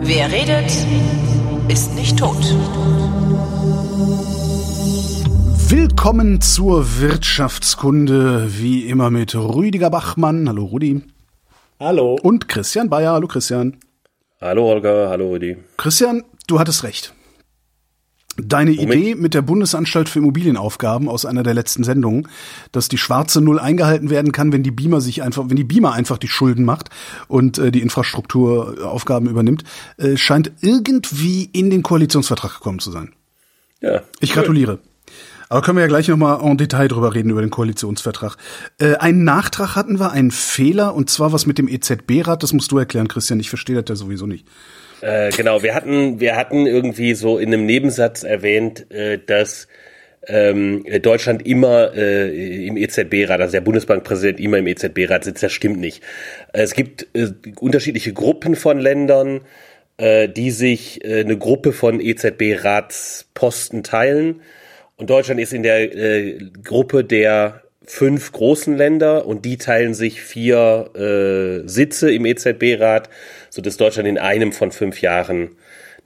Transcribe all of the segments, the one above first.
Wer redet, ist nicht tot. Willkommen zur Wirtschaftskunde, wie immer mit Rüdiger Bachmann. Hallo Rudi. Hallo. Und Christian Bayer. Hallo Christian. Hallo Holger, hallo Rudi. Christian, du hattest recht. Deine Womit? Idee mit der Bundesanstalt für Immobilienaufgaben aus einer der letzten Sendungen, dass die schwarze Null eingehalten werden kann, wenn die Beamer sich einfach, wenn die Beamer einfach die Schulden macht und äh, die Infrastrukturaufgaben übernimmt, äh, scheint irgendwie in den Koalitionsvertrag gekommen zu sein. Ja. Ich gratuliere. Aber können wir ja gleich nochmal en Detail drüber reden, über den Koalitionsvertrag. Äh, einen Nachtrag hatten wir, einen Fehler, und zwar was mit dem EZB-Rat, das musst du erklären, Christian, ich verstehe das ja sowieso nicht. Äh, genau, wir hatten, wir hatten irgendwie so in einem Nebensatz erwähnt, äh, dass ähm, Deutschland immer äh, im EZB-Rat, also der Bundesbankpräsident immer im EZB-Rat sitzt, das stimmt nicht. Es gibt äh, unterschiedliche Gruppen von Ländern, äh, die sich äh, eine Gruppe von EZB-Ratsposten teilen. Und Deutschland ist in der äh, Gruppe der fünf großen Länder und die teilen sich vier äh, Sitze im EZB-Rat, sodass Deutschland in einem von fünf Jahren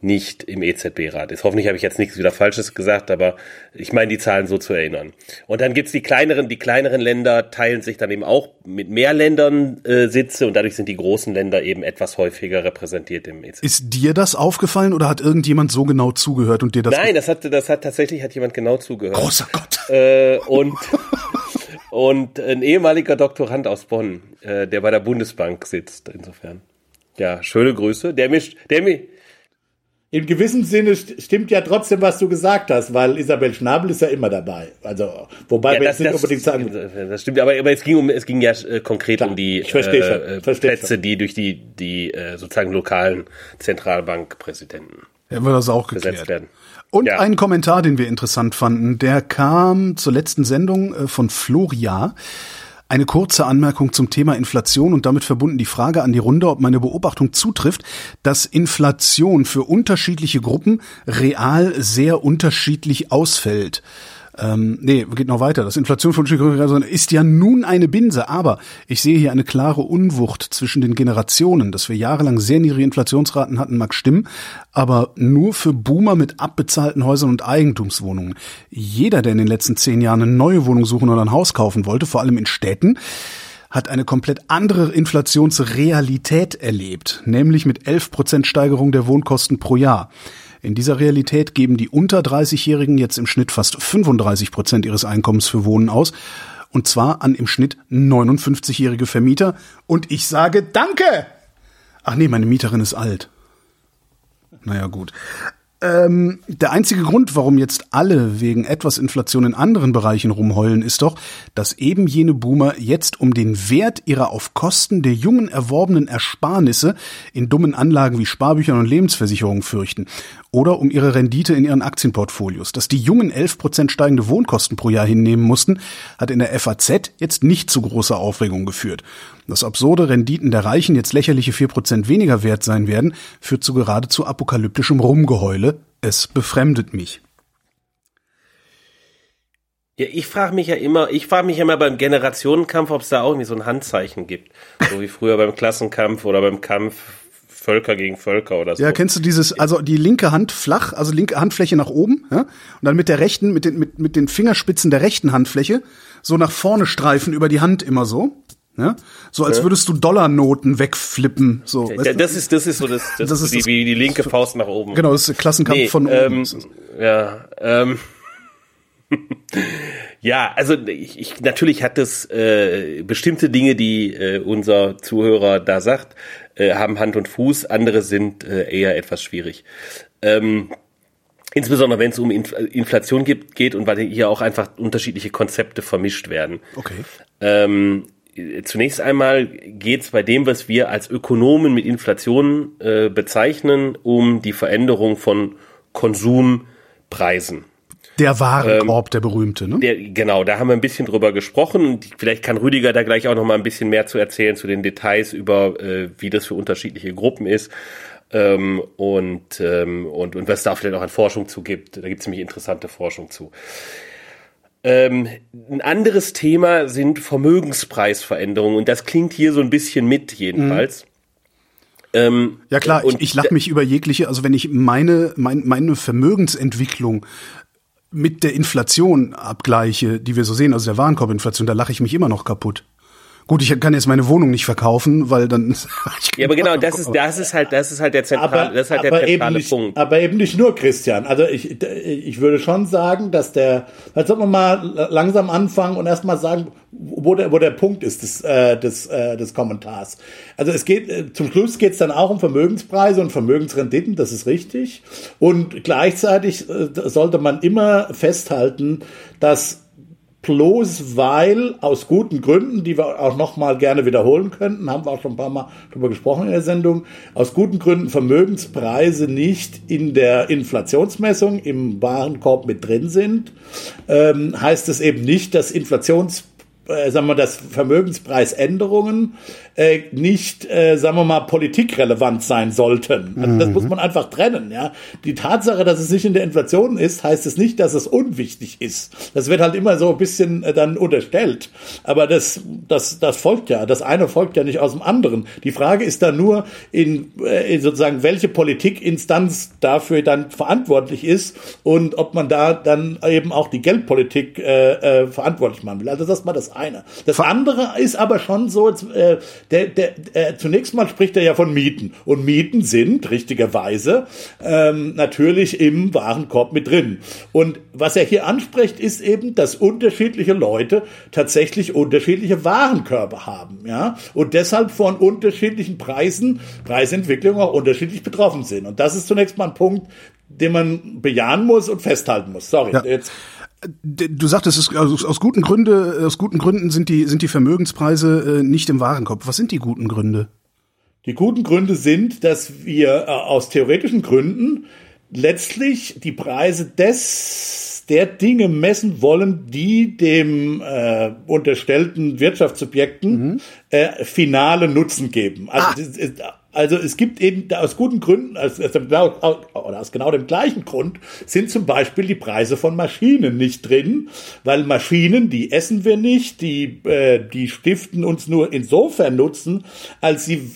nicht im EZB-Rat ist. Hoffentlich habe ich jetzt nichts wieder Falsches gesagt, aber ich meine, die Zahlen so zu erinnern. Und dann gibt's die kleineren, die kleineren Länder teilen sich dann eben auch mit mehr Ländern äh, Sitze und dadurch sind die großen Länder eben etwas häufiger repräsentiert im EZB. Ist dir das aufgefallen oder hat irgendjemand so genau zugehört und dir das? Nein, das hat, das hat tatsächlich hat jemand genau zugehört. Großer Gott. Äh, und, und ein ehemaliger Doktorand aus Bonn, äh, der bei der Bundesbank sitzt, insofern. Ja, schöne Grüße. Der mich, der mich, Im gewissen Sinne st- stimmt ja trotzdem, was du gesagt hast, weil Isabel Schnabel ist ja immer dabei. Also, wobei ja, wir das, jetzt nicht das, unbedingt sagen. das stimmt, aber, aber es ging um, es ging ja äh, konkret Klar, um die ich verstehe schon, äh, verstehe Plätze, schon. die durch die, die äh, sozusagen lokalen Zentralbankpräsidenten Hätten wir das auch geklärt. werden. Und Ja. ein Kommentar, den wir interessant fanden, der kam zur letzten Sendung äh, von Floria. Eine kurze Anmerkung zum Thema Inflation und damit verbunden die Frage an die Runde, ob meine Beobachtung zutrifft, dass Inflation für unterschiedliche Gruppen real sehr unterschiedlich ausfällt. Ähm, nee, geht noch weiter. Das Inflation von Gruppen ist ja nun eine Binse, aber ich sehe hier eine klare Unwucht zwischen den Generationen. Dass wir jahrelang sehr niedrige Inflationsraten hatten, mag stimmen, aber nur für Boomer mit abbezahlten Häusern und Eigentumswohnungen. Jeder, der in den letzten zehn Jahren eine neue Wohnung suchen oder ein Haus kaufen wollte, vor allem in Städten, hat eine komplett andere Inflationsrealität erlebt, nämlich mit 11% Steigerung der Wohnkosten pro Jahr. In dieser Realität geben die unter 30-Jährigen jetzt im Schnitt fast 35 Prozent ihres Einkommens für Wohnen aus. Und zwar an im Schnitt 59-jährige Vermieter. Und ich sage Danke! Ach nee, meine Mieterin ist alt. Naja, gut. Ähm, der einzige Grund, warum jetzt alle wegen etwas Inflation in anderen Bereichen rumheulen, ist doch, dass eben jene Boomer jetzt um den Wert ihrer auf Kosten der Jungen erworbenen Ersparnisse in dummen Anlagen wie Sparbüchern und Lebensversicherungen fürchten oder um ihre Rendite in ihren Aktienportfolios. Dass die Jungen 11% steigende Wohnkosten pro Jahr hinnehmen mussten, hat in der FAZ jetzt nicht zu großer Aufregung geführt. Dass absurde Renditen der Reichen jetzt lächerliche 4% weniger wert sein werden, führt zu geradezu apokalyptischem Rumgeheule. Es befremdet mich. Ja, ich frage mich ja immer, ich frage mich ja immer beim Generationenkampf, ob es da auch irgendwie so ein Handzeichen gibt. So wie früher beim Klassenkampf oder beim Kampf Völker gegen Völker oder so. Ja, kennst du dieses, also die linke Hand flach, also linke Handfläche nach oben, ja? Und dann mit der rechten, mit den, mit, mit den Fingerspitzen der rechten Handfläche so nach vorne streifen über die Hand immer so. Ja? So als würdest du Dollarnoten wegflippen. So, weißt Ja, du? das ist, das ist so das, das, Das ist die, das- wie die linke Faust nach oben. genau, das ist der Klassenkampf Nee, von oben. ähm, ja, ähm, ja, also ich, ich natürlich hat es äh, bestimmte Dinge, die äh, unser Zuhörer da sagt, äh, haben Hand und Fuß, andere sind äh, eher etwas schwierig. Ähm, insbesondere wenn es um Inf Inflation gibt, geht und weil hier auch einfach unterschiedliche Konzepte vermischt werden. Okay. Ähm, zunächst einmal geht es bei dem, was wir als Ökonomen mit Inflation äh, bezeichnen, um die Veränderung von Konsumpreisen. Der Warenkorb, der berühmte, ne? Der, genau, da haben wir ein bisschen drüber gesprochen und vielleicht kann Rüdiger da gleich auch noch mal ein bisschen mehr zu erzählen zu den Details über, äh, wie das für unterschiedliche Gruppen ist ähm, und, ähm, und, und was da vielleicht auch an Forschung zu gibt. Da gibt es nämlich interessante Forschung zu. Ähm, ein anderes Thema sind Vermögenspreisveränderungen und das klingt hier so ein bisschen mit jedenfalls. Mhm. Ähm, ja klar, ich, ich lache mich über jegliche, also wenn ich meine, mein, meine Vermögensentwicklung mit der Inflation abgleiche, die wir so sehen, also der Warenkorbinflation, da lache ich mich immer noch kaputt. Gut, ich kann jetzt meine Wohnung nicht verkaufen, weil dann. ja, aber genau, das ist, das ist halt, das ist halt der zentrale, aber, das ist halt der zentrale nicht, Punkt. Aber eben nicht nur Christian. Also ich, ich würde schon sagen, dass der, jetzt sollten wir mal langsam anfangen und erstmal sagen, wo der, wo der Punkt ist des, äh, des, äh, des Kommentars. Also es geht, äh, zum Schluss geht es dann auch um Vermögenspreise und Vermögensrenditen, das ist richtig. Und gleichzeitig äh, sollte man immer festhalten, dass bloß weil aus guten Gründen, die wir auch noch mal gerne wiederholen könnten, haben wir auch schon ein paar Mal darüber gesprochen in der Sendung, aus guten Gründen Vermögenspreise nicht in der Inflationsmessung im Warenkorb mit drin sind, ähm, heißt es eben nicht, dass Inflations äh, sagen wir, dass Vermögenspreisänderungen äh, nicht, äh, sagen wir mal, politikrelevant sein sollten. Also das muss mhm. man einfach trennen. Ja, die Tatsache, dass es nicht in der Inflation ist, heißt es nicht, dass es unwichtig ist. Das wird halt immer so ein bisschen äh, dann unterstellt. Aber das, das, das folgt ja. Das eine folgt ja nicht aus dem anderen. Die Frage ist dann nur, in, äh, in sozusagen welche Politikinstanz dafür dann verantwortlich ist und ob man da dann eben auch die Geldpolitik äh, äh, verantwortlich machen will. Also das mal das eine. Das andere ist aber schon so, äh, der, der, äh, zunächst mal spricht er ja von Mieten. Und Mieten sind richtigerweise ähm, natürlich im Warenkorb mit drin. Und was er hier anspricht, ist eben, dass unterschiedliche Leute tatsächlich unterschiedliche Warenkörbe haben. Ja? Und deshalb von unterschiedlichen Preisen, Preisentwicklungen auch unterschiedlich betroffen sind. Und das ist zunächst mal ein Punkt, den man bejahen muss und festhalten muss. Sorry, ja. jetzt Du sagtest, es, aus, aus guten Gründe, aus guten Gründen sind die sind die Vermögenspreise äh, nicht im Warenkorb. Was sind die guten Gründe? Die guten Gründe sind, dass wir äh, aus theoretischen Gründen letztlich die Preise des der Dinge messen wollen, die dem äh, unterstellten Wirtschaftssubjekten mhm. äh, finale Nutzen geben. Also ah. Also es gibt eben aus guten Gründen, aus, aus, genau, oder aus genau dem gleichen Grund, sind zum Beispiel die Preise von Maschinen nicht drin, weil Maschinen, die essen wir nicht, die, äh, die stiften uns nur insofern Nutzen, als sie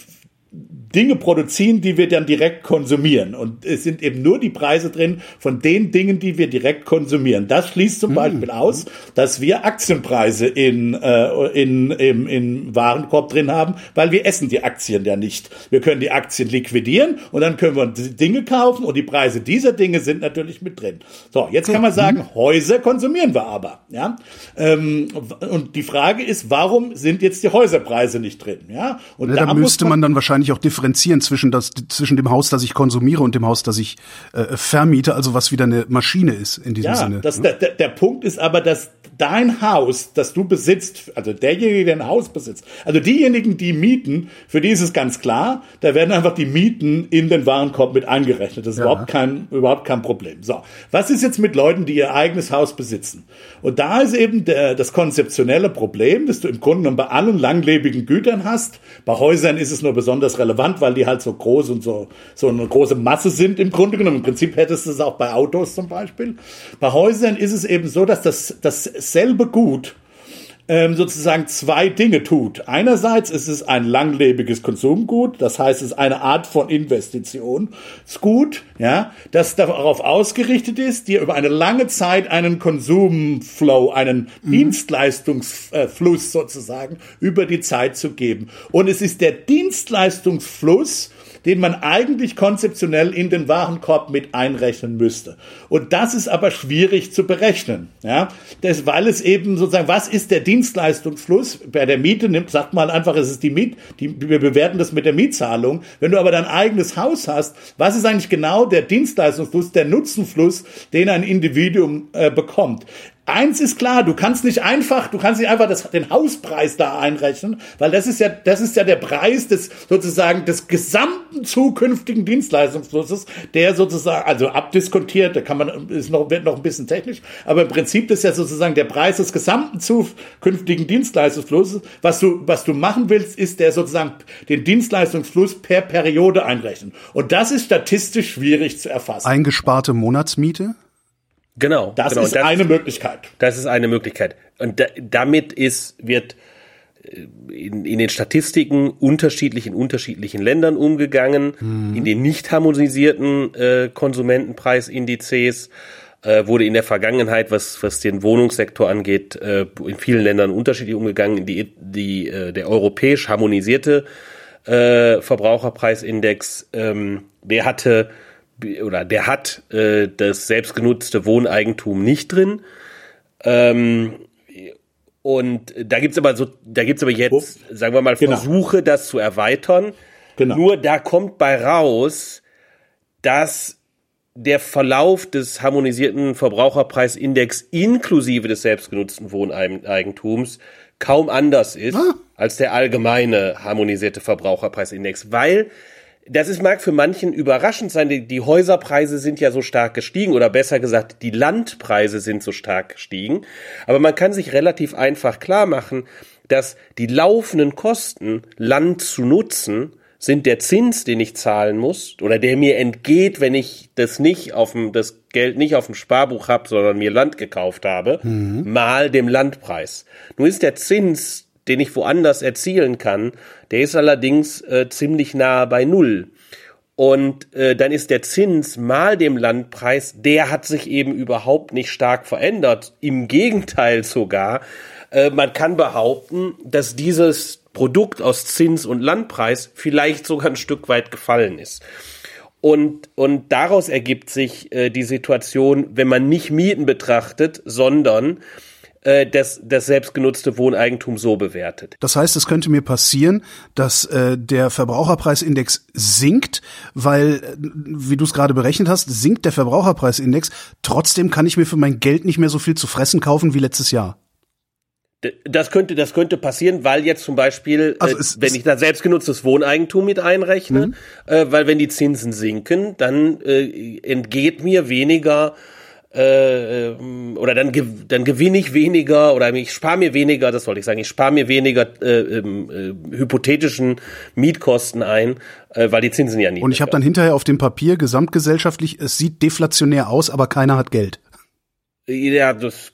Dinge produzieren, die wir dann direkt konsumieren. Und es sind eben nur die Preise drin von den Dingen, die wir direkt konsumieren. Das schließt zum mhm. Beispiel aus, dass wir Aktienpreise in, äh, in, im, in Warenkorb drin haben, weil wir essen die Aktien ja nicht. Wir können die Aktien liquidieren und dann können wir Dinge kaufen und die Preise dieser Dinge sind natürlich mit drin. So, jetzt kann man mhm. sagen, Häuser konsumieren wir aber. Ja? Ähm, und die Frage ist, warum sind jetzt die Häuserpreise nicht drin? Ja? Und ja, da, da müsste man, man dann wahrscheinlich auch differenzieren differenzieren zwischen, das, zwischen dem Haus, das ich konsumiere und dem Haus, das ich äh, vermiete, also was wieder eine Maschine ist in diesem ja, Sinne. Das, ne? der, der Punkt ist aber, dass dein Haus, das du besitzt, also derjenige, der ein Haus besitzt, also diejenigen, die mieten, für die ist es ganz klar, da werden einfach die Mieten in den Warenkorb mit eingerechnet. Das ist ja. überhaupt kein, überhaupt kein Problem. So. Was ist jetzt mit Leuten, die ihr eigenes Haus besitzen? Und da ist eben der, das konzeptionelle Problem, dass du im Grunde genommen bei allen langlebigen Gütern hast. Bei Häusern ist es nur besonders relevant, weil die halt so groß und so, so eine große Masse sind im Grunde genommen. Im Prinzip hättest du es auch bei Autos zum Beispiel. Bei Häusern ist es eben so, dass das, dasselbe Gut ähm, sozusagen zwei Dinge tut. Einerseits ist es ein langlebiges Konsumgut, das heißt, es ist eine Art von Investitionsgut, ja, das darauf ausgerichtet ist, dir über eine lange Zeit einen Konsumflow, einen mhm. Dienstleistungsfluss sozusagen über die Zeit zu geben. Und es ist der Dienstleistungsfluss, den man eigentlich konzeptionell in den Warenkorb mit einrechnen müsste. Und das ist aber schwierig zu berechnen, ja, das, weil es eben sozusagen, was ist der Dienstleistungsfluss? Bei der Miete nimmt, sagt man einfach, es ist die Miet, die, wir bewerten das mit der Mietzahlung. Wenn du aber dein eigenes Haus hast, was ist eigentlich genau der Dienstleistungsfluss, der Nutzenfluss, den ein Individuum äh, bekommt? Eins ist klar, du kannst nicht einfach, du kannst nicht einfach das, den Hauspreis da einrechnen, weil das ist ja, das ist ja der Preis des sozusagen des gesamten zukünftigen Dienstleistungsflusses, der sozusagen, also abdiskontiert, da kann man, ist noch, wird noch ein bisschen technisch, aber im Prinzip ist ja sozusagen der Preis des gesamten zukünftigen Dienstleistungsflusses. Was du, was du machen willst, ist der sozusagen den Dienstleistungsfluss per Periode einrechnen. Und das ist statistisch schwierig zu erfassen. Eingesparte Monatsmiete? Genau. Das genau. ist das, eine Möglichkeit. Das ist eine Möglichkeit. Und da, damit ist, wird äh, in, in den Statistiken unterschiedlich in unterschiedlichen Ländern umgegangen, mhm. in den nicht harmonisierten äh, Konsumentenpreisindizes äh, wurde in der Vergangenheit, was, was den Wohnungssektor angeht, äh, in vielen Ländern unterschiedlich umgegangen. Die, die, äh, der europäisch harmonisierte äh, Verbraucherpreisindex, ähm, der hatte oder der hat äh, das selbstgenutzte Wohneigentum nicht drin. Ähm, und da gibt's aber so, da gibt's aber jetzt, sagen wir mal, genau. Versuche, das zu erweitern. Genau. Nur da kommt bei raus, dass der Verlauf des harmonisierten Verbraucherpreisindex inklusive des selbstgenutzten Wohneigentums kaum anders ist ah. als der allgemeine harmonisierte Verbraucherpreisindex, weil das ist, mag für manchen überraschend sein, die, die Häuserpreise sind ja so stark gestiegen oder besser gesagt, die Landpreise sind so stark gestiegen. Aber man kann sich relativ einfach klar machen, dass die laufenden Kosten, Land zu nutzen, sind der Zins, den ich zahlen muss oder der mir entgeht, wenn ich das nicht auf dem, das Geld nicht auf dem Sparbuch habe, sondern mir Land gekauft habe, mhm. mal dem Landpreis. Nun ist der Zins den ich woanders erzielen kann, der ist allerdings äh, ziemlich nahe bei Null. Und äh, dann ist der Zins mal dem Landpreis, der hat sich eben überhaupt nicht stark verändert. Im Gegenteil sogar. Äh, man kann behaupten, dass dieses Produkt aus Zins und Landpreis vielleicht sogar ein Stück weit gefallen ist. Und, und daraus ergibt sich äh, die Situation, wenn man nicht Mieten betrachtet, sondern äh, das, das selbstgenutzte Wohneigentum so bewertet. Das heißt, es könnte mir passieren, dass äh, der Verbraucherpreisindex sinkt, weil, äh, wie du es gerade berechnet hast, sinkt der Verbraucherpreisindex. Trotzdem kann ich mir für mein Geld nicht mehr so viel zu fressen kaufen wie letztes Jahr. Das könnte, das könnte passieren, weil jetzt zum Beispiel, äh, also es, wenn ich da selbstgenutztes Wohneigentum mit einrechne, mhm. äh, weil wenn die Zinsen sinken, dann äh, entgeht mir weniger äh, ähm, oder dann, dann gewinne ich weniger oder ich spare mir weniger, das wollte ich sagen, ich spare mir weniger äh, äh, hypothetischen Mietkosten ein, äh, weil die Zinsen ja nicht. Und ich habe dann hinterher auf dem Papier gesamtgesellschaftlich, es sieht deflationär aus, aber keiner hat Geld. Ja, das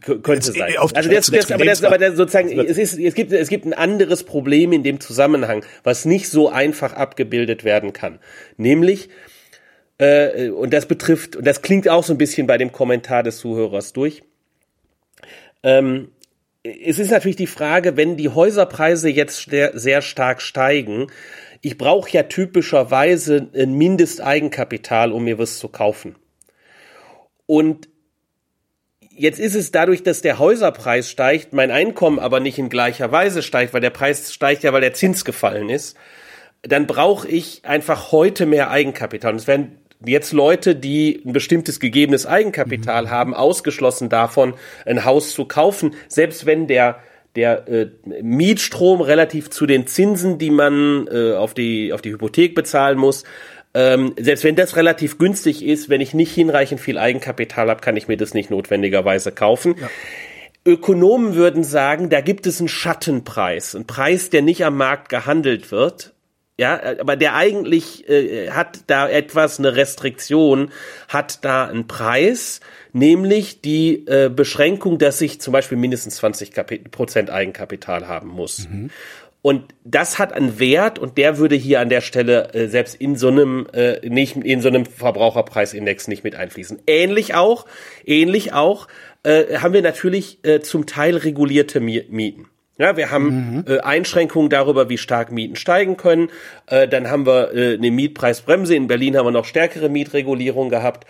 könnte Jetzt, sein. also das, das, aber das, aber das sozusagen, es ist, es gibt, es gibt ein anderes Problem in dem Zusammenhang, was nicht so einfach abgebildet werden kann. Nämlich, äh, und das betrifft, und das klingt auch so ein bisschen bei dem Kommentar des Zuhörers durch. Ähm, es ist natürlich die Frage, wenn die Häuserpreise jetzt sehr stark steigen, ich brauche ja typischerweise ein Mindesteigenkapital, um mir was zu kaufen. Und jetzt ist es dadurch, dass der Häuserpreis steigt, mein Einkommen aber nicht in gleicher Weise steigt, weil der Preis steigt ja, weil der Zins gefallen ist, dann brauche ich einfach heute mehr Eigenkapital. Und es werden jetzt Leute, die ein bestimmtes gegebenes Eigenkapital mhm. haben, ausgeschlossen davon, ein Haus zu kaufen, selbst wenn der der äh, Mietstrom relativ zu den Zinsen, die man äh, auf die auf die Hypothek bezahlen muss, ähm, selbst wenn das relativ günstig ist, wenn ich nicht hinreichend viel Eigenkapital habe, kann ich mir das nicht notwendigerweise kaufen. Ja. Ökonomen würden sagen, da gibt es einen Schattenpreis, einen Preis, der nicht am Markt gehandelt wird, ja, aber der eigentlich äh, hat da etwas, eine Restriktion, hat da einen Preis, nämlich die äh, Beschränkung, dass ich zum Beispiel mindestens 20 Prozent Eigenkapital haben muss. Mhm. Und das hat einen Wert und der würde hier an der Stelle äh, selbst in so einem äh, nicht in so einem Verbraucherpreisindex nicht mit einfließen. Ähnlich auch, ähnlich auch äh, haben wir natürlich äh, zum Teil regulierte Mieten. Ja, wir haben mhm. äh, Einschränkungen darüber, wie stark Mieten steigen können. Äh, dann haben wir äh, eine Mietpreisbremse. In Berlin haben wir noch stärkere Mietregulierung gehabt.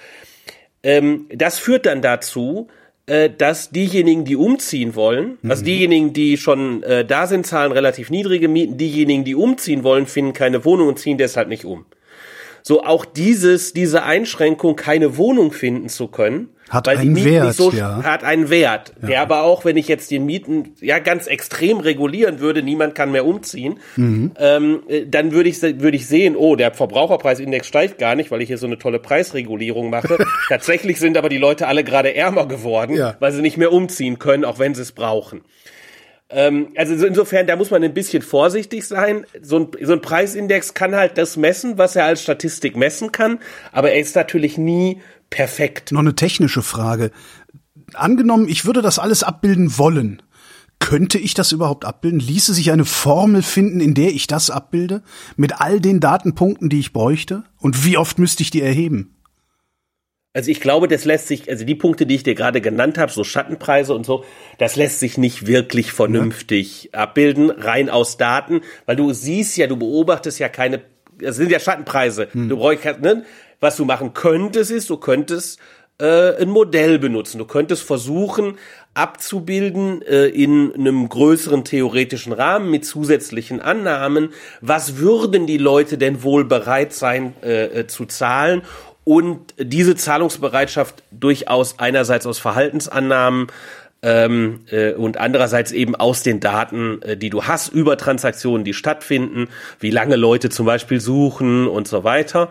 Ähm, das führt dann dazu, äh, dass diejenigen, die umziehen wollen, mhm. also diejenigen, die schon äh, da sind, zahlen relativ niedrige Mieten. Diejenigen, die umziehen wollen, finden keine Wohnung und ziehen deshalb nicht um. So auch dieses, diese Einschränkung, keine Wohnung finden zu können, hat weil einen Wert, so, ja. hat einen Wert, ja. der aber auch, wenn ich jetzt die Mieten ja ganz extrem regulieren würde, niemand kann mehr umziehen, mhm. ähm, äh, dann würde ich würde ich sehen, oh, der Verbraucherpreisindex steigt gar nicht, weil ich hier so eine tolle Preisregulierung mache. Tatsächlich sind aber die Leute alle gerade ärmer geworden, ja. weil sie nicht mehr umziehen können, auch wenn sie es brauchen. Ähm, also insofern, da muss man ein bisschen vorsichtig sein. So ein, so ein Preisindex kann halt das messen, was er als Statistik messen kann, aber er ist natürlich nie perfekt. Noch eine technische Frage. Angenommen, ich würde das alles abbilden wollen. Könnte ich das überhaupt abbilden? Ließe sich eine Formel finden, in der ich das abbilde? Mit all den Datenpunkten, die ich bräuchte? Und wie oft müsste ich die erheben? Also ich glaube, das lässt sich, also die Punkte, die ich dir gerade genannt habe, so Schattenpreise und so, das lässt sich nicht wirklich vernünftig ja. abbilden, rein aus Daten, weil du siehst ja, du beobachtest ja keine, das sind ja Schattenpreise. Hm. Du brauchst, ne? Was du machen könntest, ist, du könntest äh, ein Modell benutzen. Du könntest versuchen abzubilden äh, in einem größeren theoretischen Rahmen mit zusätzlichen Annahmen. Was würden die Leute denn wohl bereit sein äh, äh zu zahlen? Und diese Zahlungsbereitschaft durchaus einerseits aus Verhaltensannahmen ähm, äh, und andererseits eben aus den Daten, äh, die du hast über Transaktionen, die stattfinden, wie lange Leute zum Beispiel suchen und so weiter.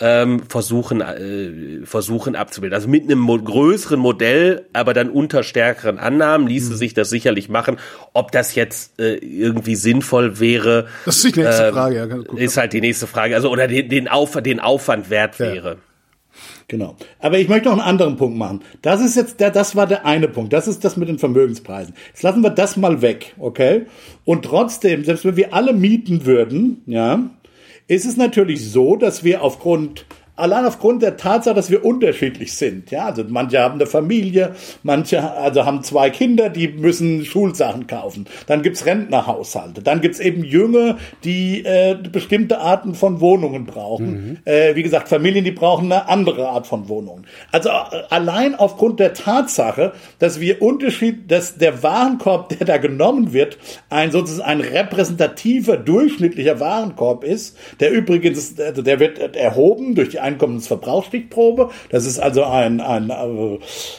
Ähm, versuchen äh, versuchen abzubilden. Also mit einem mo größeren Modell, aber dann unter stärkeren Annahmen ließe mhm. sich das sicherlich machen. Ob das jetzt äh, irgendwie sinnvoll wäre, das ist die nächste äh, Frage. Ja, ist halt die nächste Frage. Also oder den, den, Aufwand, den Aufwand wert ja. wäre. Genau. Aber ich möchte noch einen anderen Punkt machen. Das ist jetzt der, das war der eine Punkt. Das ist das mit den Vermögenspreisen. Jetzt lassen wir das mal weg, okay? Und trotzdem, selbst wenn wir alle mieten würden, ja, ist es natürlich so, dass wir aufgrund allein aufgrund der Tatsache, dass wir unterschiedlich sind. Ja, also manche haben eine Familie, manche also haben zwei Kinder, die müssen Schulsachen kaufen. Dann gibt's Rentnerhaushalte. Dann gibt's eben Jünger, die äh, bestimmte Arten von Wohnungen brauchen. Mhm. Äh, wie gesagt, Familien, die brauchen eine andere Art von Wohnungen. Also äh, allein aufgrund der Tatsache, dass wir Unterschied, dass der Warenkorb, der da genommen wird, ein sozusagen ein repräsentativer, durchschnittlicher Warenkorb ist, der übrigens, also der wird erhoben durch die Einkommensverbrauchsstichprobe. Das ist also ein, ein, äh,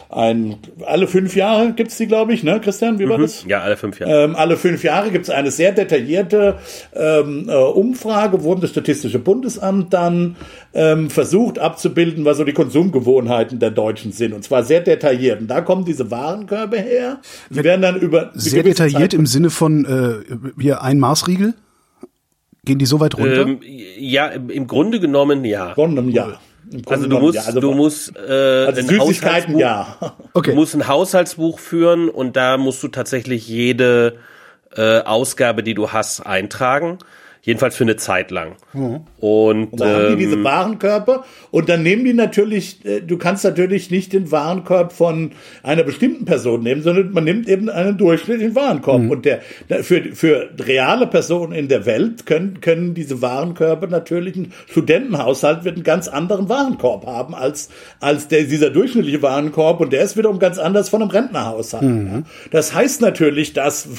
ein, alle fünf Jahre gibt's die, glaube ich, ne, Christian? Wie war mhm. das? Ja, alle fünf Jahre. Ähm, alle fünf Jahre gibt's eine sehr detaillierte ähm, äh, Umfrage, wo das Statistische Bundesamt dann ähm, versucht abzubilden, was so die Konsumgewohnheiten der Deutschen sind. Und zwar sehr detailliert. Und da kommen diese Warenkörbe her. Die werden dann über. Sehr detailliert Zeit im Sinne von äh, hier ein Maßriegel? Gehen die so weit runter? Ähm, ja, im Grunde genommen ja. Grunde genommen ja. Also du musst, ja, also du musst äh, also ein Süßigkeiten ja. Okay. Du musst ein Haushaltsbuch führen und da musst du tatsächlich jede äh, Ausgabe, die du hast, eintragen. Jedenfalls für eine Zeit lang. Mhm. Und, und dann ähm, haben die diese ähm, Warenkörper und dann nehmen die natürlich, äh, du kannst natürlich nicht den Warenkorb von einer bestimmten Person nehmen, sondern man nimmt eben einen durchschnittlichen Warenkorb. Mhm. Und der, für, für reale Personen in der Welt können, können diese Warenkörper natürlich, ein Studentenhaushalt wird einen ganz anderen Warenkorb haben als, als der, dieser durchschnittliche Warenkorb und der ist wiederum ganz anders von einem Rentnerhaushalt. Mhm. Das heißt natürlich, dass,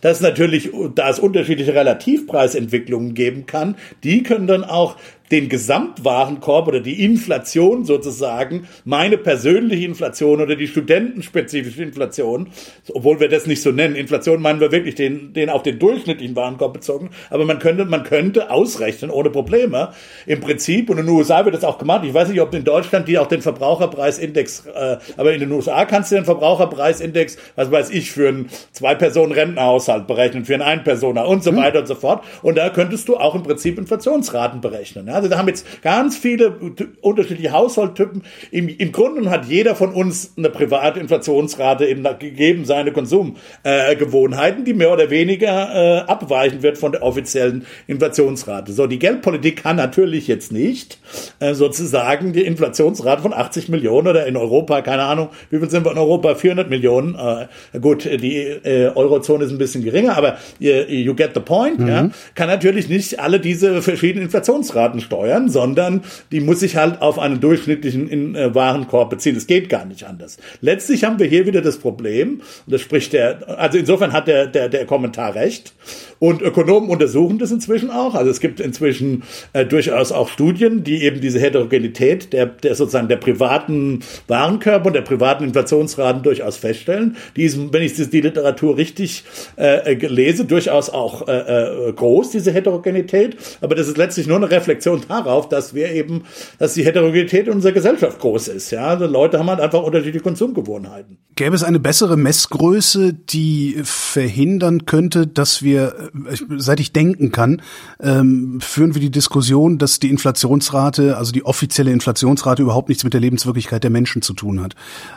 dass natürlich, da es unterschiedliche Relativpreisentwicklungen Entwicklungen geben kann, die können dann auch den Gesamtwarenkorb oder die Inflation sozusagen, meine persönliche Inflation oder die studentenspezifische Inflation, obwohl wir das nicht so nennen. Inflation meinen wir wirklich den, den auf den durchschnittlichen Warenkorb bezogen. Aber man könnte, man könnte ausrechnen ohne Probleme. Im Prinzip, und in den USA wird das auch gemacht. Ich weiß nicht, ob in Deutschland die auch den Verbraucherpreisindex, äh, aber in den USA kannst du den Verbraucherpreisindex, was weiß ich, für einen Zwei-Personen-Rentenhaushalt berechnen, für einen Ein-Personer und so hm. weiter und so fort. Und da könntest du auch im Prinzip Inflationsraten berechnen. Ja? Also da haben jetzt ganz viele unterschiedliche Haushalttypen. Im, im Grunde hat jeder von uns eine private Inflationsrate eben gegeben, seine Konsumgewohnheiten, äh, die mehr oder weniger äh, abweichen wird von der offiziellen Inflationsrate. So, die Geldpolitik kann natürlich jetzt nicht äh, sozusagen die Inflationsrate von 80 Millionen oder in Europa, keine Ahnung, wie viel sind wir in Europa? 400 Millionen. Äh, gut, die äh, Eurozone ist ein bisschen geringer, aber you, you get the point. Mhm. Ja, kann natürlich nicht alle diese verschiedenen Inflationsraten steuern, sondern die muss sich halt auf einen durchschnittlichen in, äh, Warenkorb beziehen. Es geht gar nicht anders. Letztlich haben wir hier wieder das Problem, und das spricht der, also insofern hat der, der, der Kommentar recht. Und Ökonomen untersuchen das inzwischen auch. Also es gibt inzwischen äh, durchaus auch Studien, die eben diese Heterogenität der, der sozusagen der privaten Warenkörper und der privaten Inflationsraten durchaus feststellen. Die wenn ich die Literatur richtig äh, lese, durchaus auch äh, äh, groß, diese Heterogenität. Aber das ist letztlich nur eine Reflexion darauf, dass wir eben, dass die Heterogenität unserer Gesellschaft groß ist. Ja, also Leute haben halt einfach unterschiedliche Konsumgewohnheiten. Gäbe es eine bessere Messgröße, die verhindern könnte, dass wir, äh, seit ich denken kann, ähm, führen wir die Diskussion, dass die Inflationsrate, also die offizielle Inflationsrate überhaupt nichts mit der Lebenswirklichkeit der Menschen zu tun hat.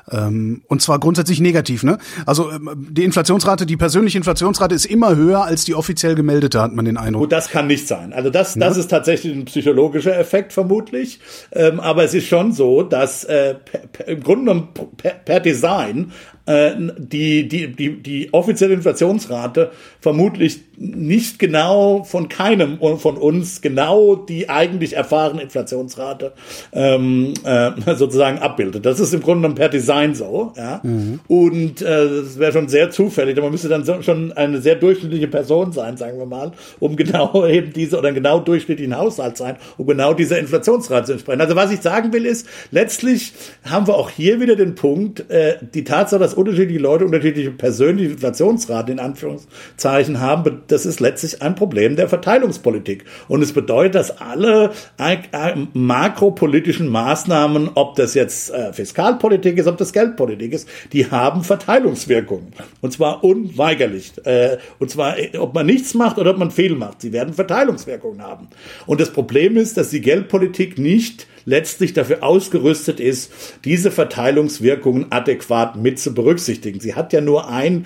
Ähm, und zwar grundsätzlich negativ, ne? Also ähm, die Inflationsrate, die persönliche Inflationsrate ist immer höher als die offiziell gemeldete, hat man den Eindruck. Gut, das kann nicht sein. Also das, das ist tatsächlich ein psychologischer Effekt vermutlich. Ähm, aber es ist schon so, dass äh, per, im Grunde genommen per, per Design äh, die, die, die, die offizielle Inflationsrate vermutlich nicht genau von keinem von uns genau die eigentlich erfahrene Inflationsrate ähm, äh, sozusagen abbildet. Das ist im Grunde genommen per Design so. Ja? Mhm. Und äh, das wäre schon sehr zufällig. Man müsste dann so, schon eine sehr durchschnittliche Person sein, sagen wir mal, um genau eben diese oder genau durchschnittlichen Haushalt sein, um genau dieser Inflationsrate zu entsprechen. Also was ich sagen will ist, letztlich haben wir auch hier wieder den Punkt, äh, die Tatsache, dass unterschiedliche Leute unterschiedliche persönliche Inflationsraten in Anführungszeichen haben, das ist letztlich ein Problem der Verteilungspolitik. Und es bedeutet, dass alle makropolitischen Maßnahmen, ob das jetzt äh, Fiskalpolitik ist, ob das Geldpolitik ist, die haben Verteilungswirkungen. Und zwar unweigerlich. Äh, und zwar, ob man nichts macht oder ob man viel macht. Sie werden Verteilungswirkungen haben. Und das Problem ist, dass die Geldpolitik nicht letztlich dafür ausgerüstet ist, diese Verteilungswirkungen adäquat mit zu berücksichtigen. Sie hat ja nur ein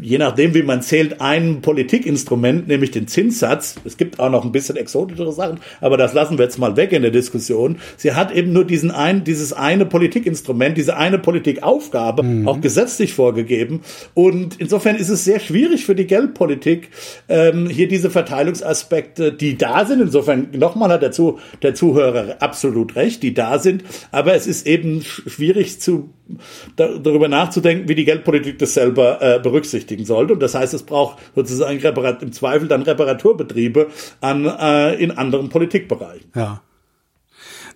je nachdem, wie man zählt, ein Politikinstrument, nämlich den Zinssatz. Es gibt auch noch ein bisschen exotischere Sachen, aber das lassen wir jetzt mal weg in der Diskussion. Sie hat eben nur diesen ein, dieses eine Politikinstrument, diese eine Politikaufgabe mhm. auch gesetzlich vorgegeben. Und insofern ist es sehr schwierig für die Geldpolitik, ähm, hier diese Verteilungsaspekte, die da sind. Insofern, nochmal hat der, Zu der Zuhörer absolut recht, die da sind. Aber es ist eben schwierig zu darüber nachzudenken, wie die Geldpolitik das selber äh, berücksichtigen sollte. Und das heißt, es braucht sozusagen Reparat im Zweifel dann Reparaturbetriebe an, äh, in anderen Politikbereichen. Ja.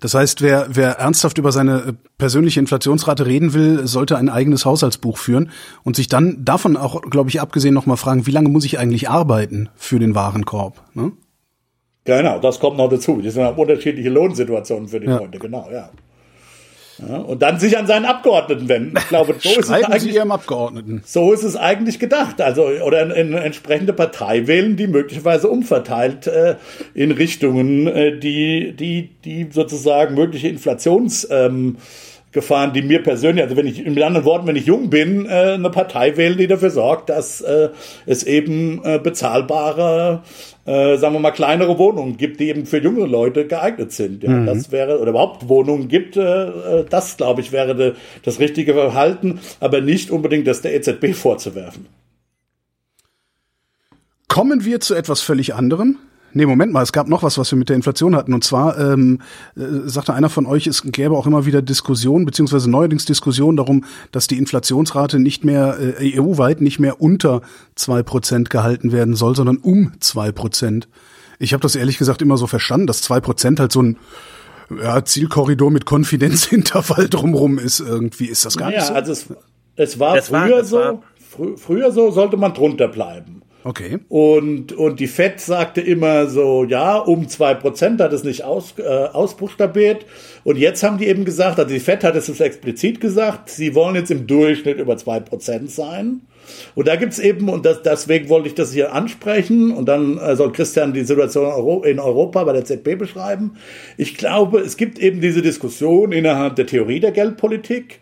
Das heißt, wer, wer ernsthaft über seine äh, persönliche Inflationsrate reden will, sollte ein eigenes Haushaltsbuch führen und sich dann davon auch, glaube ich, abgesehen nochmal fragen, wie lange muss ich eigentlich arbeiten für den Warenkorb? Ne? Genau, das kommt noch dazu. Das sind unterschiedliche Lohnsituationen für die ja. Leute, genau, ja. Ja, und dann sich an seinen Abgeordneten wenden. Ich glaube, so ist es eigentlich. Ihrem Abgeordneten. So ist es eigentlich gedacht. Also, oder eine in entsprechende Partei wählen, die möglicherweise umverteilt äh, in Richtungen, äh, die, die, die sozusagen mögliche Inflations, ähm, Gefahren, die mir persönlich, also wenn ich, mit anderen Worten, wenn ich jung bin, äh, eine Partei wählen, die dafür sorgt, dass äh, es eben äh, bezahlbare äh, sagen wir mal, kleinere Wohnungen gibt, die eben für junge Leute geeignet sind. Ja, mhm. Das wäre, oder überhaupt Wohnungen gibt, äh, äh das, glaube ich, wäre de, das richtige Verhalten, aber nicht unbedingt das der EZB vorzuwerfen. Kommen wir zu etwas völlig anderem. Nee, Moment mal, es gab noch was, was wir mit der Inflation hatten. Und zwar ähm, äh, sagte einer von euch, es gäbe auch immer wieder Diskussionen, beziehungsweise neuerdings Diskussionen darum, dass die Inflationsrate nicht mehr äh, EU-weit nicht mehr unter zwei Prozent gehalten werden soll, sondern um zwei Prozent. Ich habe das ehrlich gesagt immer so verstanden, dass zwei Prozent halt so ein ja, Zielkorridor mit Konfidenzintervall drumrum ist irgendwie. Ist das gar ja, nicht so? Also es, es war das früher war, so, war. Fr früher so sollte man drunter bleiben. Okay. Und, und die FED sagte immer so, ja, um zwei Prozent hat es nicht aus, äh, ausbuchstabiert. Und jetzt haben die eben gesagt, also die FED hat es explizit gesagt, sie wollen jetzt im Durchschnitt über zwei Prozent sein. Und da gibt's eben, und das, deswegen wollte ich das hier ansprechen, und dann äh, soll Christian die Situation in Europa bei der ZB beschreiben. Ich glaube, es gibt eben diese Diskussion innerhalb der Theorie der Geldpolitik.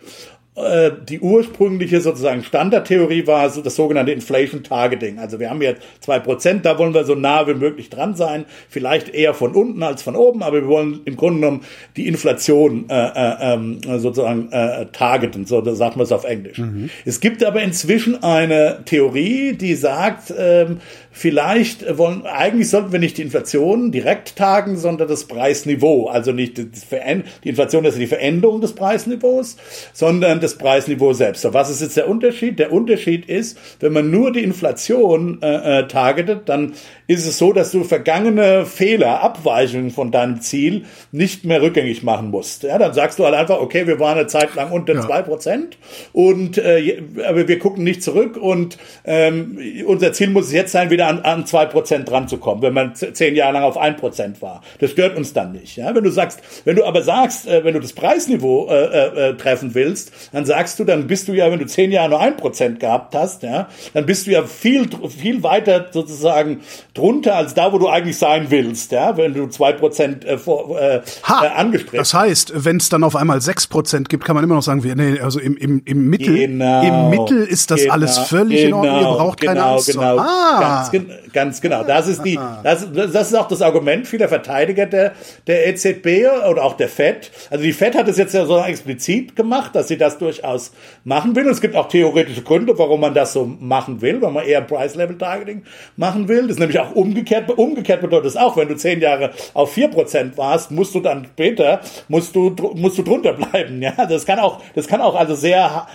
Äh, die ursprüngliche sozusagen Standardtheorie war so das sogenannte Inflation Targeting. Also wir haben jetzt zwei Prozent, da wollen wir so nah wie möglich dran sein, vielleicht eher von unten als von oben, aber wir wollen im Grunde genommen die Inflation äh, äh, ähm, sozusagen äh, targeten, so das sagt man es auf Englisch. Mhm. Es gibt aber inzwischen eine Theorie, die sagt, ähm, vielleicht wollen, eigentlich sollten wir nicht die Inflation direkt tagen, sondern das Preisniveau. Also nicht die Inflation ist die Veränderung des Preisniveaus, sondern das Preisniveau selbst. So, was ist jetzt der Unterschied? Der Unterschied ist, wenn man nur die Inflation äh, äh, targetet, dann ist es so, dass du vergangene Fehler, Abweichungen von deinem Ziel nicht mehr rückgängig machen musst. Ja, dann sagst du halt einfach, okay, wir waren eine Zeit lang unter zwei ja. Prozent und äh, aber wir gucken nicht zurück und ähm, unser Ziel muss es jetzt sein, wieder an, an zwei Prozent dran zu kommen, wenn man zehn Jahre lang auf ein Prozent war. Das stört uns dann nicht. Ja, wenn du sagst, wenn du aber sagst, äh, wenn du das Preisniveau äh, äh, äh treffen willst, dann sagst du, dann bist du ja, wenn du zehn Jahre nur ein Prozent gehabt hast, ja, dann bist du ja viel viel weiter sozusagen drunter als da, wo du eigentlich sein willst, ja, wenn du zwei Prozent äh, vor, äh, ha, äh, angestrebt Das heißt, wenn es dann auf einmal sechs Prozent gibt, kann man immer noch sagen, wir, nee, also im, im, im Mittel, genau, im Mittel ist das genau, alles völlig genau, in Ordnung, ihr braucht genau, keine Angst. Genau, ah. ganz, ganz genau. Das ist die, das, das ist auch das Argument vieler Verteidiger der, der EZB oder auch der FED. Also die FED hat es jetzt ja so explizit gemacht, dass sie das durchaus machen will. Und es gibt auch theoretische Gründe, warum man das so machen will, weil man eher Price-Level-Targeting machen will. Das ist nämlich auch umgekehrt. Umgekehrt bedeutet es auch, wenn du zehn Jahre auf vier Prozent warst, musst du dann später, musst du, musst du drunter bleiben. Ja, das kann auch, das kann auch also sehr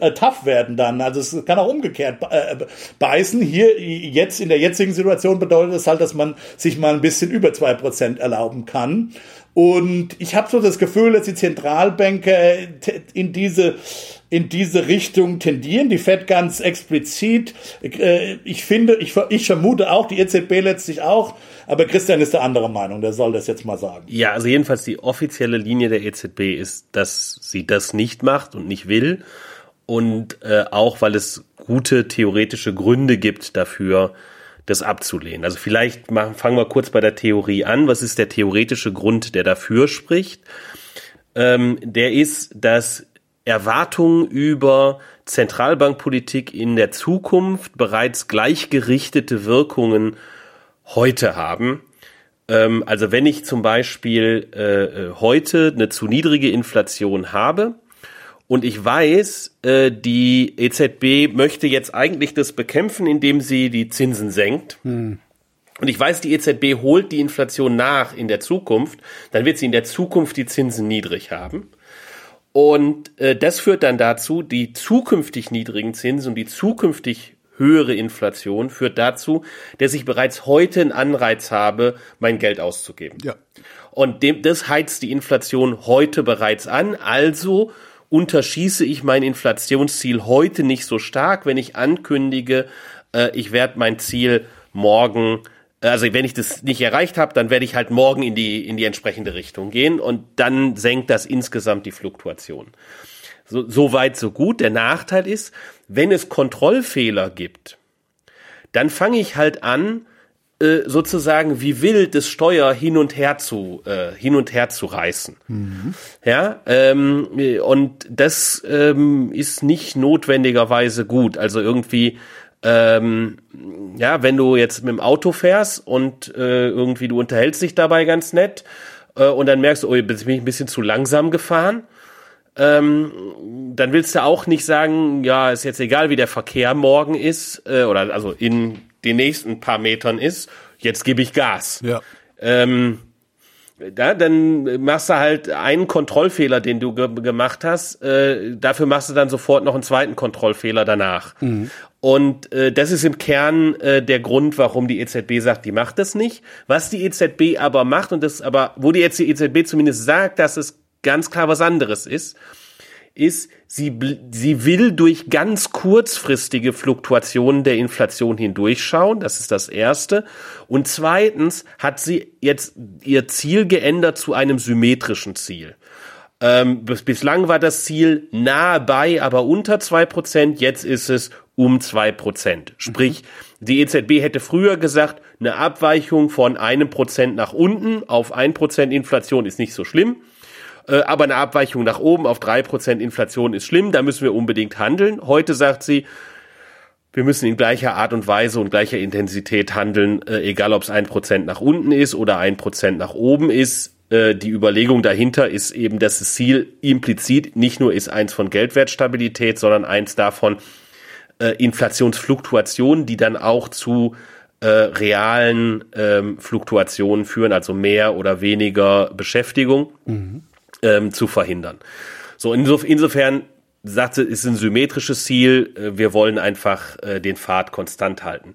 äh, tough werden dann. Also es kann auch umgekehrt äh, beißen. Hier, jetzt, in der jetzigen Situation bedeutet es halt, dass man sich mal ein bisschen über zwei Prozent erlauben kann. Und ich habe so das Gefühl, dass die Zentralbanker in diese in diese Richtung tendieren, die Fed ganz explizit. Äh, ich finde, ich, ich vermute auch, die EZB letztlich auch, aber Christian ist der andere Meinung, der soll das jetzt mal sagen. Ja, also jedenfalls die offizielle Linie der EZB ist, dass sie das nicht macht und nicht will. Und äh, auch, weil es gute theoretische Gründe gibt dafür, das abzulehnen. Also vielleicht machen, fangen wir kurz bei der Theorie an. Was ist der theoretische Grund, der dafür spricht? Ähm, der ist, dass Erwartungen über Zentralbankpolitik in der Zukunft bereits gleichgerichtete Wirkungen heute haben. Ähm, also wenn ich zum Beispiel äh, äh heute eine zu niedrige Inflation habe, und ich weiß, äh, die EZB möchte jetzt eigentlich das bekämpfen, indem sie die Zinsen senkt. Hm. Und ich weiß, die EZB holt die Inflation nach in der Zukunft. Dann wird sie in der Zukunft die Zinsen niedrig haben. Und äh, das führt dann dazu, die zukünftig niedrigen Zinsen und die zukünftig höhere Inflation führt dazu, dass ich bereits heute einen Anreiz habe, mein Geld auszugeben. Ja. Und dem, das heizt die Inflation heute bereits an. Also unterschieße ich mein Inflationsziel heute nicht so stark, wenn ich ankündige, äh, ich werde mein Ziel morgen also wenn ich das nicht erreicht habe, dann werde ich halt morgen in die in die entsprechende Richtung gehen und dann senkt das insgesamt die Fluktuation. So, so weit so gut. Der Nachteil ist, wenn es Kontrollfehler gibt, dann fange ich halt an, äh, sozusagen wie wild das Steuer hin und her zu äh, hin und her zu reißen. Mhm. Ja, ähm, und das ähm, ist nicht notwendigerweise gut. Also irgendwie ähm, ja, wenn du jetzt mit dem Auto fährst und äh, irgendwie du unterhältst dich dabei ganz nett äh, und dann merkst du, oh, jetzt bin ich ein bisschen zu langsam gefahren, ähm, dann willst du auch nicht sagen, ja, ist jetzt egal, wie der Verkehr morgen ist äh, oder also in den nächsten paar Metern ist, jetzt gebe ich Gas. Ja. Ähm, ja, dann machst du halt einen Kontrollfehler, den du ge gemacht hast. Äh, dafür machst du dann sofort noch einen zweiten Kontrollfehler danach. Mhm. Und äh, das ist im Kern äh, der Grund, warum die EZB sagt, die macht das nicht. Was die EZB aber macht und das aber, wo die EZB zumindest sagt, dass es ganz klar was anderes ist, ist, sie, sie will durch ganz kurzfristige Fluktuationen der Inflation hindurchschauen. Das ist das Erste. Und zweitens hat sie jetzt ihr Ziel geändert zu einem symmetrischen Ziel. Ähm, bis, bislang war das Ziel nahe bei, aber unter zwei Prozent. Jetzt ist es um zwei Prozent. Sprich, mhm. die EZB hätte früher gesagt, eine Abweichung von einem Prozent nach unten auf ein Prozent Inflation ist nicht so schlimm. Äh, aber eine Abweichung nach oben auf drei Prozent Inflation ist schlimm, da müssen wir unbedingt handeln. Heute sagt sie, wir müssen in gleicher Art und Weise und gleicher Intensität handeln, äh, egal ob es ein Prozent nach unten ist oder ein Prozent nach oben ist. Äh, die Überlegung dahinter ist eben, dass das Ziel implizit nicht nur ist eins von Geldwertstabilität, sondern eins davon Inflationsfluktuationen, die dann auch zu äh, realen ähm, Fluktuationen führen, also mehr oder weniger Beschäftigung. Mhm ähm, zu verhindern. So, insof insofern sagt sie, ist ein symmetrisches Ziel, äh, wir wollen einfach äh, den Pfad konstant halten.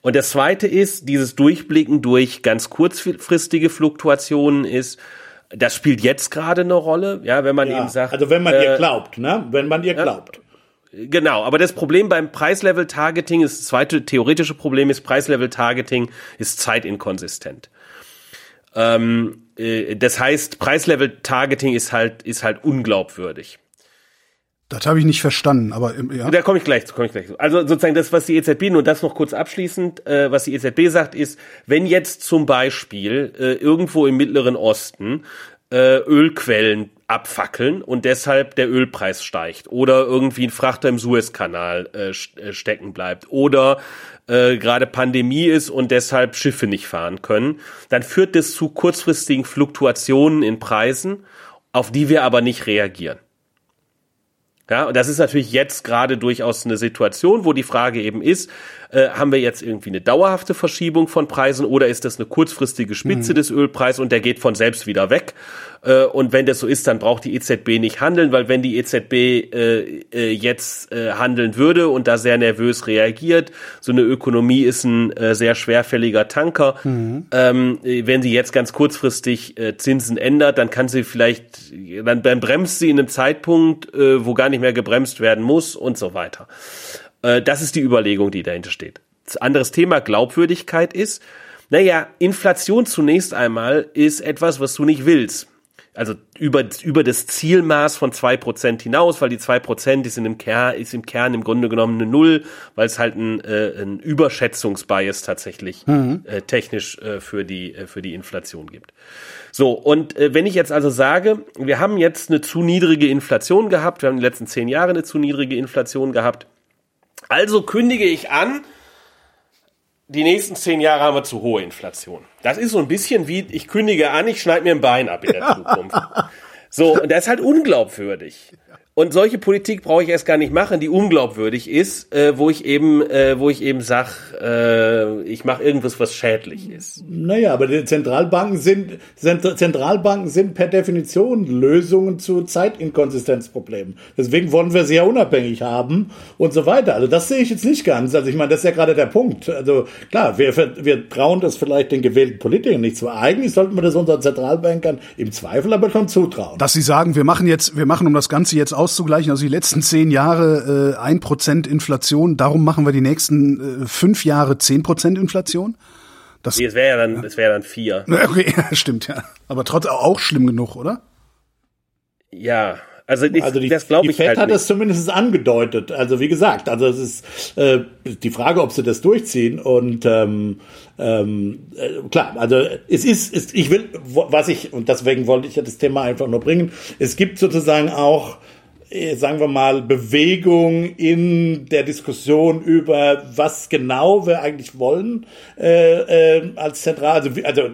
Und das zweite ist, dieses Durchblicken durch ganz kurzfristige Fluktuationen ist, das spielt jetzt gerade eine Rolle, ja, wenn man ja, eben sagt. Also wenn man äh, ihr glaubt, ne? Wenn man ihr glaubt. Genau, aber das Problem beim Preislevel-Targeting ist, das zweite theoretische Problem ist, Preislevel-Targeting ist zeitinkonsistent. Ähm, äh, das heißt, Preislevel-Targeting ist halt, ist halt unglaubwürdig. Das habe ich nicht verstanden, aber ja. Da komme ich gleich zu, komme ich gleich zu. Also sozusagen das, was die EZB, nur das noch kurz abschließend, äh, was die EZB sagt, ist, wenn jetzt zum Beispiel äh, irgendwo im Mittleren Osten äh, Ölquellen abfackeln und deshalb der Ölpreis steigt oder irgendwie ein Frachter im Suezkanal äh, äh, stecken bleibt oder äh, gerade Pandemie ist und deshalb Schiffe nicht fahren können, dann führt das zu kurzfristigen Fluktuationen in Preisen, auf die wir aber nicht reagieren. Ja, und das ist natürlich jetzt gerade durchaus eine Situation, wo die Frage eben ist, äh, haben wir jetzt irgendwie eine dauerhafte Verschiebung von Preisen oder ist das eine kurzfristige Spitze mhm. des Ölpreises und der geht von selbst wieder weg? Äh, und wenn das so ist, dann braucht die EZB nicht handeln, weil wenn die EZB äh, äh, jetzt äh, handeln würde und da sehr nervös reagiert, so eine Ökonomie ist ein äh, sehr schwerfälliger Tanker. Mhm. Ähm, wenn sie jetzt ganz kurzfristig äh, Zinsen ändert, dann kann sie vielleicht, dann, dann bremst sie in einem Zeitpunkt, äh, wo gar nicht mehr gebremst werden muss und so weiter. Äh, das ist die Überlegung, die dahinter steht. Anderes Thema Glaubwürdigkeit ist, naja, Inflation zunächst einmal ist etwas, was du nicht willst also über, über das Zielmaß von zwei Prozent hinaus, weil die zwei Prozent ist, in dem Kern, ist im Kern im Grunde genommen eine Null, weil es halt ein, äh, ein Überschätzungsbias tatsächlich mhm. äh, technisch äh, für, die, äh, für die Inflation gibt. So, und äh, wenn ich jetzt also sage, wir haben jetzt eine zu niedrige Inflation gehabt, wir haben in den letzten zehn Jahren eine zu niedrige Inflation gehabt, also kündige ich an, die nächsten zehn Jahre haben wir zu hohe Inflation. Das ist so ein bisschen wie, ich kündige an, ich schneide mir ein Bein ab in der Zukunft. So, und das ist halt unglaubwürdig. Und solche Politik brauche ich erst gar nicht machen, die unglaubwürdig ist, äh, wo ich eben, äh, wo ich eben sag, äh, ich mache irgendwas, was schädlich ist. Naja, aber die Zentralbanken sind, Zentralbanken sind per Definition Lösungen zu Zeitinkonsistenzproblemen. Deswegen wollen wir sie ja unabhängig haben und so weiter. Also das sehe ich jetzt nicht ganz. Also ich meine, das ist ja gerade der Punkt. Also klar, wir, wir trauen das vielleicht den gewählten Politikern nicht zu. Eigentlich sollten wir das unseren Zentralbankern im Zweifel aber schon zutrauen. Dass sie sagen, wir machen jetzt, wir machen um das Ganze jetzt auszugleichen. Also die letzten zehn Jahre ein äh, Prozent Inflation, darum machen wir die nächsten äh, fünf Jahre zehn Prozent Inflation. Das, nee, es wäre ja dann, es wäre dann vier. Okay, ja, stimmt ja. Aber trotzdem auch schlimm genug, oder? Ja, also, ich, also die, das glaube ich Fed halt hat nicht. das zumindest angedeutet. Also wie gesagt, also es ist äh, die Frage, ob sie das durchziehen. Und ähm, ähm, äh, klar, also es ist, ist, ich will, was ich und deswegen wollte ich ja das Thema einfach nur bringen. Es gibt sozusagen auch äh, sagen wir mal, Bewegung in der Diskussion über, was genau wir eigentlich wollen äh, äh, als zentral, also, also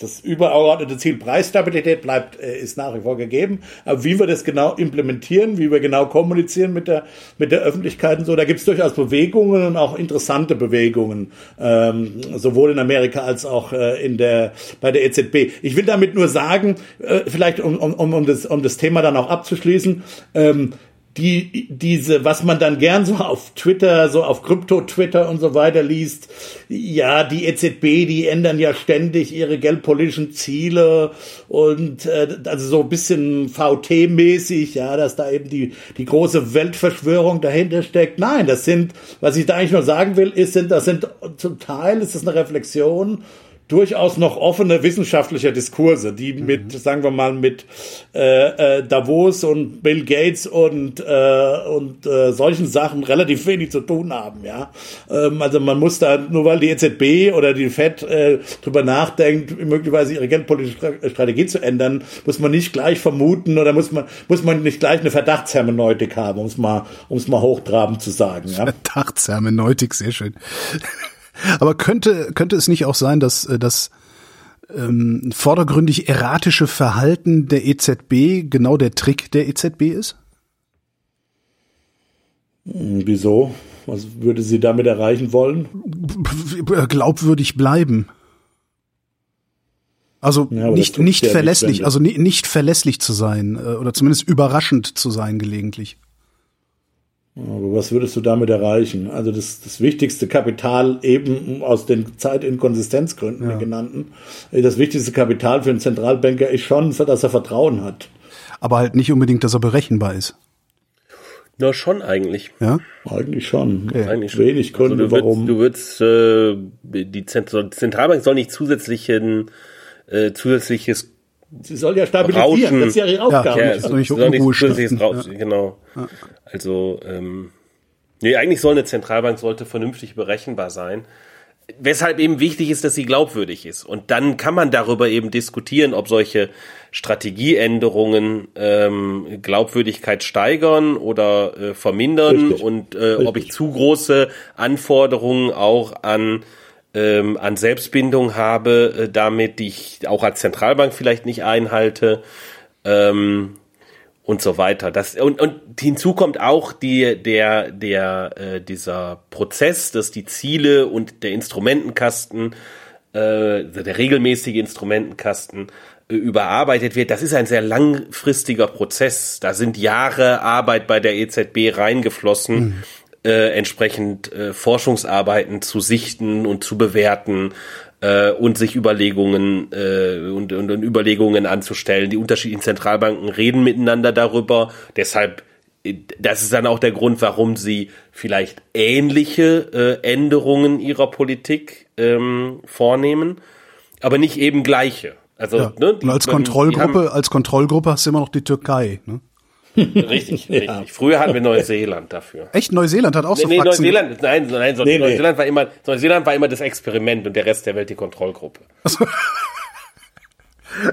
das übergeordnete Ziel Preisstabilität bleibt, äh, ist nach wie vor gegeben. Aber wie wir das genau implementieren, wie wir genau kommunizieren mit der, mit der Öffentlichkeit und so, da gibt es durchaus Bewegungen und auch interessante Bewegungen, ähm, sowohl in Amerika als auch äh, in der, bei der EZB. Ich will damit nur sagen, äh, vielleicht um, um, um, das, um das Thema dann auch abzuschließen, ähm, die, diese, was man dann gern so auf Twitter, so auf Krypto-Twitter und so weiter liest, ja, die EZB, die ändern ja ständig ihre geldpolitischen Ziele und äh, also so ein bisschen VT-mäßig, ja, dass da eben die, die große Weltverschwörung dahinter steckt. Nein, das sind, was ich da eigentlich nur sagen will, ist, sind, das sind zum Teil ist das eine Reflexion durchaus noch offene wissenschaftliche Diskurse, die mhm. mit, sagen wir mal, mit äh, äh, Davos und Bill Gates und äh, und äh, solchen Sachen relativ wenig zu tun haben. Ja, ähm, also man muss da nur weil die EZB oder die Fed äh, drüber nachdenkt, möglicherweise ihre geldpolitische Strategie zu ändern, muss man nicht gleich vermuten oder muss man muss man nicht gleich eine Verdachtshermeneutik haben, um es mal um es mal hochtrabend zu sagen. Ja? Verdachtshermeneutik, sehr schön. Aber könnte, könnte es nicht auch sein, dass äh, das ähm, vordergründig erratische Verhalten der EZB genau der Trick der EZB ist? Hm, wieso? Was würde sie damit erreichen wollen? Glaubwürdig bleiben. Also ja, nicht, nicht verlässlich, nicht, also nicht verlässlich zu sein äh, oder zumindest überraschend zu sein gelegentlich. Aber was würdest du damit erreichen? Also das, das wichtigste Kapital eben aus den Zeitinkonsistenzgründen ja. genannten, das wichtigste Kapital für einen Zentralbanker ist schon, dass er Vertrauen hat. Aber halt nicht unbedingt, dass er berechenbar ist. Na, schon eigentlich. Ja? Eigentlich schon. Okay. Eigentlich Wenig also Gründe, also du warum. du würdest, äh, die Zentralbank soll nicht zusätzlichen, äh, zusätzliches Sie soll ja stabilisieren, Rauschen. das ist ja ihre Aufgabe. Ja, Ja, so, soll nicht soll nicht Unruhe zusätzliches stiften. Rauschen, genau. Also, ähm, nee, eigentlich soll eine Zentralbank sollte vernünftig berechenbar sein. Weshalb eben wichtig ist, dass sie glaubwürdig ist. Und dann kann man darüber eben diskutieren, ob solche Strategieänderungen ähm, Glaubwürdigkeit steigern oder äh, vermindern Richtig. und äh, ob ich Richtig. zu große Anforderungen auch an ähm, an Selbstbindung habe, äh, damit die ich auch als Zentralbank vielleicht nicht einhalte ähm, und so weiter. Das und, und hinzu kommt auch die der der äh, dieser Prozess, dass die Ziele und der Instrumentenkasten, äh, der regelmäßige Instrumentenkasten äh, überarbeitet wird. Das ist ein sehr langfristiger Prozess. Da sind Jahre Arbeit bei der EZB reingeflossen. Äh, entsprechend äh, Forschungsarbeiten zu sichten und zu bewerten äh, und sich Überlegungen äh, und, und, und Überlegungen anzustellen. Die unterschiedlichen Zentralbanken reden miteinander darüber. Deshalb, äh, das ist dann auch der Grund, warum sie vielleicht ähnliche äh, Änderungen ihrer Politik ähm, vornehmen, aber nicht eben gleiche. Also, Ja. ne, die- Und als die haben- Kontrollgruppe, als Kontrollgruppe hast du immer noch die Türkei. Ne? Richtig, richtig. Früher hatten wir Neuseeland dafür. Echt, Neuseeland hat auch so Nee, nee Faxen. Neuseeland, nein, nein, so, Nee, nee. Neuseeland war immer, Neuseeland war immer das Experiment und der Rest der Welt die Kontrollgruppe.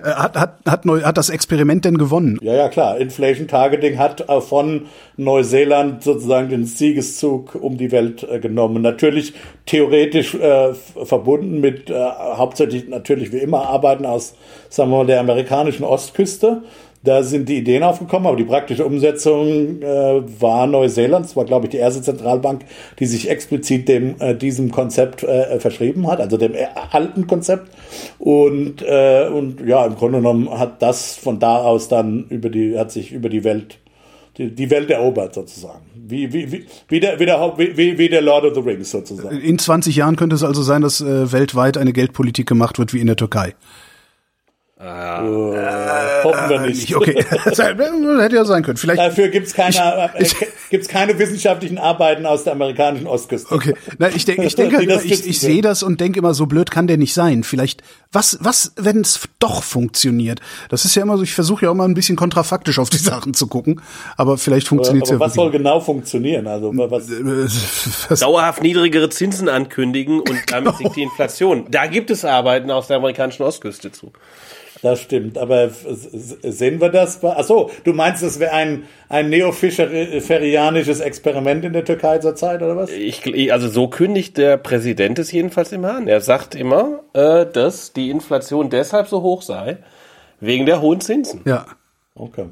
Äh, Hat, hat, hat, Neu, hat das Experiment denn gewonnen? Ja, ja, klar. Inflation Targeting hat äh, von Neuseeland sozusagen den Siegeszug um die Welt äh, genommen. Natürlich theoretisch äh, verbunden mit äh, hauptsächlich natürlich wie immer Arbeiten aus, sagen wir mal, der amerikanischen Ostküste. Da sind die Ideen aufgekommen, aber die praktische Umsetzung äh, war Neuseeland. Das war, glaube ich, die erste Zentralbank, die sich explizit dem äh, diesem Konzept äh, verschrieben hat, also dem äh, alten Konzept. Und äh, und ja, im Grunde genommen hat das von da aus dann über die hat sich über die Welt die, Welt erobert sozusagen. Wie wie wie wie der wie der, wie wie der Lord of the Rings sozusagen. In 20 Jahren könnte es also sein, dass äh, weltweit eine Geldpolitik gemacht wird wie in der Türkei. Hoffen wir nicht. Ich, okay, hätte ja sein können. Vielleicht. Dafür gibt's keine, äh, gibt's keine wissenschaftlichen Arbeiten aus der amerikanischen Ostküste. Okay, na, ich denke, ich denke, ich, ich können. sehe das und denke immer, so blöd kann der nicht sein. Vielleicht, was, was, wenn es doch funktioniert? Das ist ja immer so. Ich versuche ja auch mal ein bisschen kontrafaktisch auf die Sachen zu gucken, aber vielleicht funktioniert es Aber ja was soll genau funktionieren? Also was, Was, Dauerhaft niedrigere Zinsen ankündigen und damit sinkt die Inflation. Da gibt es Arbeiten aus der amerikanischen Ostküste zu. Das stimmt. Aber sehen wir das? bei- Ach so, du meinst, es wäre ein ein neofischerianisches Experiment in der Türkei zurzeit oder was? Ich, also so kündigt der Präsident es jedenfalls immer an. Er sagt immer, äh, dass die Inflation deshalb so hoch sei, wegen der hohen Zinsen. ja. Okay.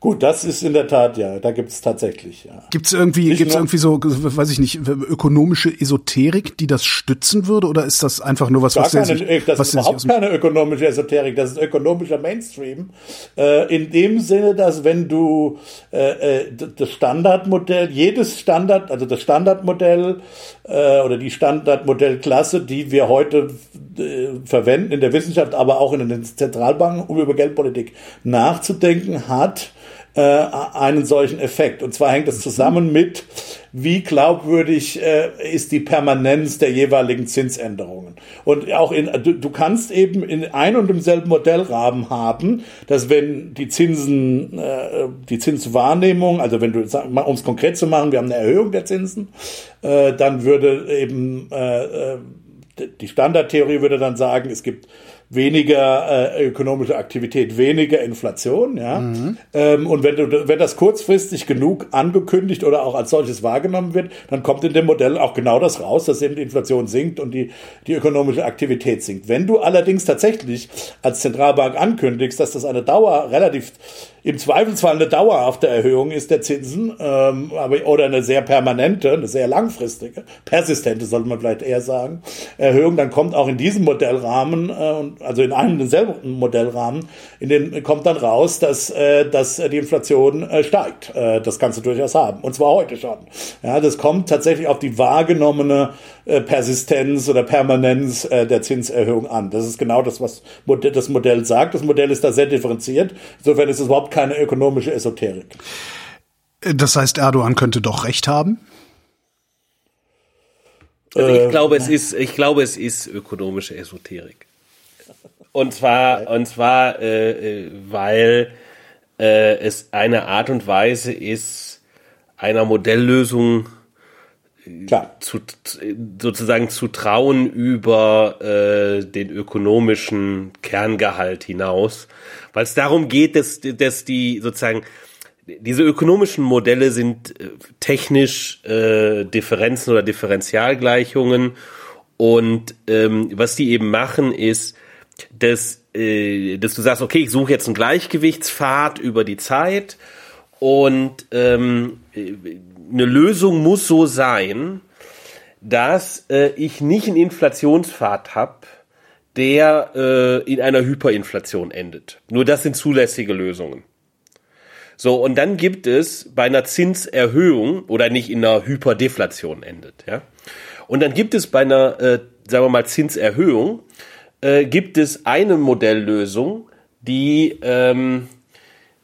Gut, das ist in der Tat ja. Da gibt's tatsächlich ja. Gibt's irgendwie, Nicht gibt's nur- irgendwie so, weiß ich nicht, ökonomische Esoterik, die das stützen würde, oder ist das einfach nur was, was keine, sich, äh, das was ist überhaupt keine ökonomische Esoterik, das ist ökonomischer Mainstream. Äh, in dem Sinne, dass wenn du äh, äh, das Standardmodell, jedes Standard, also das Standardmodell äh, oder die Standardmodellklasse, die wir heute äh, verwenden in der Wissenschaft, aber auch in den Zentralbanken, um über Geldpolitik nachzudenken, hat äh, einen solchen Effekt. Und zwar hängt das zusammen mit, wie glaubwürdig äh, ist die Permanenz der jeweiligen Zinsänderungen. Und auch in, du, du kannst eben in ein und demselben Modellrahmen haben, dass wenn die Zinsen, äh, die Zinswahrnehmung, also wenn du, um es konkret zu machen, wir haben eine Erhöhung der Zinsen, äh, dann würde eben äh, äh, die Standardtheorie würde dann sagen, es gibt weniger äh, ökonomische Aktivität, weniger Inflation, ja. Ähm, und wenn wenn das kurzfristig genug angekündigt oder auch als solches wahrgenommen wird, dann kommt in dem Modell auch genau das raus, dass eben die Inflation sinkt und die, die ökonomische Aktivität sinkt. Wenn du allerdings tatsächlich als Zentralbank ankündigst, dass das eine Dauer relativ im Zweifelsfall eine dauerhafte Erhöhung ist der Zinsen, ähm, aber, oder eine sehr permanente, eine sehr langfristige, persistente, sollte man vielleicht eher sagen, Erhöhung, dann kommt auch in diesem Modellrahmen äh, und also in einem denselben Modellrahmen, in dem kommt dann raus, dass, äh, dass die Inflation äh, steigt. Äh, das kannst du durchaus haben. Und zwar heute schon. Ja, das kommt tatsächlich auf die wahrgenommene äh, Persistenz oder Permanenz äh, der Zinserhöhung an. Das ist genau das, was das Modell sagt. Das Modell ist da sehr differenziert. Insofern ist es überhaupt keine ökonomische Esoterik. Das heißt, Erdogan könnte doch recht haben? Also ich glaube, es ist, ich glaube, es ist ökonomische Esoterik. Und zwar, und zwar, äh, äh, weil äh, es eine Art und Weise ist, einer Modelllösung Klar. Zu, sozusagen zu trauen über äh, den ökonomischen Kerngehalt hinaus, weil es darum geht, dass, dass die sozusagen diese ökonomischen Modelle sind äh, technisch äh, Differenzen oder Differentialgleichungen. Und ähm, was die eben machen ist, dass, äh, dass du sagst, okay, ich suche jetzt einen Gleichgewichtspfad über die Zeit und ähm, eine Lösung muss so sein, dass äh, ich nicht einen Inflationspfad habe, der äh, in einer Hyperinflation endet. Nur das sind zulässige Lösungen. So, und dann gibt es bei einer Zinserhöhung oder nicht in einer Hyperdeflation endet, ja. Und dann gibt es bei einer, äh, sagen wir mal, Zinserhöhung, äh, gibt es eine Modelllösung, die, ähm,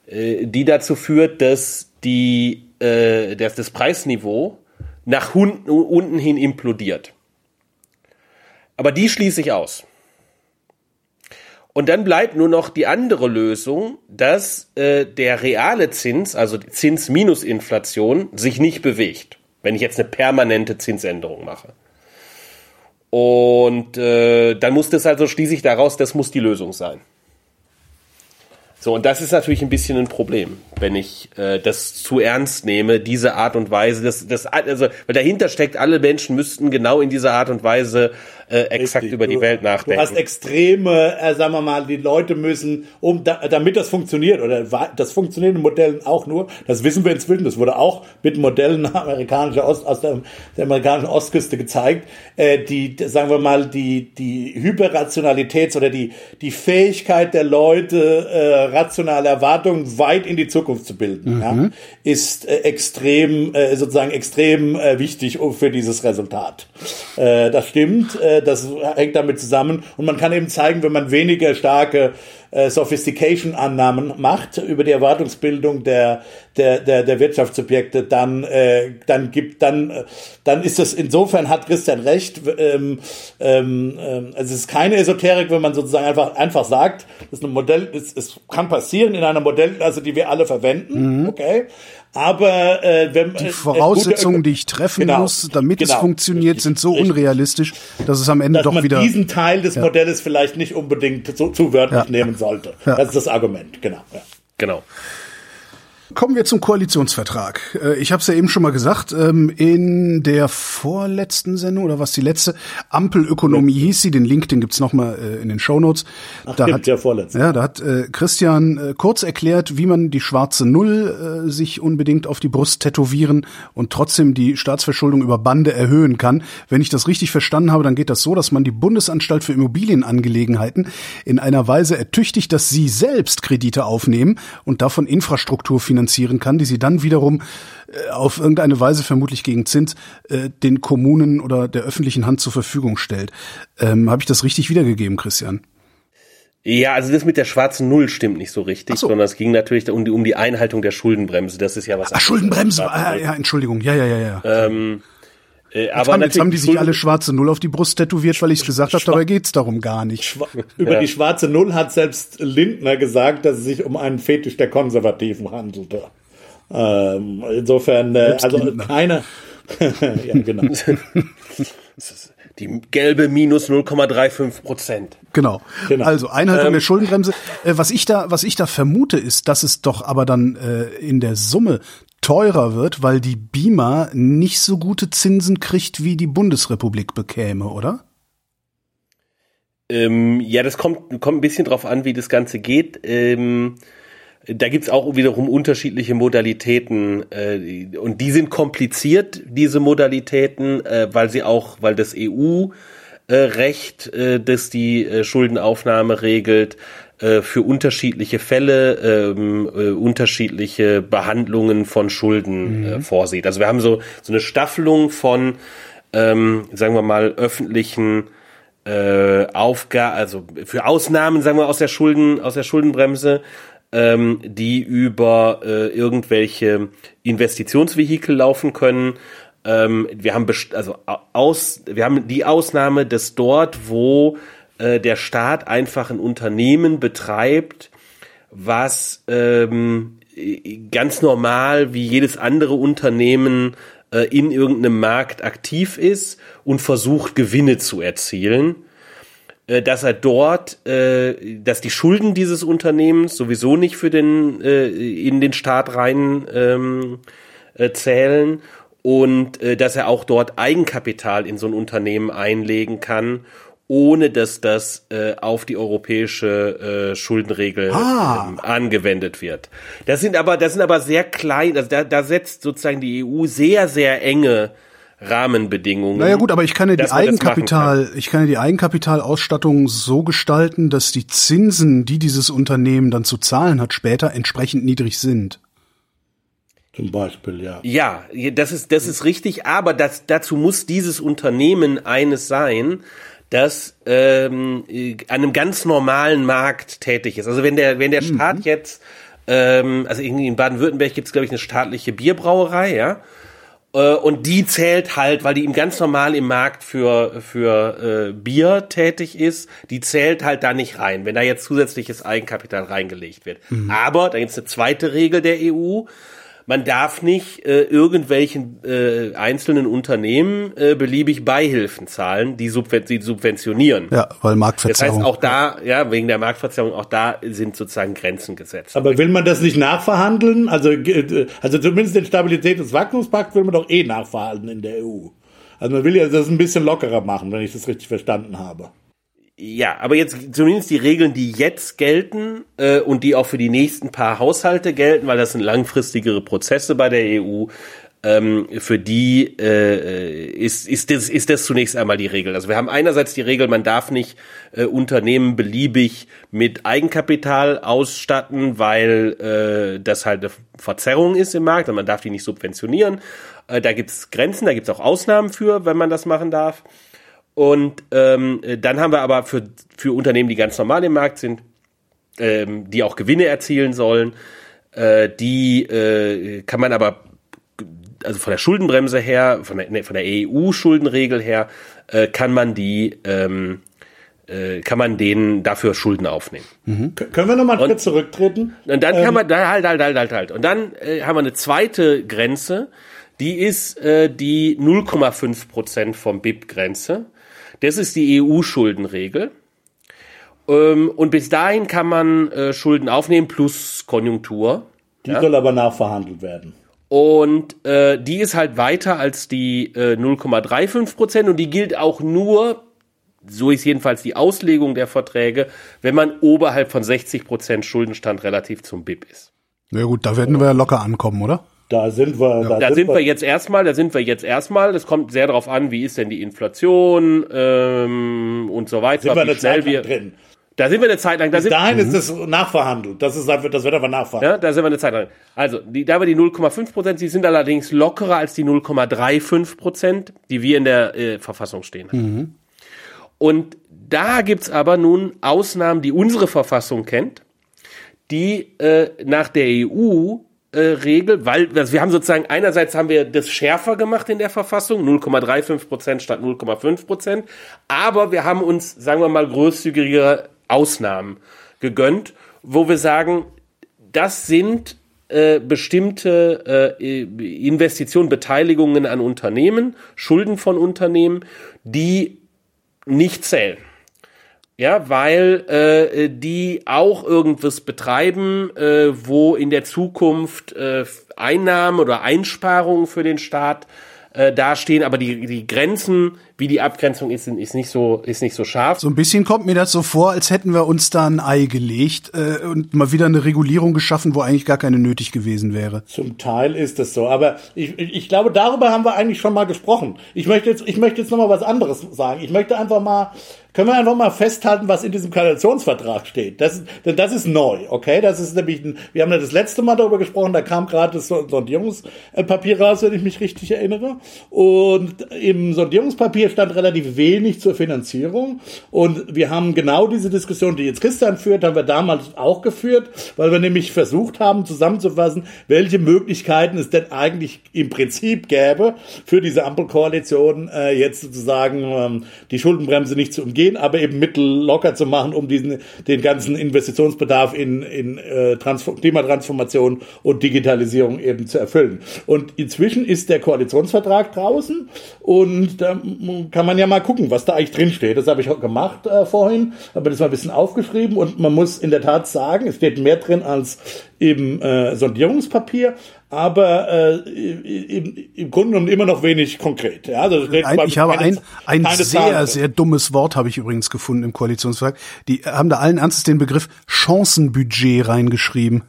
äh, die dazu führt, dass die, äh, dass das Preisniveau nach unten, unten hin implodiert. Aber die schließe ich aus. Und dann bleibt nur noch die andere Lösung, dass äh, der reale Zins, also Zins minus Inflation, sich nicht bewegt, wenn ich jetzt eine permanente Zinsänderung mache. Und äh, dann muss das also schließe ich daraus, das muss die Lösung sein. So, und das ist natürlich ein bisschen ein Problem, wenn ich äh, das zu ernst nehme, diese Art und Weise, das, das, also, weil dahinter steckt, alle Menschen müssten genau in dieser Art und Weise äh, exakt Richtig. über die Welt nachdenken. Du hast extreme, äh, sagen wir mal, die Leute müssen, um da, damit das funktioniert, oder das funktioniert in Modellen auch nur, das wissen wir inzwischen, das wurde auch mit Modellen amerikanischer Ost, aus der, der amerikanischen Ostküste gezeigt, äh, die, sagen wir mal, die, die Hyperrationalitäts- oder die, die Fähigkeit der Leute, äh, rationale Erwartungen weit in die Zukunft zu bilden, mhm. ja, ist äh, extrem, äh, sozusagen extrem äh, wichtig für dieses Resultat. Äh, das stimmt, äh, das hängt damit zusammen und man kann eben zeigen, wenn man weniger starke äh, Sophistication-Annahmen macht über die Erwartungsbildung der, der, der, der Wirtschaftssubjekte, dann, äh, dann gibt, dann, dann ist das, insofern hat Christian recht, ähm, ähm, ähm, also es ist keine Esoterik, wenn man sozusagen einfach, einfach sagt, das ist ein Modell, es, es kann passieren in einer Modellklasse, die wir alle verwenden, mhm. okay, aber äh, wenn die äh, Voraussetzungen, gute, die ich treffen genau, muss, damit genau, es funktioniert, sind so richtig, unrealistisch, dass es am Ende dass doch man wieder diesen Teil des ja. Modells vielleicht nicht unbedingt zu, zu wörtlich ja. nehmen sollte. Ja. Das ist das Argument, genau. Genau. Kommen wir zum Koalitionsvertrag. Äh, ich habe es ja eben schon mal gesagt, ähm, in der vorletzten Sendung oder was die letzte Ampelökonomie hieß sie, den Link, den gibt's noch mal äh, in den Shownotes. Ach, da hat, ja, vorletzte. ja, da hat äh, Christian kurz erklärt, wie man die schwarze Null sich unbedingt auf die Brust tätowieren und trotzdem die Staatsverschuldung über Bande erhöhen kann. Wenn ich das richtig verstanden habe, dann geht das so, dass man die Bundesanstalt für Immobilienangelegenheiten in einer Weise ertüchtigt, dass sie selbst Kredite aufnehmen und davon Infrastruktur finanzieren finanzieren kann, die sie dann wiederum äh, auf irgendeine Weise vermutlich gegen Zins äh, den Kommunen oder der öffentlichen Hand zur Verfügung stellt. Ähm, Habe ich das richtig wiedergegeben, Christian? Ja, also das mit der schwarzen Null stimmt nicht so richtig, so. sondern es ging natürlich um die, um die Einhaltung der Schuldenbremse. Das ist ja was. Ach, Schuldenbremse, ah, ja, Entschuldigung, ja, ja, ja, ja. Ähm, äh, aber haben, jetzt haben die sich alle schwarze Null auf die Brust tätowiert, weil ich es gesagt habe, dabei geht's darum gar nicht. Schwa über ja. die schwarze Null hat selbst Lindner gesagt, dass es sich um einen Fetisch der Konservativen handelte. Ähm, insofern, äh, also Lindner. keine. ja, genau. Die gelbe minus 0,35 Prozent. Genau. genau. Also Einhaltung ähm, der Schuldenbremse. Äh, was ich da, was ich da vermute, ist, dass es doch aber dann äh, in der Summe teurer wird, weil die BIMA nicht so gute Zinsen kriegt, wie die Bundesrepublik bekäme, oder? Ähm, ja, das kommt, kommt ein bisschen drauf an, wie das Ganze geht. Ähm, da gibt's auch wiederum unterschiedliche Modalitäten äh, und die sind kompliziert, diese Modalitäten, äh, weil sie auch, weil das EU äh, Recht, äh, das die äh, Schuldenaufnahme regelt, äh, für unterschiedliche Fälle ähm, äh, unterschiedliche Behandlungen von Schulden mhm. äh, vorsieht. Also wir haben so, so eine Staffelung von, ähm, sagen wir mal, öffentlichen äh, Aufgaben, also für Ausnahmen, sagen wir, aus der Schulden, aus der Schuldenbremse, ähm, die über äh, irgendwelche Investitionsvehikel laufen können. Ähm, wir haben also aus, wir haben die Ausnahme, dass dort, wo äh, der Staat einfach ein Unternehmen betreibt, was ähm, ganz normal wie jedes andere Unternehmen äh, in irgendeinem Markt aktiv ist und versucht Gewinne zu erzielen, äh, dass er dort, äh, dass die Schulden dieses Unternehmens sowieso nicht für den äh, in den Staat rein ähm, äh, zählen und äh, dass er auch dort Eigenkapital in so ein Unternehmen einlegen kann ohne dass das äh, auf die europäische äh, Schuldenregel ah. ähm, angewendet wird. Das sind aber, das sind aber sehr klein, also da, da setzt sozusagen die EU sehr, sehr enge Rahmenbedingungen. Naja gut, aber ich kann ja die Eigenkapital, kann. ich kann ja die Eigenkapitalausstattung so gestalten, dass die Zinsen, die dieses Unternehmen dann zu zahlen hat, später entsprechend niedrig sind. Zum Beispiel, ja. Ja, das ist, das ist richtig, aber das, dazu muss dieses Unternehmen eines sein, das ähm, an einem ganz normalen Markt tätig ist. Also wenn der, wenn der mhm. Staat jetzt, ähm, also in Baden-Württemberg gibt es, glaube ich, eine staatliche Bierbrauerei, ja. Äh, und die zählt halt, weil die im ganz normal im Markt für, für äh, Bier tätig ist, die zählt halt da nicht rein, wenn da jetzt zusätzliches Eigenkapital reingelegt wird. Mhm. Aber da gibt es eine zweite Regel der EU, man darf nicht äh, irgendwelchen äh, einzelnen Unternehmen äh, beliebig Beihilfen zahlen, die, subven die subventionieren. Ja, weil Marktverzerrung. Das heißt, auch da, ja, wegen der Marktverzerrung, auch da sind sozusagen Grenzen gesetzt. Aber will man das nicht nachverhandeln? Also, äh, also zumindest den Stabilitäts- und Wachstumspakt will man doch eh nachverhandeln in der EU. Also man will ja das ein bisschen lockerer machen, wenn ich das richtig verstanden habe. Ja, aber jetzt zumindest die Regeln, die jetzt gelten äh, und die auch für die nächsten paar Haushalte gelten, weil das sind langfristigere Prozesse bei der EU, ähm, für die äh, ist, ist, das, ist das zunächst einmal die Regel. Also wir haben einerseits die Regel, man darf nicht äh, Unternehmen beliebig mit Eigenkapital ausstatten, weil äh, das halt eine Verzerrung ist im Markt und man darf die nicht subventionieren. Äh, da gibt's Grenzen, da gibt's auch Ausnahmen für, wenn man das machen darf. Und ähm, dann haben wir aber für, für Unternehmen, die ganz normal im Markt sind, ähm, die auch Gewinne erzielen sollen, äh, die äh, kann man aber, also von der Schuldenbremse her, von der, von der EU-Schuldenregel her, äh, kann man die ähm, äh, kann man denen dafür Schulden aufnehmen. Mhm. Können wir nochmal kurz zurücktreten? Und dann ähm. kann man, halt, halt, halt, halt, halt. Und dann äh, haben wir eine zweite Grenze, die ist äh, die 0,5 Prozent vom BIP-Grenze. Das ist die EU-Schuldenregel. Ähm, und bis dahin kann man äh, Schulden aufnehmen plus Konjunktur. Die ja? soll aber nachverhandelt werden. Und äh, die ist halt weiter als die äh, 0,35 Prozent und die gilt auch nur, so ist jedenfalls die Auslegung der Verträge, wenn man oberhalb von 60 Prozent Schuldenstand relativ zum BIP ist. Na ja gut, da werden wir ja locker ankommen, oder? Da sind wir. Ja. Da, da, sind, wir, wir jetzt erstmal. Da sind wir jetzt erstmal. Das kommt sehr darauf an, wie ist denn die Inflation ähm, und so weiter. Sind wir eine Zeit wir, drin. Da sind wir eine Zeit lang. Da Bis dahin ist das nachverhandelt. Das ist das wird aber nachverhandelt. Ja, da sind wir eine Zeit lang. Also die, da wir die 0,5 Prozent, sie sind allerdings lockerer als die 0,35 Prozent, die wir in der äh, Verfassung stehen. Mhm. Und da gibt's aber nun Ausnahmen, die unsere Verfassung kennt, die äh, nach der EU äh, Regel, weil also wir haben sozusagen einerseits haben wir das schärfer gemacht in der Verfassung, 0,35 Prozent statt 0,5 Prozent, aber wir haben uns, sagen wir mal, großzügigere Ausnahmen gegönnt, wo wir sagen, das sind äh, bestimmte äh, Investitionen, Beteiligungen an Unternehmen, Schulden von Unternehmen, die nicht zählen. Ja, weil äh, die auch irgendwas betreiben, äh, wo in der Zukunft äh, Einnahmen oder Einsparungen für den Staat äh, dastehen, aber die, die Grenzen, wie die Abgrenzung ist, ist nicht so, ist nicht so scharf. So ein bisschen kommt mir das so vor, als hätten wir uns da ein Ei gelegt äh, und mal wieder eine Regulierung geschaffen, wo eigentlich gar keine nötig gewesen wäre. Zum Teil ist es so, aber ich, ich glaube, darüber haben wir eigentlich schon mal gesprochen. Ich möchte jetzt, ich möchte jetzt noch mal was anderes sagen. Ich möchte einfach mal können wir einfach mal festhalten, was in diesem Koalitionsvertrag steht. Das, denn das ist neu, okay? Das ist nämlich, wir haben ja das letzte Mal darüber gesprochen, da kam gerade das Sondierungspapier raus, wenn ich mich richtig erinnere. Und im Sondierungspapier stand relativ wenig zur Finanzierung. Und wir haben genau diese Diskussion, die jetzt Christian führt, haben wir damals auch geführt, weil wir nämlich versucht haben, zusammenzufassen, welche Möglichkeiten es denn eigentlich im Prinzip gäbe, für diese Ampelkoalition äh, jetzt sozusagen ähm, die Schuldenbremse nicht zu umgehen gehen, aber eben Mittel locker zu machen, um diesen den ganzen Investitionsbedarf in, in äh, Transform Klimatransformation und Digitalisierung eben zu erfüllen. Und inzwischen ist der Koalitionsvertrag draußen und da kann man ja mal gucken, was da eigentlich drin steht. Das habe ich gemacht äh, vorhin, habe das mal ein bisschen aufgeschrieben und man muss in der Tat sagen, es steht mehr drin als im äh, Sondierungspapier, aber äh, im, im Grunde genommen immer noch wenig konkret. Ja, also ein, ich habe ein, ein sehr, sehr dummes Wort habe ich übrigens gefunden im Koalitionsvertrag. Die haben da allen Ernstes den Begriff Chancenbudget reingeschrieben.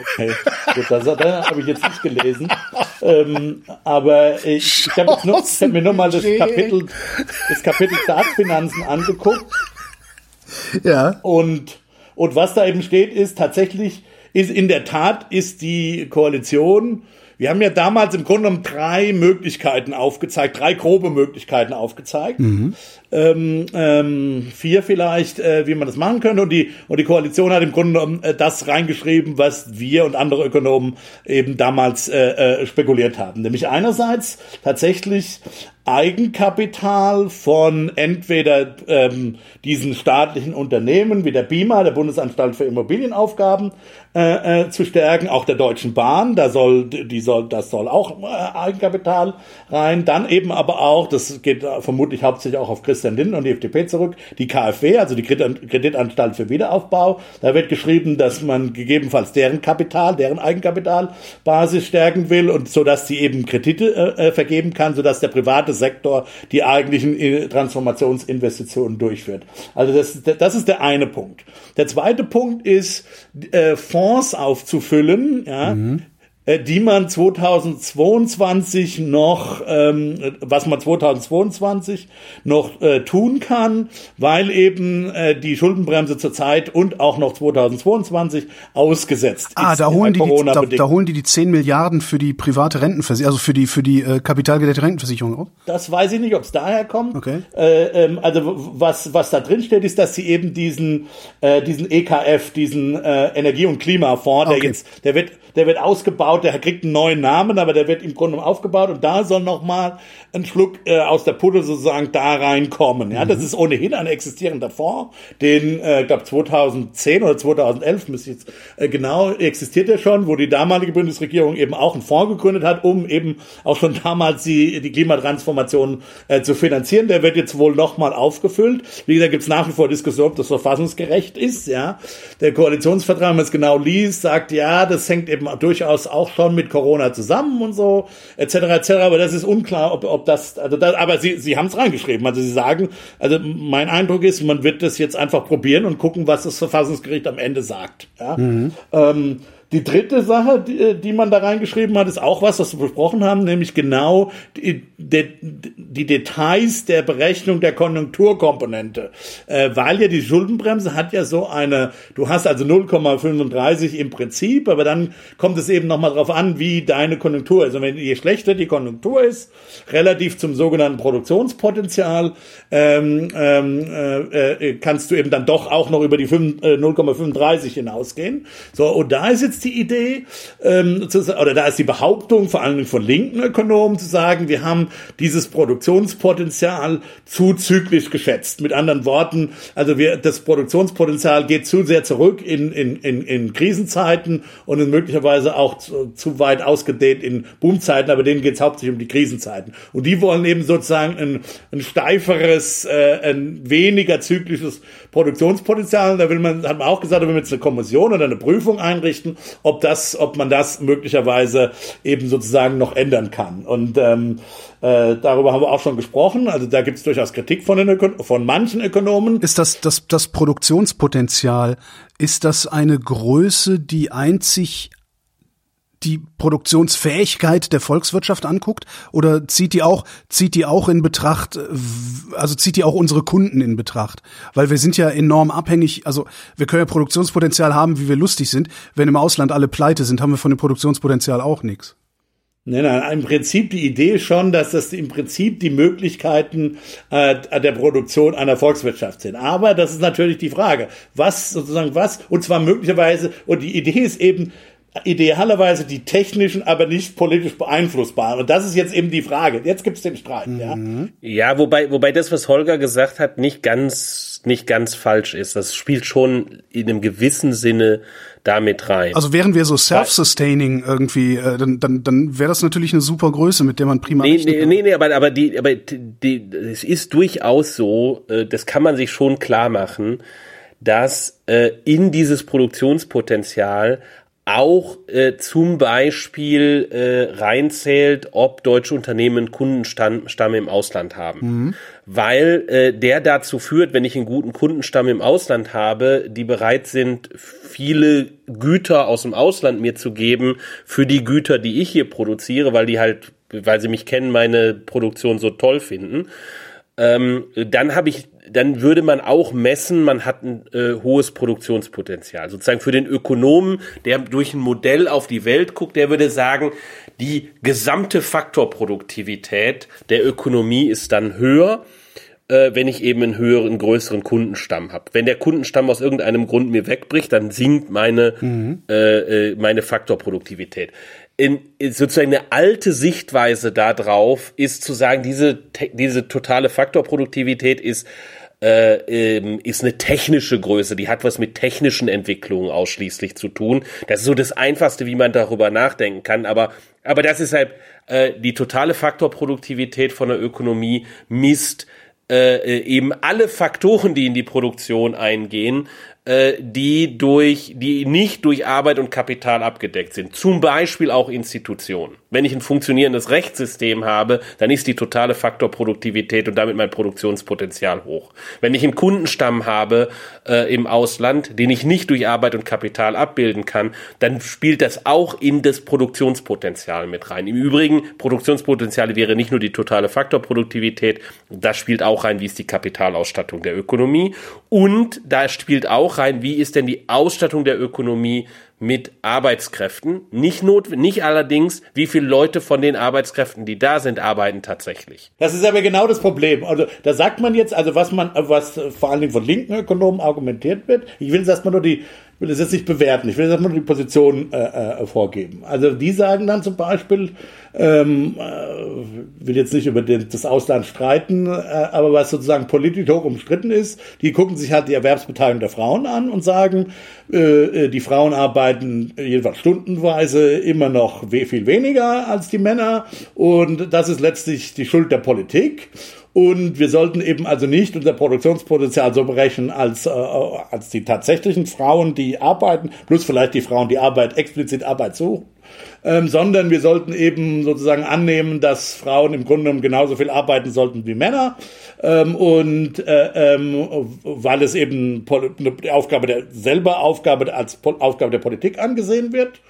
Okay, gut, das, das habe ich jetzt nicht gelesen. Ähm, aber ich, ich habe hab mir nur mal das Kapitel, das Kapitel Staatsfinanzen angeguckt. Ja. Und, und was da eben steht, ist tatsächlich, ist in der Tat ist die Koalition wir haben ja damals im Grunde genommen drei Möglichkeiten aufgezeigt, drei grobe Möglichkeiten aufgezeigt. Mhm. Ähm, ähm, vier vielleicht, äh, wie man das machen könnte. Und die, und die Koalition hat im Grunde genommen äh, das reingeschrieben, was wir und andere Ökonomen eben damals äh, äh, spekuliert haben. Nämlich einerseits tatsächlich Eigenkapital von entweder ähm, diesen staatlichen Unternehmen wie der BIMA, der Bundesanstalt für Immobilienaufgaben, äh, äh, zu stärken, auch der Deutschen Bahn, da soll, die soll, das soll auch äh, Eigenkapital rein. Dann eben aber auch, das geht vermutlich hauptsächlich auch auf Christian Lindner und die FDP zurück, die KfW, also die Kreditanstalt für Wiederaufbau. Da wird geschrieben, dass man gegebenenfalls deren Kapital, deren Eigenkapitalbasis stärken will und so dass sie eben Kredite äh, äh vergeben kann, so dass der private Sektor die eigentlichen äh, Transformationsinvestitionen durchführt. Also das, das ist der eine Punkt. Der zweite Punkt ist, äh, Fonds aufzufüllen, ja, mhm. Äh, die man 2022 noch, ähm, was man 2022 noch äh, tun kann, weil eben äh, die Schuldenbremse zurzeit und auch noch 2022 ausgesetzt ah, ist. Ah, da holen, die, die da, da, holen die die 10 Milliarden für die private Rentenversicherung, also für die für die äh, kapitalgedeckte Rentenversicherung raus? Das weiß ich nicht, ob es daher kommt. Okay. Äh, ähm, also was was da drin steht, ist, dass sie eben diesen äh, diesen EKF, diesen äh, Energie- und Klimafonds, okay. der jetzt der wird der wird ausgebaut, der kriegt einen neuen Namen, aber der wird im Grunde aufgebaut und da soll nochmal ein Schluck äh, aus der Pulle sozusagen da reinkommen. Ja, mhm. das ist ohnehin ein existierender Fonds, den, äh, ich glaube 2010 oder 2011 müsste jetzt äh, genau existiert er schon, wo die damalige Bundesregierung eben auch einen Fonds gegründet hat, um eben auch schon damals die, die Klimatransformation äh, zu finanzieren. Der wird jetzt wohl nochmal aufgefüllt. Wie gesagt, gibt es nach wie vor Diskussion, ob das verfassungsgerecht ist. Ja, der Koalitionsvertrag, wenn man es genau liest, sagt ja, das hängt eben durchaus auch schon mit Corona zusammen und so etc. etc. Aber das ist unklar, ob, ob das, also das, aber sie, sie haben es reingeschrieben. Also sie sagen, also mein Eindruck ist, man wird das jetzt einfach probieren und gucken, was das Verfassungsgericht am Ende sagt. Ja? Mhm. Ähm, die dritte Sache, die, die man da reingeschrieben hat, ist auch was, was wir besprochen haben, nämlich genau die, die, die Details der Berechnung der Konjunkturkomponente. Äh, weil ja die Schuldenbremse hat ja so eine, du hast also 0,35 im Prinzip, aber dann kommt es eben nochmal drauf an, wie deine Konjunktur ist. Und wenn je schlechter die Konjunktur ist, relativ zum sogenannten Produktionspotenzial, ähm, ähm, äh, äh kannst du eben dann doch auch noch über die 0,35 äh, hinausgehen. So, und da ist jetzt jetzt die Idee, ähm, zu, oder da ist die Behauptung, vor allem von linken Ökonomen, zu sagen, wir haben dieses Produktionspotenzial zuzüglich geschätzt. Mit anderen Worten, also wir, das Produktionspotenzial geht zu sehr zurück in, in, in, in Krisenzeiten und ist möglicherweise auch zu, zu weit ausgedehnt in Boomzeiten, aber denen geht es hauptsächlich um die Krisenzeiten. Und die wollen eben sozusagen ein, ein steiferes, äh, ein weniger zyklisches Produktionspotenzial. Da will man, hat man auch gesagt, da will man jetzt eine Kommission oder eine Prüfung einrichten, ob das, ob man das möglicherweise eben sozusagen noch ändern kann. Und ähm, äh, darüber haben wir auch schon gesprochen. Also da gibt es durchaus Kritik von, den Öko von manchen Ökonomen. Ist das, das das Produktionspotenzial, ist das eine Größe, die einzig die Produktionsfähigkeit der Volkswirtschaft anguckt? Oder zieht die auch zieht die auch in Betracht also zieht die auch unsere Kunden in Betracht? Weil wir sind ja enorm abhängig also wir können ja Produktionspotenzial haben wie wir lustig sind. Wenn im Ausland alle pleite sind haben wir von dem Produktionspotenzial auch nichts Nein, nein, im Prinzip die Idee schon, dass das im Prinzip die Möglichkeiten äh, der Produktion einer Volkswirtschaft sind. Aber das ist natürlich die Frage, was sozusagen was, und zwar möglicherweise, und die Idee ist eben, idealerweise die technischen, aber nicht politisch beeinflussbaren. Und das ist jetzt eben die Frage. Jetzt gibt es den Streit. Mhm. Ja? ja, wobei, wobei das, was Holger gesagt hat, nicht ganz, nicht ganz falsch ist. Das spielt schon in einem gewissen Sinne damit rein. Also wären wir so self-sustaining irgendwie, äh, dann, dann, dann wäre das natürlich eine super Größe, mit der man prima nee, nee, nee, nee, aber, aber die, aber die, es ist durchaus so, äh, das kann man sich schon klar machen, dass äh, in dieses Produktionspotenzial auch äh, zum Beispiel äh, reinzählt, ob deutsche Unternehmen Kundenstamm im Ausland haben. Mhm. Weil äh, der dazu führt, wenn ich einen guten Kundenstamm im Ausland habe, die bereit sind, viele Güter aus dem Ausland mir zu geben für die Güter, die ich hier produziere, weil die halt, weil sie mich kennen, meine Produktion so toll finden. Ähm, dann habe ich dann würde man auch messen, man hat ein äh, hohes Produktionspotenzial. Sozusagen für den Ökonomen, der durch ein Modell auf die Welt guckt, der würde sagen, die gesamte Faktorproduktivität der Ökonomie ist dann höher, äh, wenn ich eben einen höheren, größeren Kundenstamm habe. Wenn der Kundenstamm aus irgendeinem Grund mir wegbricht, dann sinkt meine, mhm. äh, äh meine Faktorproduktivität in, sozusagen eine alte Sichtweise darauf ist zu sagen, diese, diese totale Faktorproduktivität ist äh, ähm, ist eine technische Größe, die hat was mit technischen Entwicklungen ausschließlich zu tun. Das ist so das Einfachste, wie man darüber nachdenken kann, aber, aber das ist halt äh, die totale Faktorproduktivität von der Ökonomie misst äh, äh eben alle Faktoren, die in die Produktion eingehen, die durch, die nicht durch Arbeit und Kapital abgedeckt sind. Zum Beispiel auch Institutionen. Wenn ich ein funktionierendes Rechtssystem habe, dann ist die totale Faktorproduktivität und damit mein Produktionspotenzial hoch. Wenn ich einen Kundenstamm habe äh, im Ausland, den ich nicht durch Arbeit und Kapital abbilden kann, dann spielt das auch in das Produktionspotenzial mit rein. Im Übrigen, Produktionspotenziale wäre nicht nur die totale Faktorproduktivität, das spielt auch rein, wie ist die Kapitalausstattung der Ökonomie und da spielt auch rein, wie ist denn die Ausstattung der Ökonomie mit Arbeitskräften. Nicht not, nicht allerdings, wie viele Leute von den Arbeitskräften, die da sind, arbeiten tatsächlich. Das ist aber genau das Problem. Also da sagt man jetzt, also was man, was vor allen Dingen von linken Ökonomen argumentiert wird. Ich will jetzt erstmal nur die will es jetzt nicht bewerten, ich will jetzt erstmal die Position äh, äh, vorgeben. Also die sagen dann zum Beispiel, ähm, äh, will jetzt nicht über den, das Ausland streiten, äh, aber was sozusagen politisch hoch umstritten ist, die gucken sich halt die Erwerbsbeteiligung der Frauen an und sagen, äh, äh die Frauen arbeiten jedenfalls stundenweise immer noch viel weniger als die Männer und das ist letztlich die Schuld der Politik. Und wir sollten eben also nicht unser Produktionspotenzial so berechnen als, äh, als die tatsächlichen Frauen, die arbeiten, plus vielleicht die Frauen, die Arbeit explizit Arbeit suchen. Ähm, sondern wir sollten eben sozusagen annehmen, dass Frauen im Grunde genommen genauso viel arbeiten sollten wie Männer. Ähm, und äh, ähm, weil es eben eine Aufgabe der selber Aufgabe als Aufgabe der Politik angesehen wird.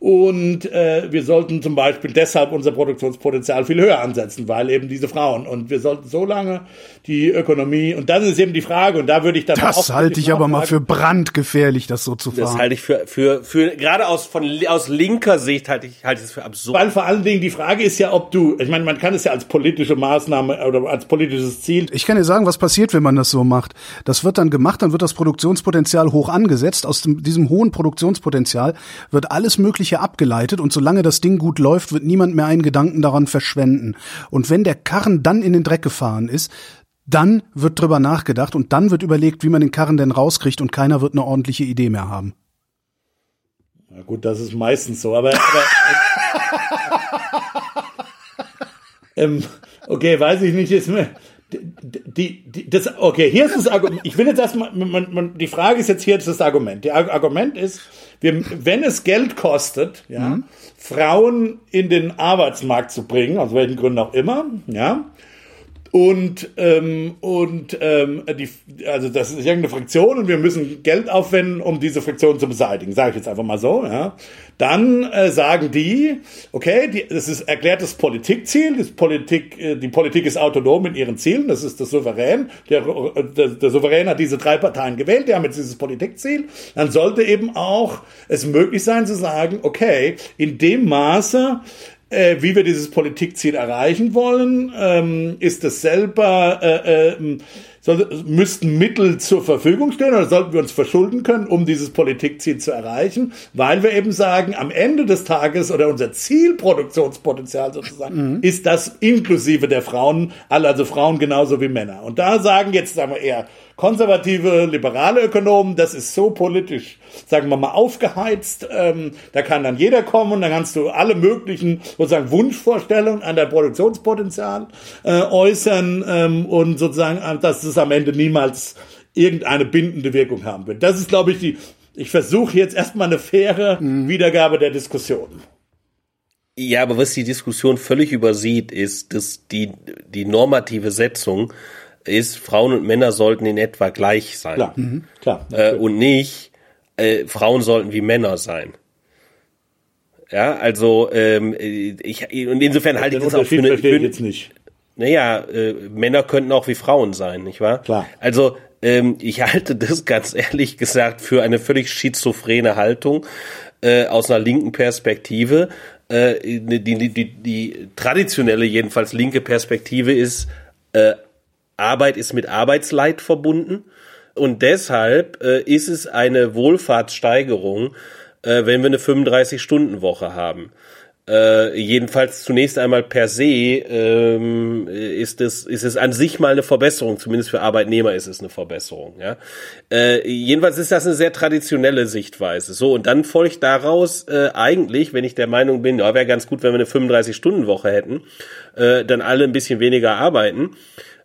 Und äh, wir sollten zum Beispiel deshalb unser Produktionspotenzial viel höher ansetzen, weil eben diese Frauen. Und wir sollten so lange die Ökonomie, und das ist eben die Frage, und da würde ich dann Das halte ich aber mal für brandgefährlich, das so zu fahren. Das halte ich für, für, für gerade aus, von, aus linker Sicht halte ich, halte ich das für absurd. Weil vor allen Dingen die Frage ist ja, ob du, ich meine, man kann es ja als politische Maßnahme oder als politisches Ziel. Ich kann dir sagen, was passiert, wenn man das so macht. Das wird dann gemacht, dann wird das Produktionspotenzial hoch angesetzt. Aus dem, diesem hohen Produktionspotenzial wird alles mögliche Gespräche abgeleitet und solange das Ding gut läuft, wird niemand mehr einen Gedanken daran verschwenden. Und wenn der Karren dann in den Dreck gefahren ist, dann wird drüber nachgedacht und dann wird überlegt, wie man den Karren denn rauskriegt und keiner wird eine ordentliche Idee mehr haben. Na gut, das ist meistens so, aber, aber ähm, okay, weiß ich nicht, ist mir, die, die, das, okay, hier ist das Argument. Ich will jetzt erstmal, man, man, die Frage ist jetzt hier das Argument. Das Argument ist, wir, wenn es Geld kostet, ja, mhm. Frauen in den Arbeitsmarkt zu bringen, aus welchen Gründen auch immer, ja, und ähm, und ähm, die, also das ist irgendeine Fraktion und wir müssen Geld aufwenden, um diese Fraktion zu beseitigen, sage ich jetzt einfach mal so. Ja. Dann äh, sagen die, okay, die, das ist erklärtes Politikziel, das Politik, äh, die Politik ist autonom in ihren Zielen, das ist das Souverän. Der, der, der Souverän hat diese drei Parteien gewählt, die haben jetzt dieses Politikziel. Dann sollte eben auch es möglich sein zu sagen, okay, in dem Maße äh, wie wir dieses Politikziel erreichen wollen, ähm, ist es selber, äh, äh, soll, müssten Mittel zur Verfügung stehen oder sollten wir uns verschulden können, um dieses Politikziel zu erreichen, weil wir eben sagen, am Ende des Tages oder unser Zielproduktionspotenzial sozusagen mhm. ist das inklusive der Frauen, also Frauen genauso wie Männer. Und da sagen jetzt, sagen wir eher, konservative, liberale Ökonomen, das ist so politisch, sagen wir mal, aufgeheizt. Ähm, da kann dann jeder kommen und dann kannst du alle möglichen sozusagen Wunschvorstellungen an der Produktionspotenzial äh, äußern ähm, und sozusagen, äh, dass es am Ende niemals irgendeine bindende Wirkung haben wird. Das ist, glaube ich, die. Ich versuche jetzt erstmal eine faire mhm. Wiedergabe der Diskussion. Ja, aber was die Diskussion völlig übersieht, ist, dass die, die normative Setzung ist, Frauen und Männer sollten in etwa gleich sein. Klar, mhm. klar. Äh, und nicht, äh, Frauen sollten wie Männer sein. Ja, also ähm, ich und insofern halte ich das auch für eine. Für, jetzt nicht. Naja, äh, Männer könnten auch wie Frauen sein, nicht wahr? Klar. Also ähm, ich halte das ganz ehrlich gesagt für eine völlig schizophrene Haltung äh, aus einer linken Perspektive. Äh, die, die, die, die traditionelle, jedenfalls linke Perspektive ist, äh, Arbeit ist mit Arbeitsleid verbunden. Und deshalb äh, ist es eine Wohlfahrtssteigerung, äh, wenn wir eine 35-Stunden-Woche haben. Äh, jedenfalls zunächst einmal per se ähm, ist es ist es an sich mal eine Verbesserung, zumindest für Arbeitnehmer ist es eine Verbesserung. Ja, äh, jedenfalls ist das eine sehr traditionelle Sichtweise. So und dann folgt daraus äh, eigentlich, wenn ich der Meinung bin, ja, wäre ganz gut, wenn wir eine 35-Stunden-Woche hätten, äh, dann alle ein bisschen weniger arbeiten.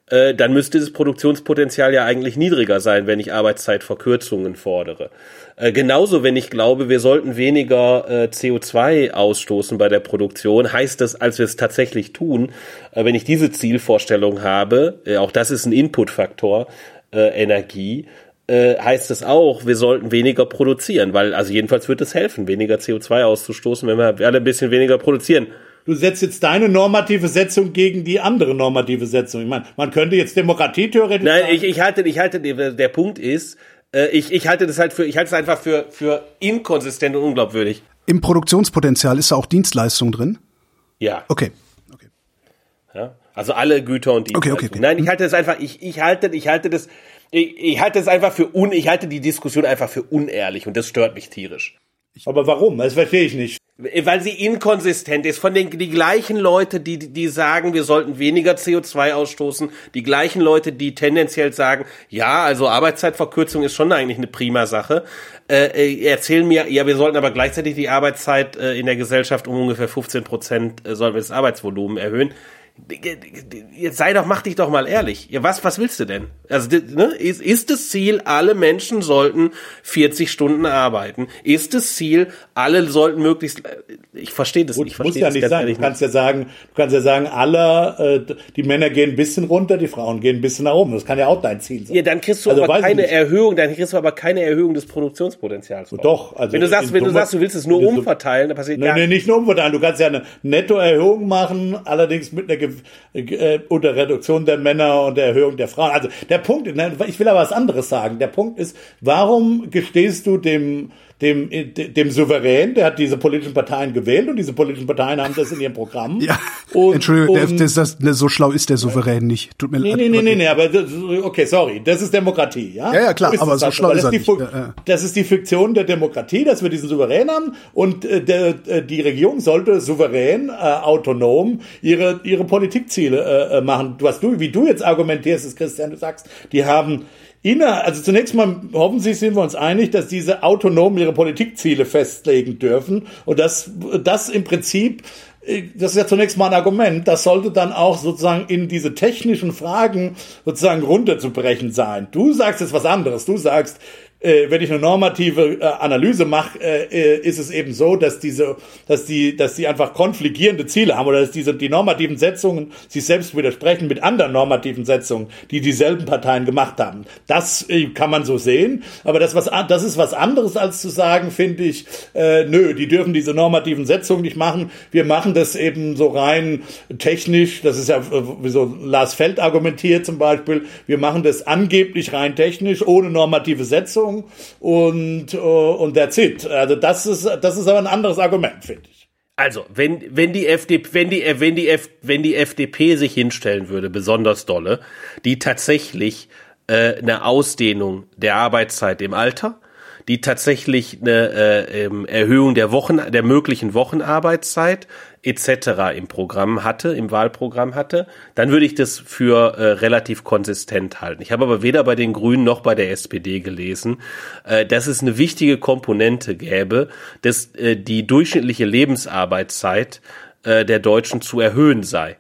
Äh, dann müsste das Produktionspotenzial ja eigentlich niedriger sein, wenn ich Arbeitszeitverkürzungen fordere. Äh, genauso, wenn ich glaube, wir sollten weniger äh, CO2 ausstoßen bei der Produktion, heißt das, als wir es tatsächlich tun, äh, wenn ich diese Zielvorstellung habe, äh, auch das ist ein Inputfaktor, Energie, heißt es auch, wir sollten weniger produzieren, weil also jedenfalls wird es helfen, weniger CO2 auszustoßen, wenn wir alle ein bisschen weniger produzieren du setzt jetzt deine normative Setzung gegen die andere normative Setzung. Ich meine, man könnte jetzt Demokratie theoretisch. Nein, ich, ich halte, ich halte, der Punkt ist, äh, ich, ich halte das halt für, ich halte es einfach für, für inkonsistent und unglaubwürdig. Im Produktionspotenzial ist da auch Dienstleistung drin? Ja. Okay. okay. Ja, also alle Güter und Dienstleistungen. Okay, okay, okay. Nein, ich halte das einfach, ich, ich halte, ich halte das, ich, ich halte das einfach für un, ich halte die Diskussion einfach für unehrlich und das stört mich tierisch. Aber warum? Das verstehe ich nicht. Weil sie inkonsistent ist. Von den die gleichen Leute, die die sagen, wir sollten weniger CO2 ausstoßen, die gleichen Leute, die tendenziell sagen, ja, also Arbeitszeitverkürzung ist schon eigentlich eine prima Sache, äh, äh erzählen mir, ja, wir sollten aber gleichzeitig die Arbeitszeit äh, in der Gesellschaft um ungefähr 15 Prozent äh, sollen wir das Arbeitsvolumen erhöhen jetzt sei doch, mach dich doch mal ehrlich. Ja, was, was willst du denn? Also, ne, ist, ist das Ziel, alle Menschen sollten 40 Stunden arbeiten? Ist das Ziel, alle sollten möglichst, ich verstehe das, ich verstehe muss ja nicht sein. Du kannst ja sagen, du kannst ja sagen, alle, äh, die Männer gehen ein bisschen runter, die Frauen gehen ein bisschen nach oben. Das kann ja auch dein Ziel sein. Ja, dann kriegst du also, aber keine Erhöhung, dann kriegst du aber keine Erhöhung des Produktionspotenzials. Doch, also. Wenn du sagst, wenn du sagst, du willst es nur umverteilen, dann passiert nee, gar nee, nicht nur umverteilen. Du kannst ja eine Nettoerhöhung machen, allerdings mit einer äh, unter Reduktion der Männer und der Erhöhung der Frauen. Also der Punkt, ich will aber was anderes sagen. Der Punkt ist, warum gestehst du dem dem, dem Souverän, der hat diese politischen Parteien gewählt und diese politischen Parteien haben das in ihrem Programm. Ja, und, Entschuldigung, und, das, das, das, so schlau ist der Souverän nicht. Tut mir leid. Nee, nee, nee, nee, aber das, okay, sorry, das ist Demokratie, ja? Ja, ja, klar, so aber so schlau ist er nicht. Ja, ja. Das ist die Fiktion der Demokratie, dass wir diesen Souverän haben und äh, der, äh, die Regierung sollte souverän, äh, autonom ihre, ihre Politikziele äh, äh machen. Was du, wie du jetzt argumentierst, ist Christian, du sagst, die haben inner, also zunächst mal hoffentlich sind wir uns einig, dass diese autonom ihre Politikziele festlegen dürfen und dass das im Prinzip äh, das ist ja zunächst mal ein Argument, das sollte dann auch sozusagen in diese technischen Fragen sozusagen runterzubrechen sein. Du sagst jetzt was anderes. Du sagst, äh, wenn ich eine normative äh, Analyse mache, äh, äh, ist es eben so, dass diese, dass die, dass die einfach konfligierende Ziele haben oder dass diese die normativen Setzungen sich selbst widersprechen mit anderen normativen Setzungen, die dieselben Parteien gemacht haben. Das äh, kann man so sehen, aber das was das ist was anderes als zu sagen, finde ich, äh, nö, die dürfen diese normativen Setzungen nicht machen. Wir machen das eben so rein technisch. Das ist ja wie so Lars Feld argumentiert zum Beispiel. Wir machen das angeblich rein technisch ohne normative Setzung Regierung und, äh, und that's it. Also das ist, das ist aber ein anderes Argument, finde ich. Also, wenn, wenn die FDP, wenn die, wenn die, F, wenn die FDP sich hinstellen würde, besonders dolle, die tatsächlich äh, eine Ausdehnung der Arbeitszeit im Alter, die tatsächlich eine äh, ähm, Erhöhung der Wochen, der möglichen Wochenarbeitszeit etc. im Programm hatte, im Wahlprogramm hatte, dann würde ich das für äh, relativ konsistent halten. Ich habe aber weder bei den Grünen noch bei der SPD gelesen, äh, dass es eine wichtige Komponente gäbe, dass äh, die durchschnittliche Lebensarbeitszeit äh, der Deutschen zu erhöhen sei.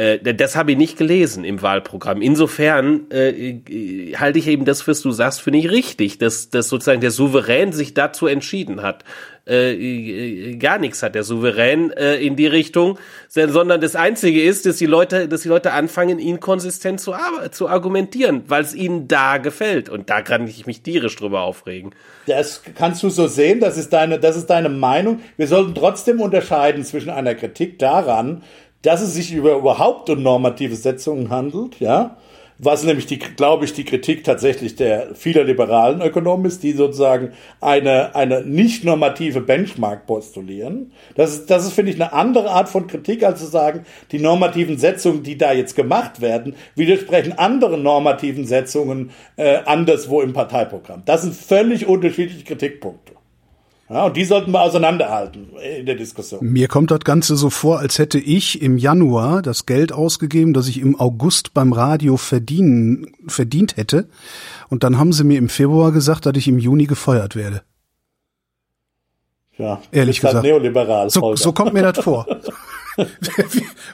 Äh, das habe ich nicht gelesen im Wahlprogramm. Insofern äh, halte ich eben das, was du sagst, finde ich richtig, dass, dass sozusagen der Souverän sich dazu entschieden hat. Äh, äh, gar nichts hat der Souverän äh, in die Richtung, sondern das Einzige ist, dass die Leute, dass die Leute anfangen, ihn konsistent zu, zu argumentieren, weil es ihnen da gefällt. Und da kann ich mich tierisch drüber aufregen. Das kannst du so sehen, das ist deine, das ist deine Meinung. Wir sollten trotzdem unterscheiden zwischen einer Kritik daran, dass es sich über überhaupt um normative Setzungen handelt, ja, was nämlich die, glaube ich, die Kritik tatsächlich der vieler liberalen Ökonomen ist, die sozusagen eine, eine nicht normative Benchmark postulieren. Das ist, das ist, finde ich, eine andere Art von Kritik, als zu sagen, die normativen Setzungen, die da jetzt gemacht werden, widersprechen anderen normativen Setzungen äh, anderswo im Parteiprogramm. Das sind völlig unterschiedliche Kritikpunkte. Ja, und die sollten wir auseinanderhalten in der Diskussion. Mir kommt das Ganze so vor, als hätte ich im Januar das Geld ausgegeben, das ich im August beim Radio verdienen, verdient hätte. Und dann haben sie mir im Februar gesagt, dass ich im Juni gefeuert werde. Ja, ehrlich halt gesagt. Neoliberal, so, so kommt mir das vor.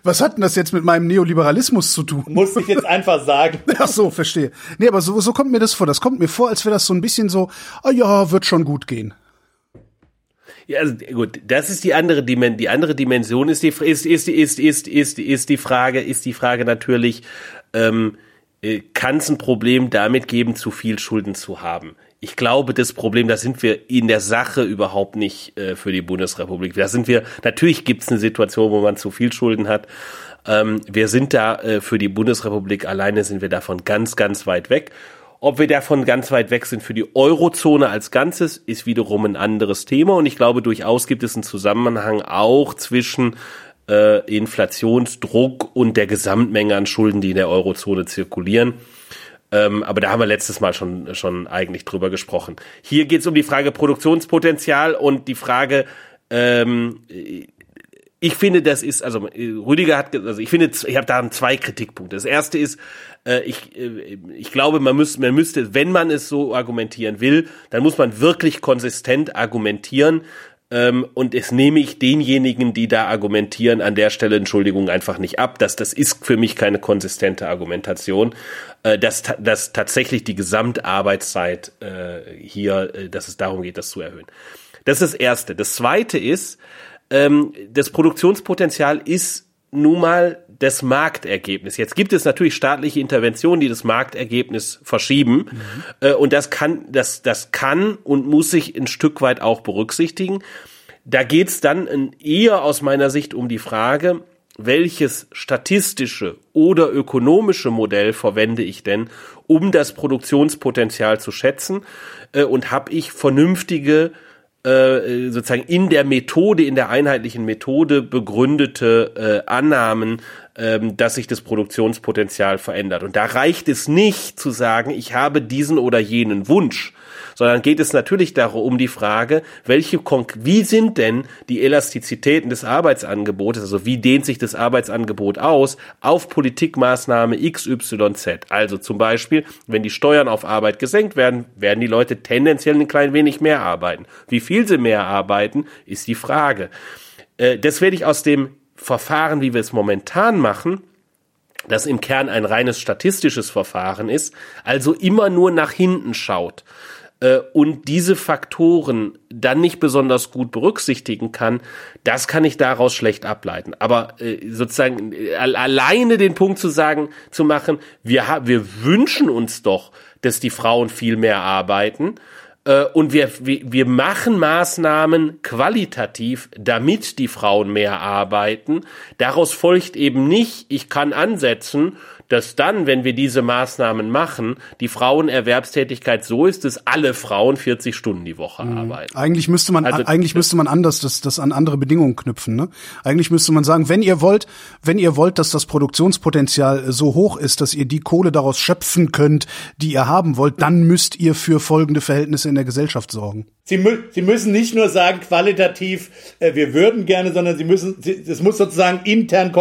Was hat denn das jetzt mit meinem Neoliberalismus zu tun? Muss ich jetzt einfach sagen. Ach so, verstehe. Nee, aber so, so kommt mir das vor. Das kommt mir vor, als wäre das so ein bisschen so, ah oh ja, wird schon gut gehen. Ja, also gut, das ist die andere Dimension. Die andere Dimension ist die ist ist ist ist ist ist die Frage ist die Frage natürlich, ähm, äh, kann es ein Problem damit geben, zu viel Schulden zu haben? Ich glaube, das Problem, da sind wir in der Sache überhaupt nicht äh, für die Bundesrepublik. Da sind wir, natürlich gibt es eine Situation, wo man zu viel Schulden hat. Ähm, wir sind da äh, für die Bundesrepublik alleine, sind wir davon ganz, ganz weit weg. Ob wir davon ganz weit weg sind für die Eurozone als Ganzes, ist wiederum ein anderes Thema. Und ich glaube, durchaus gibt es einen Zusammenhang auch zwischen äh, Inflationsdruck und der Gesamtmenge an Schulden, die in der Eurozone zirkulieren. Ähm, aber da haben wir letztes Mal schon, schon eigentlich drüber gesprochen. Hier geht es um die Frage Produktionspotenzial und die Frage, ähm, ich finde, das ist, also Rüdiger hat, also ich finde, ich habe da zwei Kritikpunkte. Das erste ist, äh, ich, äh, ich glaube, man, müsste, man müsste, wenn man es so argumentieren will, dann muss man wirklich konsistent argumentieren. Ähm, und es nehme ich denjenigen, die da argumentieren, an der Stelle, Entschuldigung, einfach nicht ab. Das, das ist für mich keine konsistente Argumentation, äh, dass, dass tatsächlich die Gesamtarbeitszeit äh, hier, äh, dass es darum geht, das zu erhöhen. Das ist das Erste. Das Zweite ist, ähm, das Produktionspotenzial ist nun mal das Marktergebnis. Jetzt gibt es natürlich staatliche Interventionen, die das Marktergebnis verschieben. Mhm. Äh, und das kann, das, das kann und muss sich ein Stück weit auch berücksichtigen. Da geht's dann eher aus meiner Sicht um die Frage, welches statistische oder ökonomische Modell verwende ich denn, um das Produktionspotenzial zu schätzen? Äh, und habe ich vernünftige äh, sozusagen in der Methode, in der einheitlichen Methode begründete äh, Annahmen, ähm, dass sich das Produktionspotenzial verändert. Und da reicht es nicht zu sagen, ich habe diesen oder jenen Wunsch, sondern geht es natürlich darum, um die Frage, welche, wie sind denn die Elastizitäten des Arbeitsangebotes, also wie dehnt sich das Arbeitsangebot aus auf Politikmaßnahme XYZ. Also zum Beispiel, wenn die Steuern auf Arbeit gesenkt werden, werden die Leute tendenziell ein klein wenig mehr arbeiten. Wie viel sie mehr arbeiten, ist die Frage Äh, das werde ich aus dem Verfahren, wie wir es momentan machen, das im Kern ein reines statistisches Verfahren ist, also immer nur nach hinten schaut äh, und diese Faktoren dann nicht besonders gut berücksichtigen kann, das kann ich daraus schlecht ableiten. Aber äh, sozusagen äh, alleine den Punkt zu sagen, zu machen, wir, wir wünschen uns doch, dass die Frauen viel mehr arbeiten, äh, und wir, wir, wir machen Maßnahmen qualitativ, damit die Frauen mehr arbeiten. Daraus folgt eben nicht, ich kann ansetzen dass dann, wenn wir diese Maßnahmen machen, die Frauenerwerbstätigkeit so ist, dass alle Frauen 40 Stunden die Woche mhm. arbeiten. Eigentlich müsste man, also, eigentlich müsste man anders das, das an andere Bedingungen knüpfen. Ne? Eigentlich müsste man sagen, wenn ihr wollt, wenn ihr wollt, dass das Produktionspotenzial so hoch ist, dass ihr die Kohle daraus schöpfen könnt, die ihr haben wollt, dann müsst ihr für folgende Verhältnisse in der Gesellschaft sorgen. Sie, mü Sie müssen nicht nur sagen qualitativ, äh, wir würden gerne, sondern Sie müssen, es muss sozusagen intern,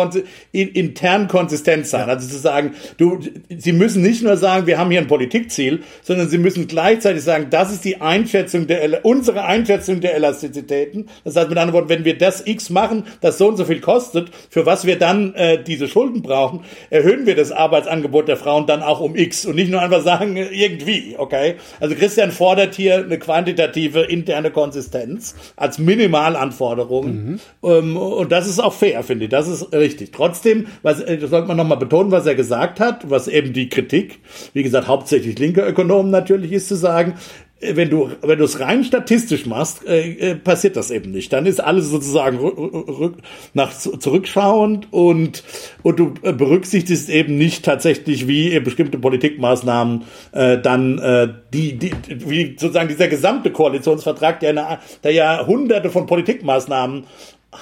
in, intern konsistent sein. Also zu sagen, du, Sie müssen nicht nur sagen, wir haben hier ein Politikziel, sondern Sie müssen gleichzeitig sagen, das ist die Einschätzung der, unsere Einschätzung der Elastizitäten. Das heißt mit anderen Worten, wenn wir das X machen, das so und so viel kostet, für was wir dann äh, diese Schulden brauchen, erhöhen wir das Arbeitsangebot der Frauen dann auch um X und nicht nur einfach sagen, irgendwie, okay? Also Christian fordert hier eine quantitative relative interne Konsistenz als Minimalanforderung. Mhm. Und das ist auch fair, finde ich. Das ist richtig. Trotzdem, was, äh, das sollte man nochmal betonen, was er gesagt hat, was eben die Kritik, wie gesagt, hauptsächlich linke Ökonomen natürlich ist zu sagen, wenn du wenn du es rein statistisch machst, äh, äh, passiert das eben nicht. Dann ist alles sozusagen rück, nach zurückschauend und und du äh, berücksichtigst eben nicht tatsächlich, wie bestimmte Politikmaßnahmen äh, dann äh, die die wie sozusagen dieser gesamte Koalitionsvertrag, der, eine, der ja Hunderte von Politikmaßnahmen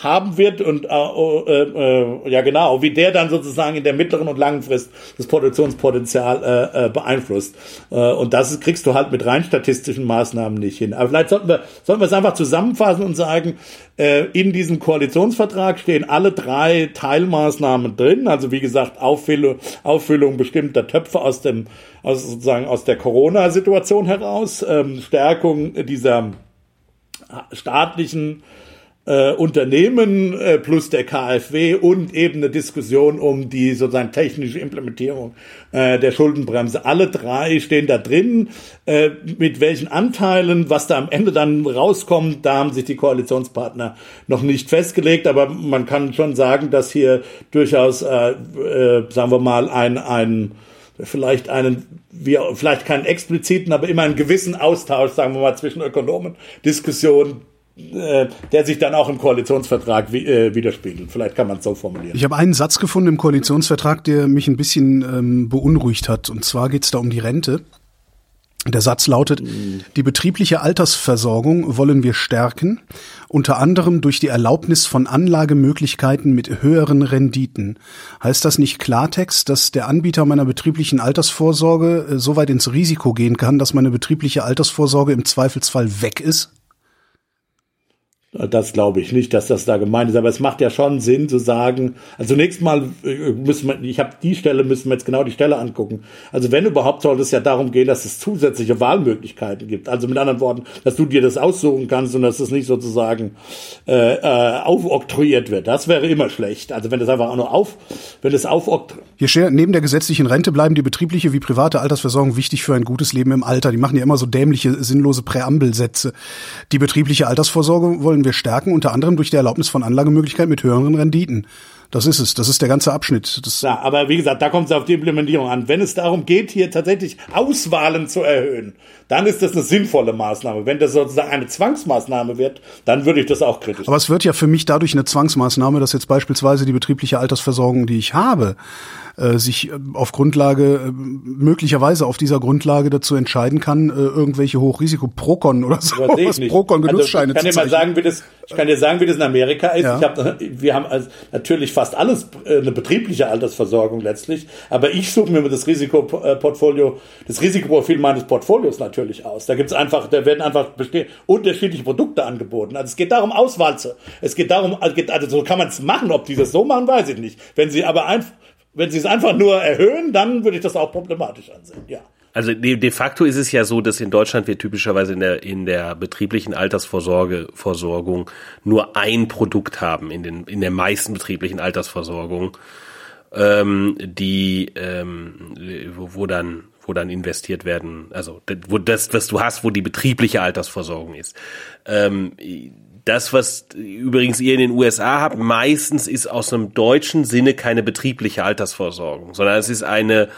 haben wird und äh, äh, äh, ja genau, wie der dann sozusagen in der mittleren und langen Frist das Produktionspotenzial äh, äh, beeinflusst. Äh, und das kriegst du halt mit rein statistischen Maßnahmen nicht hin. Aber vielleicht sollten wir, sollten wir es einfach zusammenfassen und sagen, in diesem Koalitionsvertrag stehen alle drei Teilmaßnahmen drin. Also wie gesagt, Auffüllung, Auffüllung bestimmter Töpfe aus dem, aus sozusagen aus der Corona-Situation heraus, ähm, Stärkung dieser staatlichen äh, Unternehmen äh, plus der KfW und eben eine Diskussion um die sozusagen technische Implementierung äh, der Schuldenbremse. Alle drei stehen da drin. Äh, mit welchen Anteilen, was da am Ende dann rauskommt, da haben sich die Koalitionspartner noch nicht festgelegt, aber man kann schon sagen, dass hier durchaus, äh, äh, sagen wir mal, ein, ein vielleicht einen, wir, vielleicht keinen expliziten, aber immer einen gewissen Austausch, sagen wir mal, zwischen Ökonomen, Diskussionen äh, der sich dann auch im Koalitionsvertrag äh, widerspiegelt. Vielleicht kann man es so formulieren. Ich habe einen Satz gefunden im Koalitionsvertrag, der mich ein bisschen ähm, beunruhigt hat. Und zwar geht es da um die Rente. Der Satz lautet, die betriebliche Altersversorgung wollen wir stärken, unter anderem durch die Erlaubnis von Anlagemöglichkeiten mit höheren Renditen. Heißt das nicht Klartext, dass der Anbieter meiner betrieblichen Altersvorsorge äh, so weit ins Risiko gehen kann, dass meine betriebliche Altersvorsorge im Zweifelsfall weg ist? Das glaube ich nicht, dass das da gemeint ist, aber es macht ja schon Sinn zu sagen, also zunächst mal äh, müssen wir, ich habe die Stelle, müssen wir jetzt genau die Stelle angucken. Also wenn überhaupt soll es ja darum gehen, dass es zusätzliche Wahlmöglichkeiten gibt. Also mit anderen Worten, dass du dir das aussuchen kannst und dass es nicht sozusagen äh, äh, aufoktroyiert wird. Das wäre immer schlecht. Also wenn das einfach auch nur auf, wenn es aufoktroyiert. Hier steht, neben der gesetzlichen Rente bleiben die betriebliche wie private Altersversorgung wichtig für ein gutes Leben im Alter. Die machen ja immer so dämliche, sinnlose Präambelsätze. Die betriebliche Altersvorsorge wollen wir stärken, unter anderem durch die Erlaubnis von Anlagemöglichkeiten mit höheren Renditen. Das ist es. Das ist der ganze Abschnitt. Das ja, aber wie gesagt, da kommt es auf die Implementierung an. Wenn es darum geht, hier tatsächlich Auswahlen zu erhöhen, dann ist das eine sinnvolle Maßnahme. Wenn das sozusagen eine Zwangsmaßnahme wird, dann würde ich das auch kritisch. Aber es wird ja für mich dadurch eine Zwangsmaßnahme, dass jetzt beispielsweise die betriebliche Altersversorgung, die ich habe, äh, sich äh, auf Grundlage, äh, möglicherweise auf dieser Grundlage dazu entscheiden kann, äh, irgendwelche Hochrisiko Procon oder so, was Genussscheine also, ich kann dir mal sagen, wie das, ich kann dir sagen, wie das in Amerika ist. Ja. Ich hab, wir haben also natürlich fast alles eine betriebliche Altersversorgung letztlich, aber ich suche mir das Risikoportfolio, das Risikoprofil meines Portfolios natürlich aus. Da gibt's einfach, da werden einfach unterschiedliche Produkte angeboten. Also es geht darum Auswahl. Es geht darum, also, also so kann man es machen, ob die das so machen, weiß ich nicht. Wenn sie aber einfach wenn sie es einfach nur erhöhen, dann würde ich das auch problematisch ansehen, ja. Also de, facto ist es ja so, dass in Deutschland wir typischerweise in der, in der betrieblichen Altersvorsorge, Versorgung nur ein Produkt haben, in den, in der meisten betrieblichen Altersversorgung, ähm, die, ähm, wo, wo dann, wo dann investiert werden, also wo das, was du hast, wo die betriebliche Altersversorgung ist. Ähm, das, was übrigens ihr in den USA habt, meistens ist aus einem deutschen Sinne keine betriebliche Altersversorgung, sondern es ist eine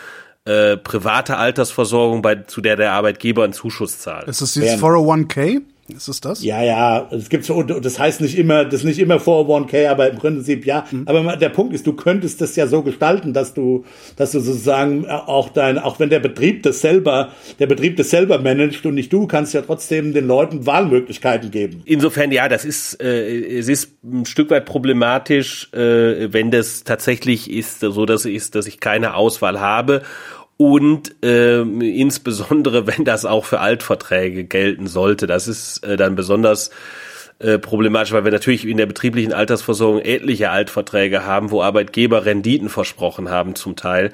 äh, private Altersversorgung, bei, zu der der Arbeitgeber einen Zuschuss zahlt. Ist das dieses 401k? Ist es das? Ja, ja, es gibt so, das heißt nicht immer, das ist nicht immer 401k, aber im Prinzip ja. Mhm. Aber der Punkt ist, du könntest das ja so gestalten, dass du, dass du sozusagen auch dein, auch wenn der Betrieb das selber, der Betrieb das selber managt und nicht du, kannst ja trotzdem den Leuten Wahlmöglichkeiten geben. Insofern, ja, das ist, äh, es ist ein Stück weit problematisch, äh, wenn das tatsächlich ist, so dass ist, dass ich keine Auswahl habe und äh, insbesondere, wenn das auch für Altverträge gelten sollte. Das ist äh, dann besonders äh, problematisch, weil wir natürlich in der betrieblichen Altersversorgung etliche Altverträge haben, wo Arbeitgeber Renditen versprochen haben zum Teil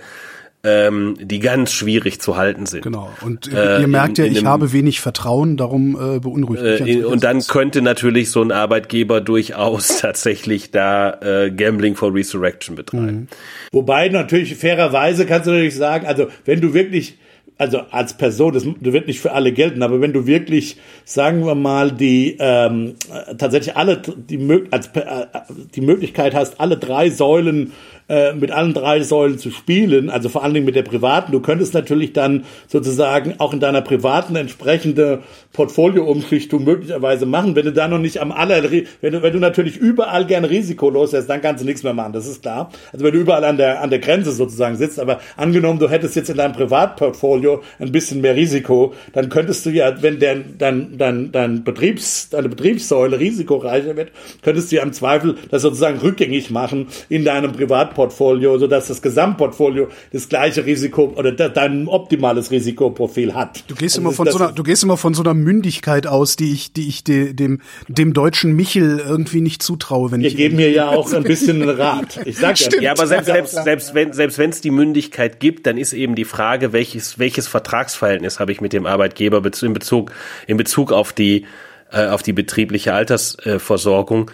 ähm, die ganz schwierig zu halten sind. Genau. Und äh, ihr merkt in, ja, ich einem, habe wenig Vertrauen, darum äh, beunruhigt mich. Äh, in, und dann könnte natürlich so ein Arbeitgeber durchaus tatsächlich da äh, Gambling for Resurrection betreiben. Mhm. Wobei natürlich fairerweise kannst du natürlich sagen, also wenn du wirklich also als Person, das wird nicht für alle gelten, aber wenn du wirklich, sagen wir mal, die ähm, tatsächlich alle die, als, äh, die Möglichkeit hast, alle drei Säulen äh, mit allen drei Säulen zu spielen, also vor allen Dingen mit der privaten. Du könntest natürlich dann sozusagen auch in deiner privaten entsprechende Portfolioumschichtung möglicherweise machen, wenn du da noch nicht am aller, wenn du, wenn du natürlich überall gern risikolos wärst, dann kannst du nichts mehr machen, das ist klar. Also wenn du überall an der, an der Grenze sozusagen sitzt, aber angenommen, du hättest jetzt in deinem Privatportfolio ein bisschen mehr Risiko, dann könntest du ja, wenn der, dein, dein, dein Betriebs, deine Betriebssäule risikoreicher wird, könntest du ja im Zweifel das sozusagen rückgängig machen in deinem Privatportfolio Portfolio, sodass das Gesamtportfolio das gleiche Risiko oder dein optimales Risikoprofil hat. Du gehst also immer von so einer, du gehst immer von so einer Mündigkeit aus, die ich, die ich de, dem, dem deutschen Michel irgendwie nicht zutraue, wenn Wir ich. geben mir ja auch ein bisschen einen Rat. Ich sag ja, ja, aber selbst, selbst, selbst wenn, selbst wenn es die Mündigkeit gibt, dann ist eben die Frage, welches, welches Vertragsverhältnis habe ich mit dem Arbeitgeber in Bezug, in Bezug auf die, äh, auf die betriebliche Altersversorgung äh,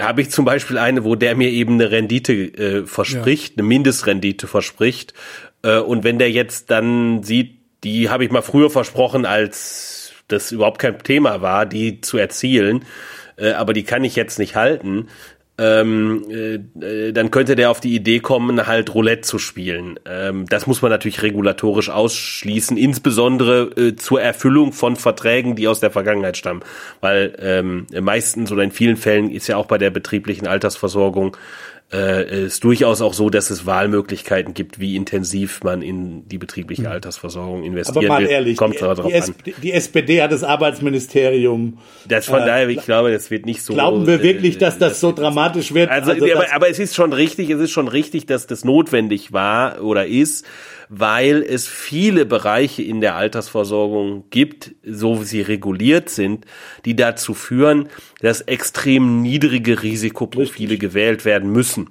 habe ich zum Beispiel eine, wo der mir eben eine Rendite äh, verspricht, ja. eine Mindestrendite verspricht. Äh, und wenn der jetzt dann sieht, die habe ich mal früher versprochen, als das überhaupt kein Thema war, die zu erzielen, äh, aber die kann ich jetzt nicht halten, ähm, äh, dann könnte der auf die Idee kommen, halt Roulette zu spielen. Ähm, das muss man natürlich regulatorisch ausschließen, insbesondere äh, zur Erfüllung von Verträgen, die aus der Vergangenheit stammen. Weil ähm, meistens oder in vielen Fällen ist ja auch bei der betrieblichen Altersversorgung äh, ist durchaus auch so, dass es Wahlmöglichkeiten gibt, wie intensiv man in die betriebliche hm. Altersversorgung investiert. Aber mal ehrlich, Kommt die, die, SPD, die, SPD hat das Arbeitsministerium. Das von äh, daher, ich glaube, das wird nicht so. Glauben wir wirklich, äh, dass das so dramatisch wird? Also, also aber, aber es ist schon richtig, es ist schon richtig, dass das notwendig war oder ist weil es viele Bereiche in der Altersversorgung gibt, so wie sie reguliert sind, die dazu führen, dass extrem niedrige Risikoprofile Richtig. gewählt werden müssen.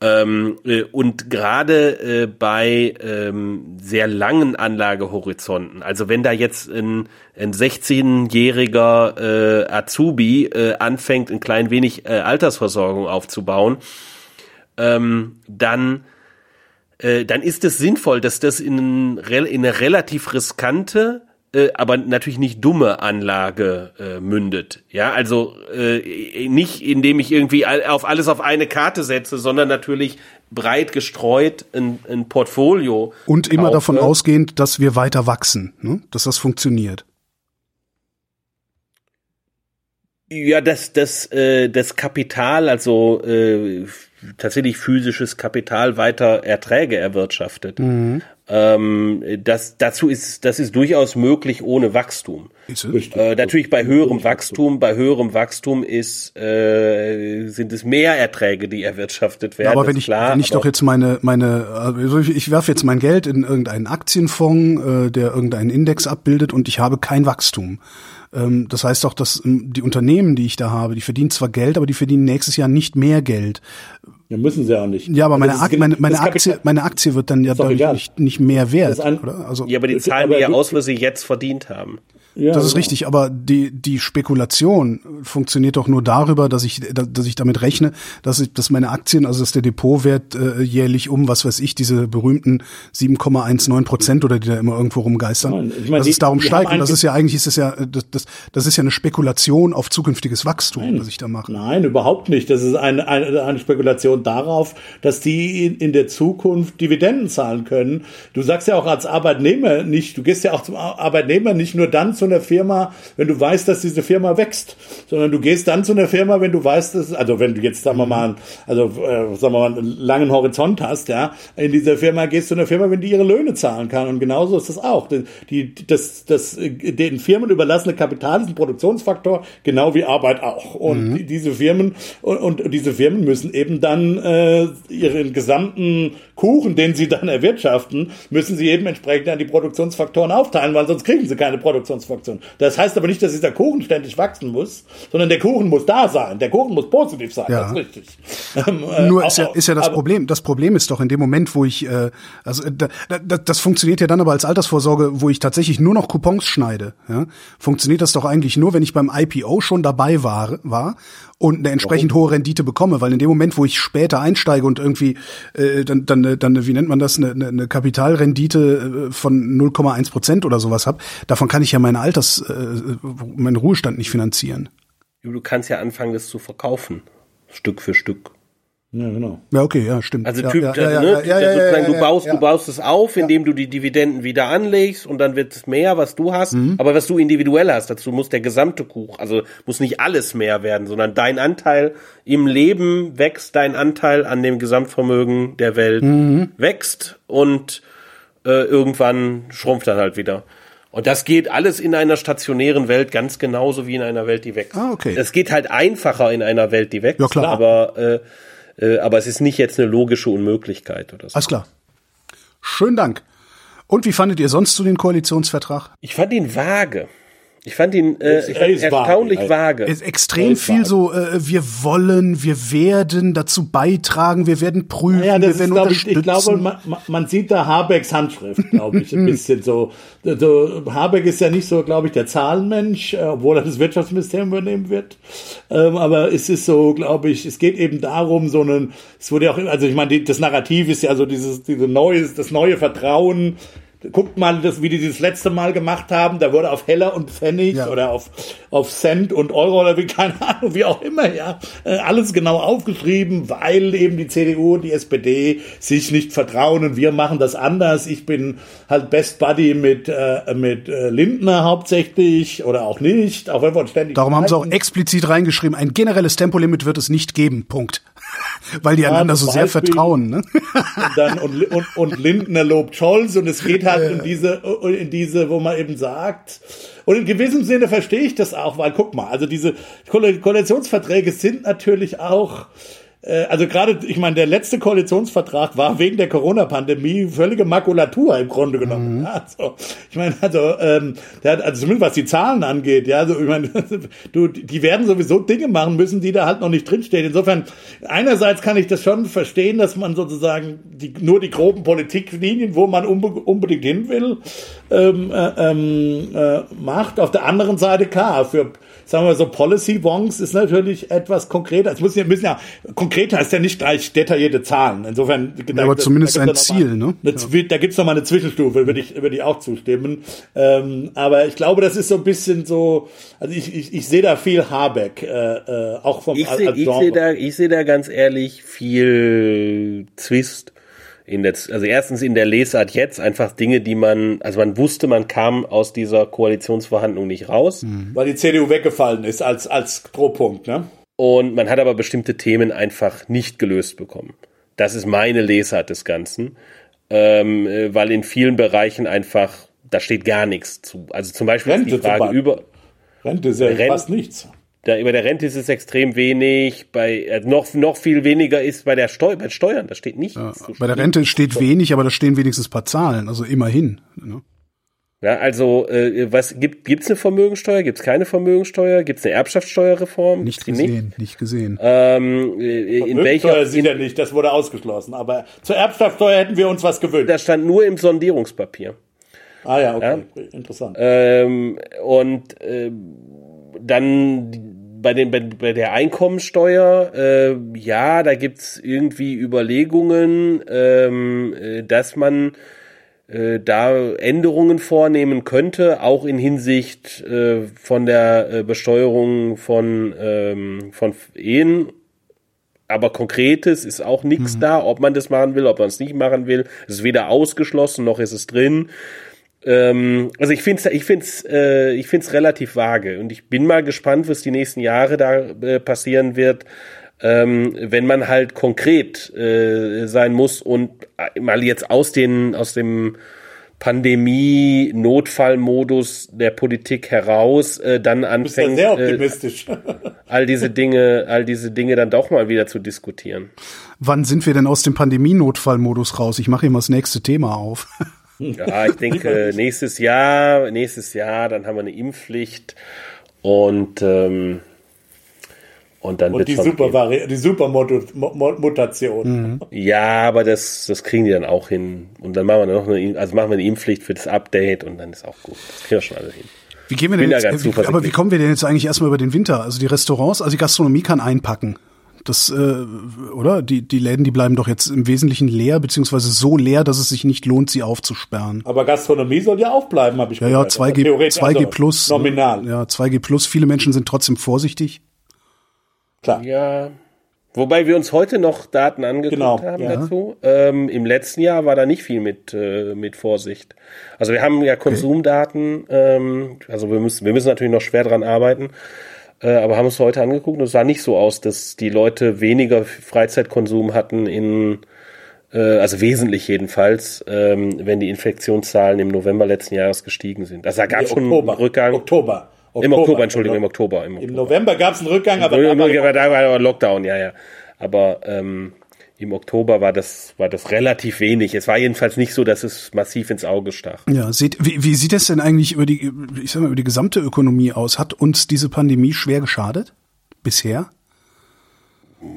Ähm, äh, und gerade äh, bei ähm, sehr langen Anlagehorizonten, also wenn da jetzt ein, ein 16-jähriger äh, Azubi äh, anfängt, ein klein wenig äh, Altersversorgung aufzubauen, ähm, dann äh, dann ist es sinnvoll, dass das in, in eine relativ riskante, äh, aber natürlich nicht dumme Anlage äh, mündet. Ja, also äh, nicht indem ich irgendwie auf alles auf eine Karte setze, sondern natürlich breit gestreut ein, ein Portfolio. Und immer kaufe. davon ausgehend, dass wir weiter wachsen, ne? dass das funktioniert. Ja, das, das, äh, das Kapital, also äh, tatsächlich physisches Kapital weiter Erträge erwirtschaftet. Mhm. Ähm, das, dazu ist, das ist durchaus möglich ohne Wachstum. Äh, natürlich bei höherem Wachstum, bei höherem Wachstum ist, äh, sind es mehr Erträge, die erwirtschaftet werden. aber wenn ich, klar, wenn ich doch jetzt meine, meine, also ich, ich werfe jetzt mein Geld in irgendeinen Aktienfonds, äh, der irgendeinen Index abbildet und ich habe kein Wachstum das heißt doch, dass ähm, die Unternehmen, die ich da habe, die verdienen zwar Geld, aber die verdienen nächstes Jahr nicht mehr Geld. Ja, müssen sie auch nicht. Ja, aber Also meine, ist meine, meine, Aktie, meine Aktie wird dann ja doch dadurch nicht, nicht mehr wert, oder? Also, Ja, aber die zahlen aber ja aus, was sie jetzt verdient haben. Ja, das ist genau. richtig, aber die, die Spekulation funktioniert doch nur darüber, dass ich, dass ich damit rechne, dass ich, dass meine Aktien, also dass der Depotwert äh, jährlich um, was weiß ich, diese berühmten 7,19 Prozent oder die da immer irgendwo rumgeistern, Nein, ich meine, dass die- es darum steigt. Und das ist ja eigentlich, ist es ja, das, das, das ist ja eine Spekulation auf zukünftiges Wachstum, was ich da mache. Nein, überhaupt nicht. Das ist eine, eine, eine Spekulation darauf, dass die in, in der Zukunft Dividenden zahlen können. Du sagst ja auch als Arbeitnehmer nicht, du gehst ja auch zum Ar- Arbeitnehmer nicht nur dann zu einer Firma, wenn du weißt, dass diese Firma wächst, sondern du gehst dann zu einer Firma, wenn du weißt, dass, also wenn du jetzt, sagen wir mal, also äh, sagen wir mal, einen langen Horizont hast, ja, in dieser Firma gehst du zu einer Firma, wenn die ihre Löhne zahlen kann. Und genauso ist das auch. Die, das, das, den Firmen überlassene Kapital ist ein Produktionsfaktor, genau wie Arbeit auch. Und die, diese Firmen und, und diese Firmen müssen eben dann äh, ihren gesamten Kuchen, den sie dann erwirtschaften, müssen sie eben entsprechend an die Produktionsfaktoren aufteilen, weil sonst kriegen sie keine Produktionsfaktoren. Das heißt aber nicht, dass dieser Kuchen ständig wachsen muss, sondern der Kuchen muss da sein. Der Kuchen muss positiv sein. Ja. Das ist richtig. Ähm, äh, Nur auch- ist ja, ist ja das Problem. Das Problem ist doch in dem Moment, wo ich, äh, also äh, da, da, das funktioniert ja dann aber als Altersvorsorge, wo ich tatsächlich nur noch Coupons schneide. Ja? Funktioniert das doch eigentlich nur, wenn ich beim IPO schon dabei war, war und eine entsprechend hohe Rendite bekomme, weil in dem Moment, wo ich später einsteige und irgendwie äh, dann, dann, äh, dann, wie nennt man das, eine, eine Kapitalrendite äh, von 0,1 Prozent oder sowas hab, davon kann ich ja meine Alters, äh, meinen Ruhestand nicht finanzieren. Du kannst ja anfangen, das zu verkaufen. Stück für Stück. Ja, genau. Ja, okay, ja, stimmt. Also Typ, ja, ja, ne, ja, ja, ja, sozusagen, du baust, ja. du baust es auf, indem du die Dividenden wieder anlegst und dann wird es mehr, was du hast, Mhm. aber was du individuell hast. Dazu muss der gesamte Kuchen, also muss nicht alles mehr werden, sondern dein Anteil im Leben wächst, dein Anteil an dem Gesamtvermögen der Welt Mhm. wächst und äh, irgendwann schrumpft dann halt wieder. Und das geht alles in einer stationären Welt ganz genauso wie in einer Welt, die wächst. Ah, okay. Es geht halt einfacher in einer Welt, die wächst, Ja, klar. aber äh, äh, aber es ist nicht jetzt eine logische Unmöglichkeit oder so. Alles klar. Schönen Dank. Und wie fandet ihr sonst so den Koalitionsvertrag? Ich fand ihn vage. Ich fand ihn äh, Ist- ich fand ihn ist vage, erstaunlich vage. Es ist extrem ist viel wahr. so, äh, wir wollen, wir werden dazu beitragen, wir werden prüfen, Ja, das wir ist, werden ich, unterstützen. ich glaube, man, man- sieht da Habecks Handschrift, glaube ich, ein bisschen so. so. Habeck ist ja nicht so, glaube ich, der Zahlenmensch, äh, obwohl er das Wirtschaftsministerium übernehmen wird. Ähm, aber es ist so, glaube ich, es geht eben darum, so einen, es wurde ja auch, also ich meine, die, das Narrativ ist ja so dieses, diese neue, das neue Vertrauen. Guckt mal, das, wie die das letzte Mal gemacht haben. Da wurde auf Heller und Pfennig Ja. oder auf, auf Cent und Euro oder wie, keine Ahnung, wie auch immer, ja, äh, alles genau aufgeschrieben, weil eben die CDU und die SPD sich nicht vertrauen und wir machen das anders. Ich bin halt Best Buddy mit, äh, mit äh, Lindner hauptsächlich oder auch nicht, auch wenn wir uns ständig. Darum haben sie auch explizit reingeschrieben, ein generelles Tempolimit wird es nicht geben. Punkt. Weil die einander so sehr vertrauen. Ne? und dann und, und, und Lindner lobt Scholz und es geht halt in diese in diese wo man eben sagt und in gewissem Sinne verstehe ich das auch weil guck mal also diese Koal- Koalitionsverträge sind natürlich auch äh, also gerade, ich meine, der letzte Koalitionsvertrag war wegen der Corona-Pandemie völlige Makulatur im Grunde genommen. Ja, also, ich meine, also, ähm, der hat, also zumindest was die Zahlen angeht, ja, also ich meine, du, die werden sowieso Dinge machen müssen, die da halt noch nicht drinstehen. Insofern, einerseits kann ich das schon verstehen, dass man sozusagen die, nur die groben Politiklinien, wo man unbe unbedingt hin will, ähm, äh, ähm, äh, macht. Auf der anderen Seite, klar, für sagen wir so, Policy Wonks ist natürlich etwas konkreter. Es müssen ja, müssen ja, konkret heißt ja nicht gleich detaillierte Zahlen. Insofern, da- aber da- zumindest da ein ja Ziel, ne? Eine, Zwi- Da gibt's noch mal eine Zwischenstufe, würde ich, würde ich auch zustimmen. Ähm, aber ich glaube, das ist so ein bisschen so, also ich, ich, ich sehe da viel Habeck, äh, äh, auch vom Ich als sehe ich Genre. seh da, ich sehe da ganz ehrlich viel Zwist in der, also erstens in der Lesart jetzt einfach Dinge, die man, also man wusste, man kam aus dieser Koalitionsverhandlung nicht raus. weil die CDU weggefallen ist als, als Pro-Punkt, ne? Und man hat aber bestimmte Themen einfach nicht gelöst bekommen. Das ist meine Lesart des Ganzen, ähm, äh, weil in vielen Bereichen einfach, da steht gar nichts zu. Also zum Beispiel Rente die Frage über, Rente ist ja Rente- fast nichts. Da, über der Rente ist es extrem wenig, bei äh, noch noch viel weniger ist bei der Steu bei Steuern, da steht nichts. zu Bei der Rente steht wenig, aber da stehen wenigstens ein paar Zahlen, also immerhin. Ne? Ja, also äh, was gibt gibt's eine Vermögensteuer? Gibt's keine Vermögensteuer? Gibt's eine Erbschaftssteuerreform? Nicht gesehen, nicht, gesehen. Ähm, äh, in welcher? sicher nicht, das wurde ausgeschlossen. Aber zur Erbschaftssteuer hätten wir uns was gewünscht. Da stand nur im Sondierungspapier. Ah ja, okay, interessant. Ähm, und äh, dann die- bei, den, bei, bei der Einkommensteuer, äh, ja, da gibt's irgendwie Überlegungen, ähm, äh, dass man äh, da Änderungen vornehmen könnte, auch in Hinsicht äh, von der äh, Besteuerung von, ähm, von Ehen. Aber Konkretes ist auch nichts da, ob man das machen will, ob man es nicht machen will. Es ist weder ausgeschlossen, noch ist es drin. Ähm, also ich finde es ich find's, äh, ich find's relativ vage und ich bin mal gespannt, was die nächsten Jahre da äh, passieren wird, ähm, wenn man halt konkret äh, sein muss und äh, mal jetzt aus den aus dem Pandemie-Notfallmodus der Politik heraus äh, dann Du bist ja anfängt, sehr äh, optimistisch. all diese Dinge, all diese Dinge dann doch mal wieder zu diskutieren. Wann sind wir denn aus dem Pandemie-Notfallmodus raus? Ich mache mal das nächste Thema auf. Ja, ich denke, nächstes Jahr, nächstes Jahr, dann haben wir eine Impfpflicht und ähm, und dann Und die super, gehen. Vari die super Mutation. Ja, aber das das kriegen die dann auch hin und dann machen wir noch eine, also machen wir eine Impfpflicht für das Update und dann ist auch gut. Das kriegen wir schon alle hin. Wie gehen wir denn jetzt, äh, wie, aber wie kommen wir denn jetzt eigentlich erstmal über den Winter? Also die Restaurants, also die Gastronomie kann einpacken. Das, äh, oder? Die, die Läden, die bleiben doch jetzt im Wesentlichen leer, beziehungsweise so leer, dass es sich nicht lohnt, sie aufzusperren. Aber Gastronomie soll ja auch bleiben, habe ich Ja, ja, gehört. 2G, Theoretisch, 2G also plus. Nominal, Ja, 2G plus. Viele Menschen sind trotzdem vorsichtig. klar. Ja. Wobei wir uns heute noch Daten angeguckt Genau, haben ja. dazu. Ähm, Im letzten Jahr war da nicht viel mit, äh, mit Vorsicht. Also wir haben ja Konsumdaten, ähm, also wir müssen, wir müssen natürlich noch schwer dran arbeiten, äh, aber haben uns heute angeguckt und es sah nicht so aus, dass die Leute weniger Freizeitkonsum hatten in, äh, also wesentlich jedenfalls, ähm, wenn die Infektionszahlen im November letzten Jahres gestiegen sind. Also da gab es schon Oktober. einen Rückgang. Oktober. Im Oktober, Entschuldigung, im Oktober. Im Im Oktober. November gab es einen Rückgang, aber, Aber, aber da war Lockdown, ja, ja. Aber ähm, im Oktober war das, war das relativ wenig. Es war jedenfalls nicht so, dass es massiv ins Auge stach. Ja, seht, wie, wie sieht es denn eigentlich über die, ich sag mal, über die gesamte Ökonomie aus? Hat uns diese Pandemie schwer geschadet? Bisher?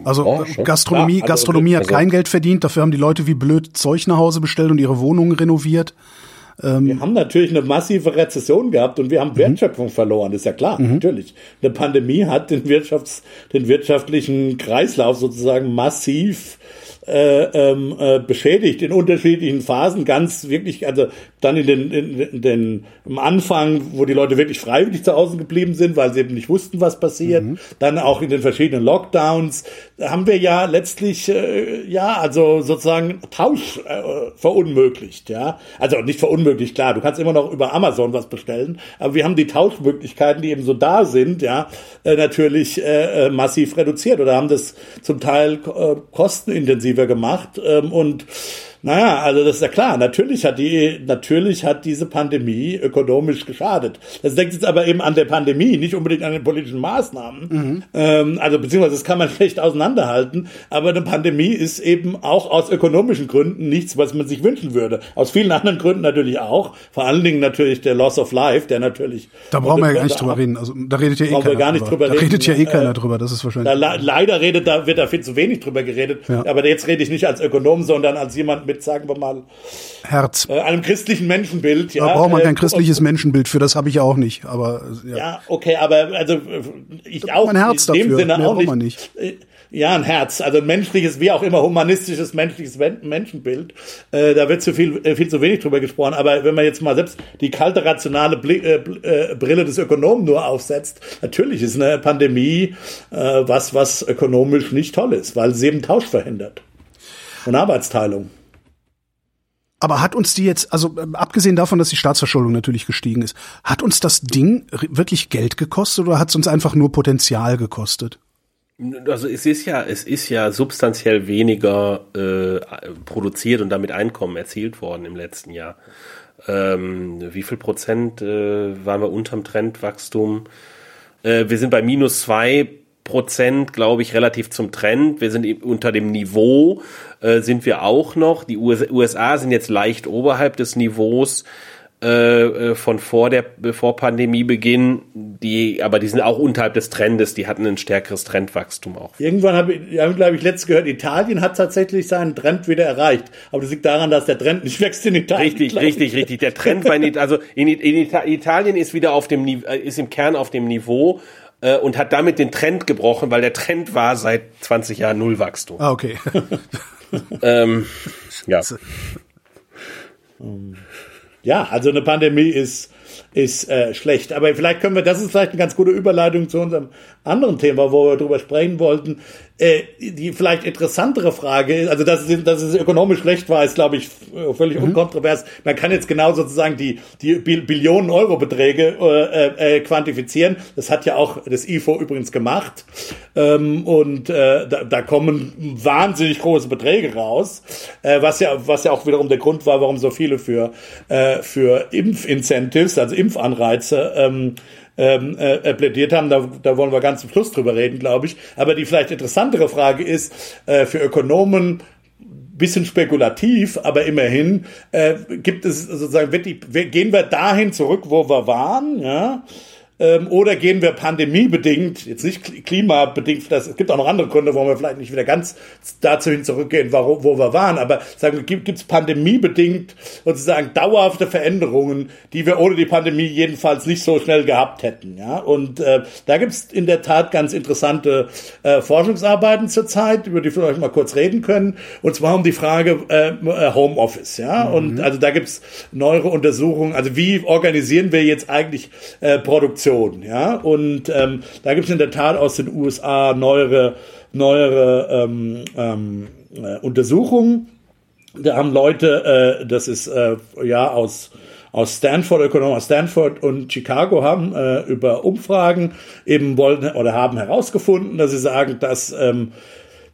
Also Oh. Gastronomie, Ja, also- Gastronomie hat also- kein Geld verdient, dafür haben die Leute wie blöd Zeug nach Hause bestellt und ihre Wohnungen renoviert. Wir haben natürlich eine massive Rezession gehabt und wir haben Wertschöpfung verloren, ist ja klar, natürlich. Eine Pandemie hat den, Wirtschafts-, den wirtschaftlichen Kreislauf sozusagen massiv äh, ähm, äh, beschädigt in unterschiedlichen Phasen, ganz wirklich, also dann in den, in, in den am Anfang, wo die Leute wirklich freiwillig zu Hause geblieben sind, weil sie eben nicht wussten, was passiert, dann auch in den verschiedenen Lockdowns, haben wir ja letztlich äh, ja also sozusagen Tausch äh, verunmöglicht, ja, also nicht verunmöglicht, klar, du kannst immer noch über Amazon was bestellen, aber wir haben die Tauschmöglichkeiten, die eben so da sind, ja, äh, natürlich äh, äh, massiv reduziert oder haben das zum Teil äh, kostenintensiver gemacht ähm, und naja, also das ist ja klar. Natürlich hat die, natürlich hat diese Pandemie ökonomisch geschadet. Das denkt jetzt aber eben an der Pandemie, nicht unbedingt an den politischen Maßnahmen. Ähm, also beziehungsweise das kann man schlecht auseinanderhalten. Aber eine Pandemie ist eben auch aus ökonomischen Gründen nichts, was man sich wünschen würde. Aus vielen anderen Gründen natürlich auch. Vor allen Dingen natürlich der Loss of Life, der natürlich. Da brauchen wir ja gar nicht drüber reden. Also da redet ja eh keiner gar nicht drüber Da reden. redet ja eh Äh, keiner drüber. Das ist Da, wahrscheinlich. le- leider redet da, wird da viel zu wenig drüber geredet. Ja. Aber jetzt rede ich nicht als Ökonom, sondern als jemand mit, sagen wir mal, Herz. äh, einem christlichen Menschenbild. Ja, Da braucht man äh, kein christliches Menschenbild für, das habe ich auch nicht. Aber ja. Ja, okay, aber also ich auch man ein Herz in dem dafür, Sinne mehr auch man nicht. Äh, Ja, ein Herz, also ein menschliches, wie auch immer, humanistisches, menschliches Menschenbild. Äh, da wird zu viel, äh, viel zu wenig drüber gesprochen. Aber wenn man jetzt mal selbst die kalte, rationale Brille des Ökonomen nur aufsetzt, natürlich ist eine Pandemie äh, was, was ökonomisch nicht toll ist, weil sie eben Tausch verhindert. Und Arbeitsteilung. Aber hat uns die jetzt, also ähm, abgesehen davon, dass die Staatsverschuldung natürlich gestiegen ist, hat uns das Ding wirklich Geld gekostet oder hat es uns einfach nur Potenzial gekostet? Also es ist ja, es ist ja substanziell weniger äh, produziert und damit Einkommen erzielt worden im letzten Jahr. Ähm, wie viel Prozent äh, waren wir unterm Trendwachstum? Äh, wir sind bei minus zwei Prozent, glaube ich, relativ zum Trend. Wir sind unter dem Niveau, äh, sind wir auch noch. Die US USA sind jetzt leicht oberhalb des Niveaus. äh, von vor der vor Pandemiebeginn, die aber die sind auch unterhalb des Trendes, die hatten ein stärkeres Trendwachstum auch. Irgendwann habe ich, hab, glaube ich, letztes gehört, Italien hat tatsächlich seinen Trend wieder erreicht. Aber das liegt daran, dass der Trend nicht wächst in Italien. Richtig, richtig, richtig. Der Trend bei also in, in Italien ist wieder auf dem äh, ist im Kern auf dem Niveau äh, und hat damit den Trend gebrochen, weil der Trend war seit 20 Jahren Nullwachstum. Ah, okay. ähm, ja. Ja, also eine Pandemie ist, ist äh, schlecht. Aber vielleicht können wir, das ist vielleicht eine ganz gute Überleitung zu unserem anderen Thema, wo wir drüber sprechen wollten. Äh, die vielleicht interessantere Frage ist, also dass es, dass es ökonomisch schlecht war, ist, glaube ich, völlig mhm. unkontrovers. Man kann jetzt genau sozusagen die, die Billionen Euro Beträge äh, äh, quantifizieren. Das hat ja auch das IFO übrigens gemacht. Ähm, und äh, da, da kommen wahnsinnig große Beträge raus, äh, was ja was ja auch wiederum der Grund war, warum so viele für äh, für Impfincentives, also Impfanreize ähm, ähm, äh, plädiert haben. Da, da wollen wir ganz zum Schluss drüber reden, glaube ich. Aber die vielleicht interessantere Frage ist äh, für Ökonomen, bisschen spekulativ, aber immerhin äh, gibt es sozusagen, wird die, gehen wir dahin zurück, wo wir waren, ja, ähm, oder gehen wir pandemiebedingt, jetzt nicht klimabedingt, das, es gibt auch noch andere Gründe, wo wir vielleicht nicht wieder ganz dazu hin zurückgehen, wo, wo wir waren, aber sagen wir, gibt es pandemiebedingt sozusagen dauerhafte Veränderungen, die wir ohne die Pandemie jedenfalls nicht so schnell gehabt hätten. Ja? Und äh, da gibt es in der Tat ganz interessante äh, Forschungsarbeiten zurzeit, über die wir euch mal kurz reden können, und zwar um die Frage äh, äh Homeoffice. Ja? Mhm. Und also da gibt es neuere Untersuchungen, also wie organisieren wir jetzt eigentlich äh, Produktion Produktion, ja. Und ähm, da gibt es in der Tat aus den USA neuere, neuere ähm, ähm, äh, Untersuchungen. Da haben Leute, äh, das ist äh, ja aus aus Stanford, Ökonomen aus Stanford und Chicago haben äh, über Umfragen eben wollen oder haben herausgefunden, dass sie sagen, dass ähm,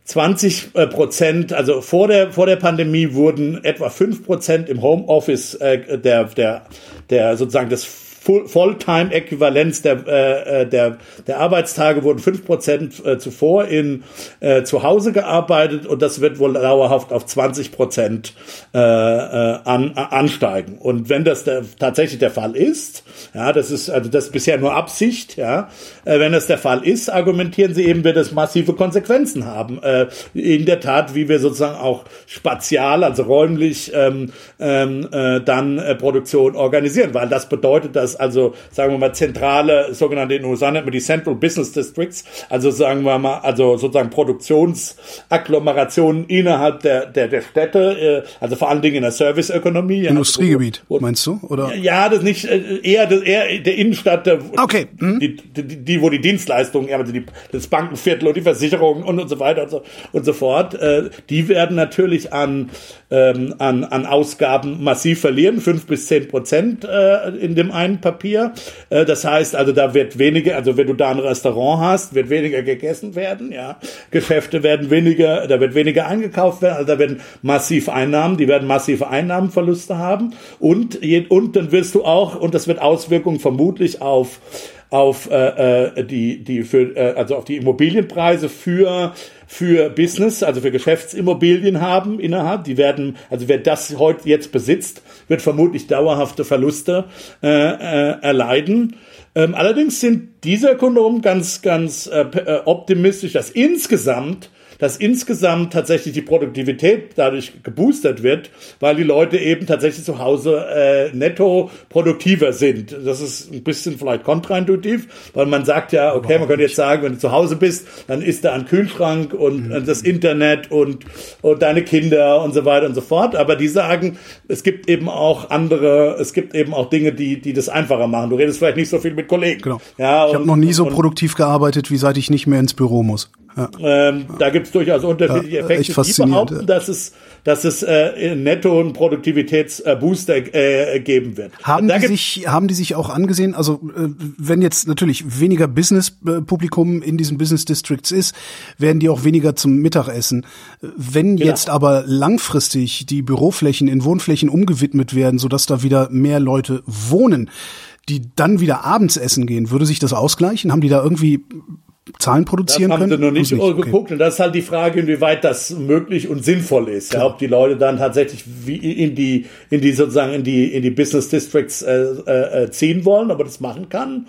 20 äh, Prozent, also vor der, vor der Pandemie wurden etwa 5 Prozent im Homeoffice äh, der, der, der sozusagen des Fulltime-Äquivalenz der, äh, äh, der, der Arbeitstage wurden fünf Prozent äh, zuvor in äh, zu Hause gearbeitet und das wird wohl dauerhaft auf 20 Prozent äh, äh, an, ansteigen. Und wenn das der, tatsächlich der Fall ist, ja, das ist also das ist bisher nur Absicht, ja, äh, wenn das der Fall ist, argumentieren sie eben, wird es massive Konsequenzen haben. Äh, in der Tat, wie wir sozusagen auch spatial, also räumlich ähm, ähm, äh, dann äh, Produktion organisieren, weil das bedeutet, dass also sagen wir mal zentrale, sogenannte in den USA nennt man die Central Business Districts, also sagen wir mal, also sozusagen Produktionsagglomerationen innerhalb der, der, der Städte, äh, also vor allen Dingen in der Serviceökonomie. Industriegebiet, ja, meinst du? Oder? Ja, das nicht, äh, eher, das, eher der Innenstadt, der, okay. Hm. die, die, die, wo die Dienstleistungen, also die, das Bankenviertel und die Versicherungen und, und so weiter und so, und so fort, äh, die werden natürlich an, ähm, an, an Ausgaben massiv verlieren, fünf bis zehn Prozent äh, in dem einen Papier. Äh, das heißt also, da wird weniger, also wenn du da ein Restaurant hast, wird weniger gegessen werden, ja. Geschäfte werden weniger, da wird weniger eingekauft werden, also da werden massiv Einnahmen, die werden massive Einnahmenverluste haben und, und dann wirst du auch, und das wird Auswirkungen vermutlich auf auf äh, äh, die die für äh, also auf die Immobilienpreise für für Business, also für Geschäftsimmobilien haben innerhalb. Die werden, also wer das heute jetzt besitzt, wird vermutlich dauerhafte Verluste äh, äh, erleiden. Ähm, allerdings sind diese Ökonomen ganz, ganz äh, äh optimistisch, dass insgesamt dass insgesamt tatsächlich die Produktivität dadurch geboostert wird, weil die Leute eben tatsächlich zu Hause äh, netto produktiver sind. Das ist ein bisschen vielleicht kontraintuitiv, weil man sagt ja, okay, man könnte jetzt sagen, wenn du zu Hause bist, dann ist da ein Kühlschrank und mhm. das Internet und, und deine Kinder und so weiter und so fort. Aber die sagen, es gibt eben auch andere, es gibt eben auch Dinge, die, die das einfacher machen. Du redest vielleicht nicht so viel mit Kollegen. Genau. Ja, ich habe noch nie so produktiv gearbeitet, wie seit ich nicht mehr ins Büro muss. Ja. Ähm, da gibt es durchaus unterschiedliche Effekte, die behaupten, dass es, dass es äh, netto einen Produktivitätsbooster äh, geben wird. Haben die, sich, haben die sich auch angesehen, also äh, wenn jetzt natürlich weniger Business-Publikum in diesen Business Districts ist, werden die auch weniger zum Mittagessen. Wenn genau. jetzt aber langfristig die Büroflächen in Wohnflächen umgewidmet werden, sodass da wieder mehr Leute wohnen, die dann wieder abends essen gehen, würde sich das ausgleichen? Haben die da irgendwie Zahlen produzieren das haben können? sie noch nicht, sie geguckt. Okay. Und das ist halt die Frage, inwieweit das möglich und sinnvoll ist. Ja, ob die Leute dann tatsächlich wie in die, in die sozusagen in die, in die Business Districts äh, äh, ziehen wollen, ob man das machen kann.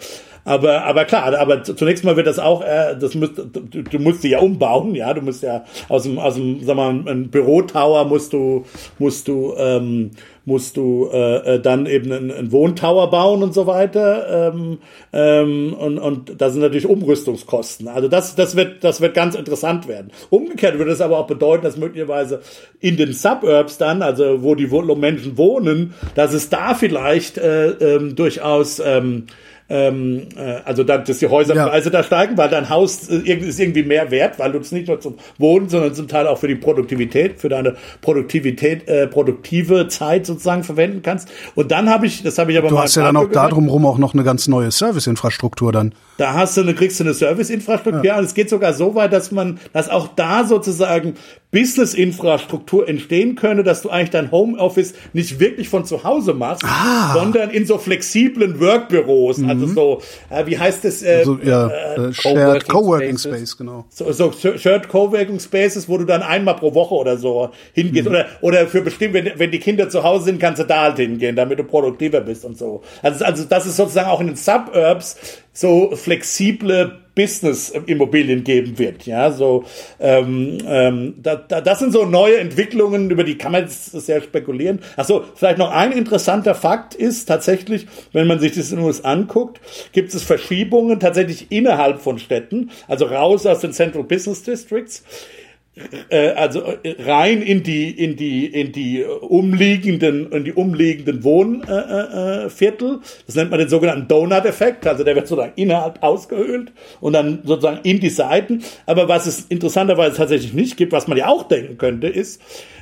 Aber, aber klar, aber zunächst mal wird das auch, äh, das müsst, du, du musst die ja umbauen, ja, du musst ja aus dem, aus dem, sag mal, ein Bürotower musst du, musst du, ähm, musst du äh, äh, dann eben einen, einen Wohntower bauen und so weiter. Ähm, ähm, und, und da sind natürlich Umrüstungskosten. Also das, das wird, das wird ganz interessant werden. Umgekehrt würde es aber auch bedeuten, dass möglicherweise in den Suburbs dann, also wo die Menschen wohnen, dass es da vielleicht äh, ähm, durchaus ähm, ähm, äh, also dann, dass die Häuserpreise Ja. da steigen, weil dein Haus äh, ist irgendwie mehr wert, weil du es nicht nur zum Wohnen, sondern zum Teil auch für die Produktivität, für deine Produktivität, äh, produktive Zeit sozusagen verwenden kannst. Und dann habe ich, das habe ich aber Du mal hast ja dann auch darum rum auch noch eine ganz neue Serviceinfrastruktur dann. Da hast du eine, kriegst du eine Serviceinfrastruktur ja. und es geht sogar so weit, dass man, dass auch da sozusagen Business-Infrastruktur entstehen könne, dass du eigentlich dein Homeoffice nicht wirklich von zu Hause machst, Ah. sondern in so flexiblen Workbüros, also so, äh, wie heißt es, äh, Also ja, äh, Shared Coworking Coworking Spaces. Space, genau. so, so Shared Coworking Spaces, wo du dann einmal pro Woche oder so hingehst. Mhm. Oder, oder für bestimmt, wenn, wenn die Kinder zu Hause sind, kannst du da halt hingehen, damit du produktiver bist und so. Also, also das ist sozusagen auch in den Suburbs so flexible Business-Immobilien geben wird. Ja, so ähm, ähm, da, da, das sind so neue Entwicklungen, über die kann man jetzt sehr spekulieren. Ach so, vielleicht noch ein interessanter Fakt ist tatsächlich, wenn man sich das in den USA anguckt, gibt es Verschiebungen tatsächlich innerhalb von Städten, also raus aus den Central Business Districts äh, also äh, rein in die in die in die umliegenden in die umliegenden Wohnviertel. Äh, das nennt man den sogenannten Donut-Effekt. Also der wird sozusagen innerhalb ausgehöhlt und dann sozusagen in die Seiten. Aber was es interessanterweise tatsächlich nicht gibt, was man ja auch denken könnte, ist,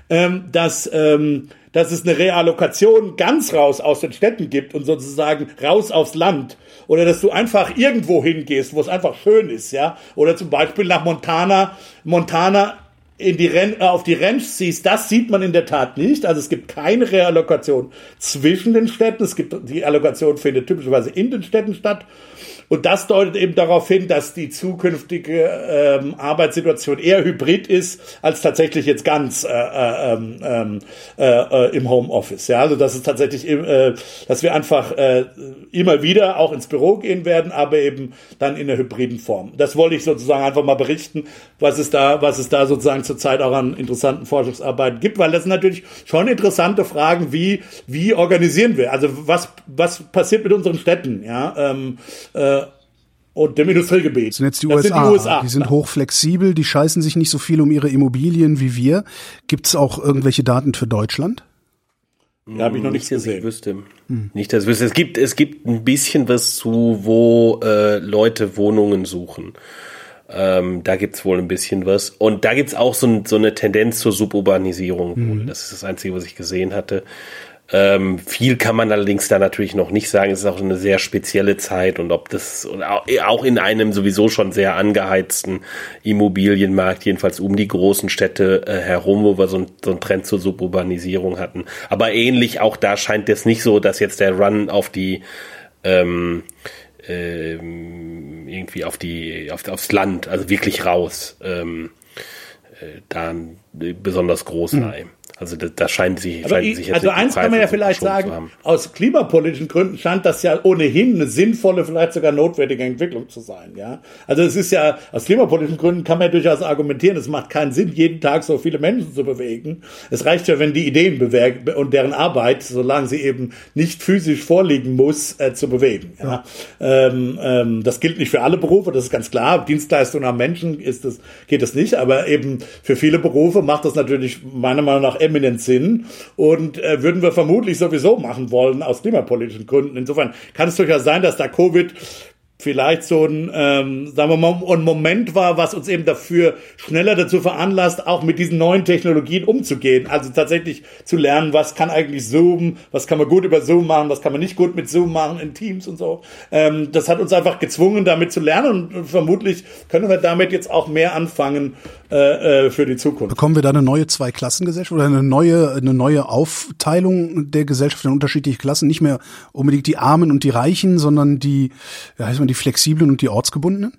ähm, dass ähm, dass es eine Reallokation ganz raus aus den Städten gibt und sozusagen raus aufs Land oder dass du einfach irgendwo hingehst, wo es einfach schön ist, ja, oder zum Beispiel nach Montana, Montana in die Ren äh, auf die Ranch ziehst, das sieht man in der Tat nicht. Also es gibt keine Reallokation zwischen den Städten. Es gibt die Allokation findet typischerweise in den Städten statt. Und das deutet eben darauf hin, dass die zukünftige ähm, Arbeitssituation eher hybrid ist, als tatsächlich jetzt ganz äh, äh, ähm, äh, äh, im Homeoffice. Ja, also dass es tatsächlich, äh, dass wir einfach äh, immer wieder auch ins Büro gehen werden, aber eben dann in der hybriden Form. Das wollte ich sozusagen einfach mal berichten, was es da, was es da sozusagen zurzeit auch an interessanten Forschungsarbeiten gibt, weil das sind natürlich schon interessante Fragen, wie wie organisieren wir? Also was was passiert mit unseren Städten? Ja. Ähm, äh, und dem Industriegebiet. Das sind jetzt die das USA. Sind die, USA. die sind hochflexibel, die scheißen sich nicht so viel um ihre Immobilien wie wir. Gibt es auch irgendwelche Daten für Deutschland? Ja, habe ich noch nichts Nicht, dass ich gesehen. wüsste. Nicht, dass ich wüsste. Es gibt, es gibt ein bisschen was zu, wo äh, Leute Wohnungen suchen. Ähm, da gibt's wohl ein bisschen was. Und da gibt's auch so, ein, so eine Tendenz zur Suburbanisierung. wohl. Das ist das Einzige, was ich gesehen hatte. Ähm, viel kann man allerdings da natürlich noch nicht sagen. Es ist auch eine sehr spezielle Zeit und ob das auch in einem sowieso schon sehr angeheizten Immobilienmarkt, jedenfalls um die großen Städte äh, herum, wo wir so, ein, so einen Trend zur Suburbanisierung hatten. Aber ähnlich auch da scheint es nicht so, dass jetzt der Run auf die ähm, ähm, irgendwie auf die auf, aufs Land, also wirklich raus, ähm, äh, da besonders groß sei. Also da, da scheint sich, Aber scheint ich, sich jetzt also eins kann man ja vielleicht sagen, aus klimapolitischen Gründen scheint das ja ohnehin eine sinnvolle, vielleicht sogar notwendige Entwicklung zu sein. Ja, Also es ist ja, aus klimapolitischen Gründen kann man ja durchaus argumentieren, es macht keinen Sinn, jeden Tag so viele Menschen zu bewegen. Es reicht ja, wenn die Ideen bewegen und deren Arbeit, solange sie eben nicht physisch vorliegen muss, äh, zu bewegen. Ja? Ähm, ähm, das gilt nicht für alle Berufe, das ist ganz klar. Dienstleistungen am Menschen ist das, geht das nicht, aber eben für viele Berufe macht das natürlich meiner Meinung nach eminent Sinn und äh, würden wir vermutlich sowieso machen wollen aus klimapolitischen Gründen. Insofern kann es durchaus sein, dass da Covid vielleicht so ein, ähm, sagen wir mal, ein Moment war, was uns eben dafür schneller dazu veranlasst, auch mit diesen neuen Technologien umzugehen. Also tatsächlich zu lernen, was kann eigentlich Zoom, was kann man gut über Zoom machen, was kann man nicht gut mit Zoom machen in Teams und so. Ähm, das hat uns einfach gezwungen, damit zu lernen und vermutlich können wir damit jetzt auch mehr anfangen äh, äh, für die Zukunft. Bekommen wir da eine neue Zweiklassengesellschaft oder eine neue, eine neue Aufteilung der Gesellschaft in unterschiedliche Klassen? Nicht mehr unbedingt die Armen und die Reichen, sondern die, ja, heißt man, die Flexiblen und die Ortsgebundenen?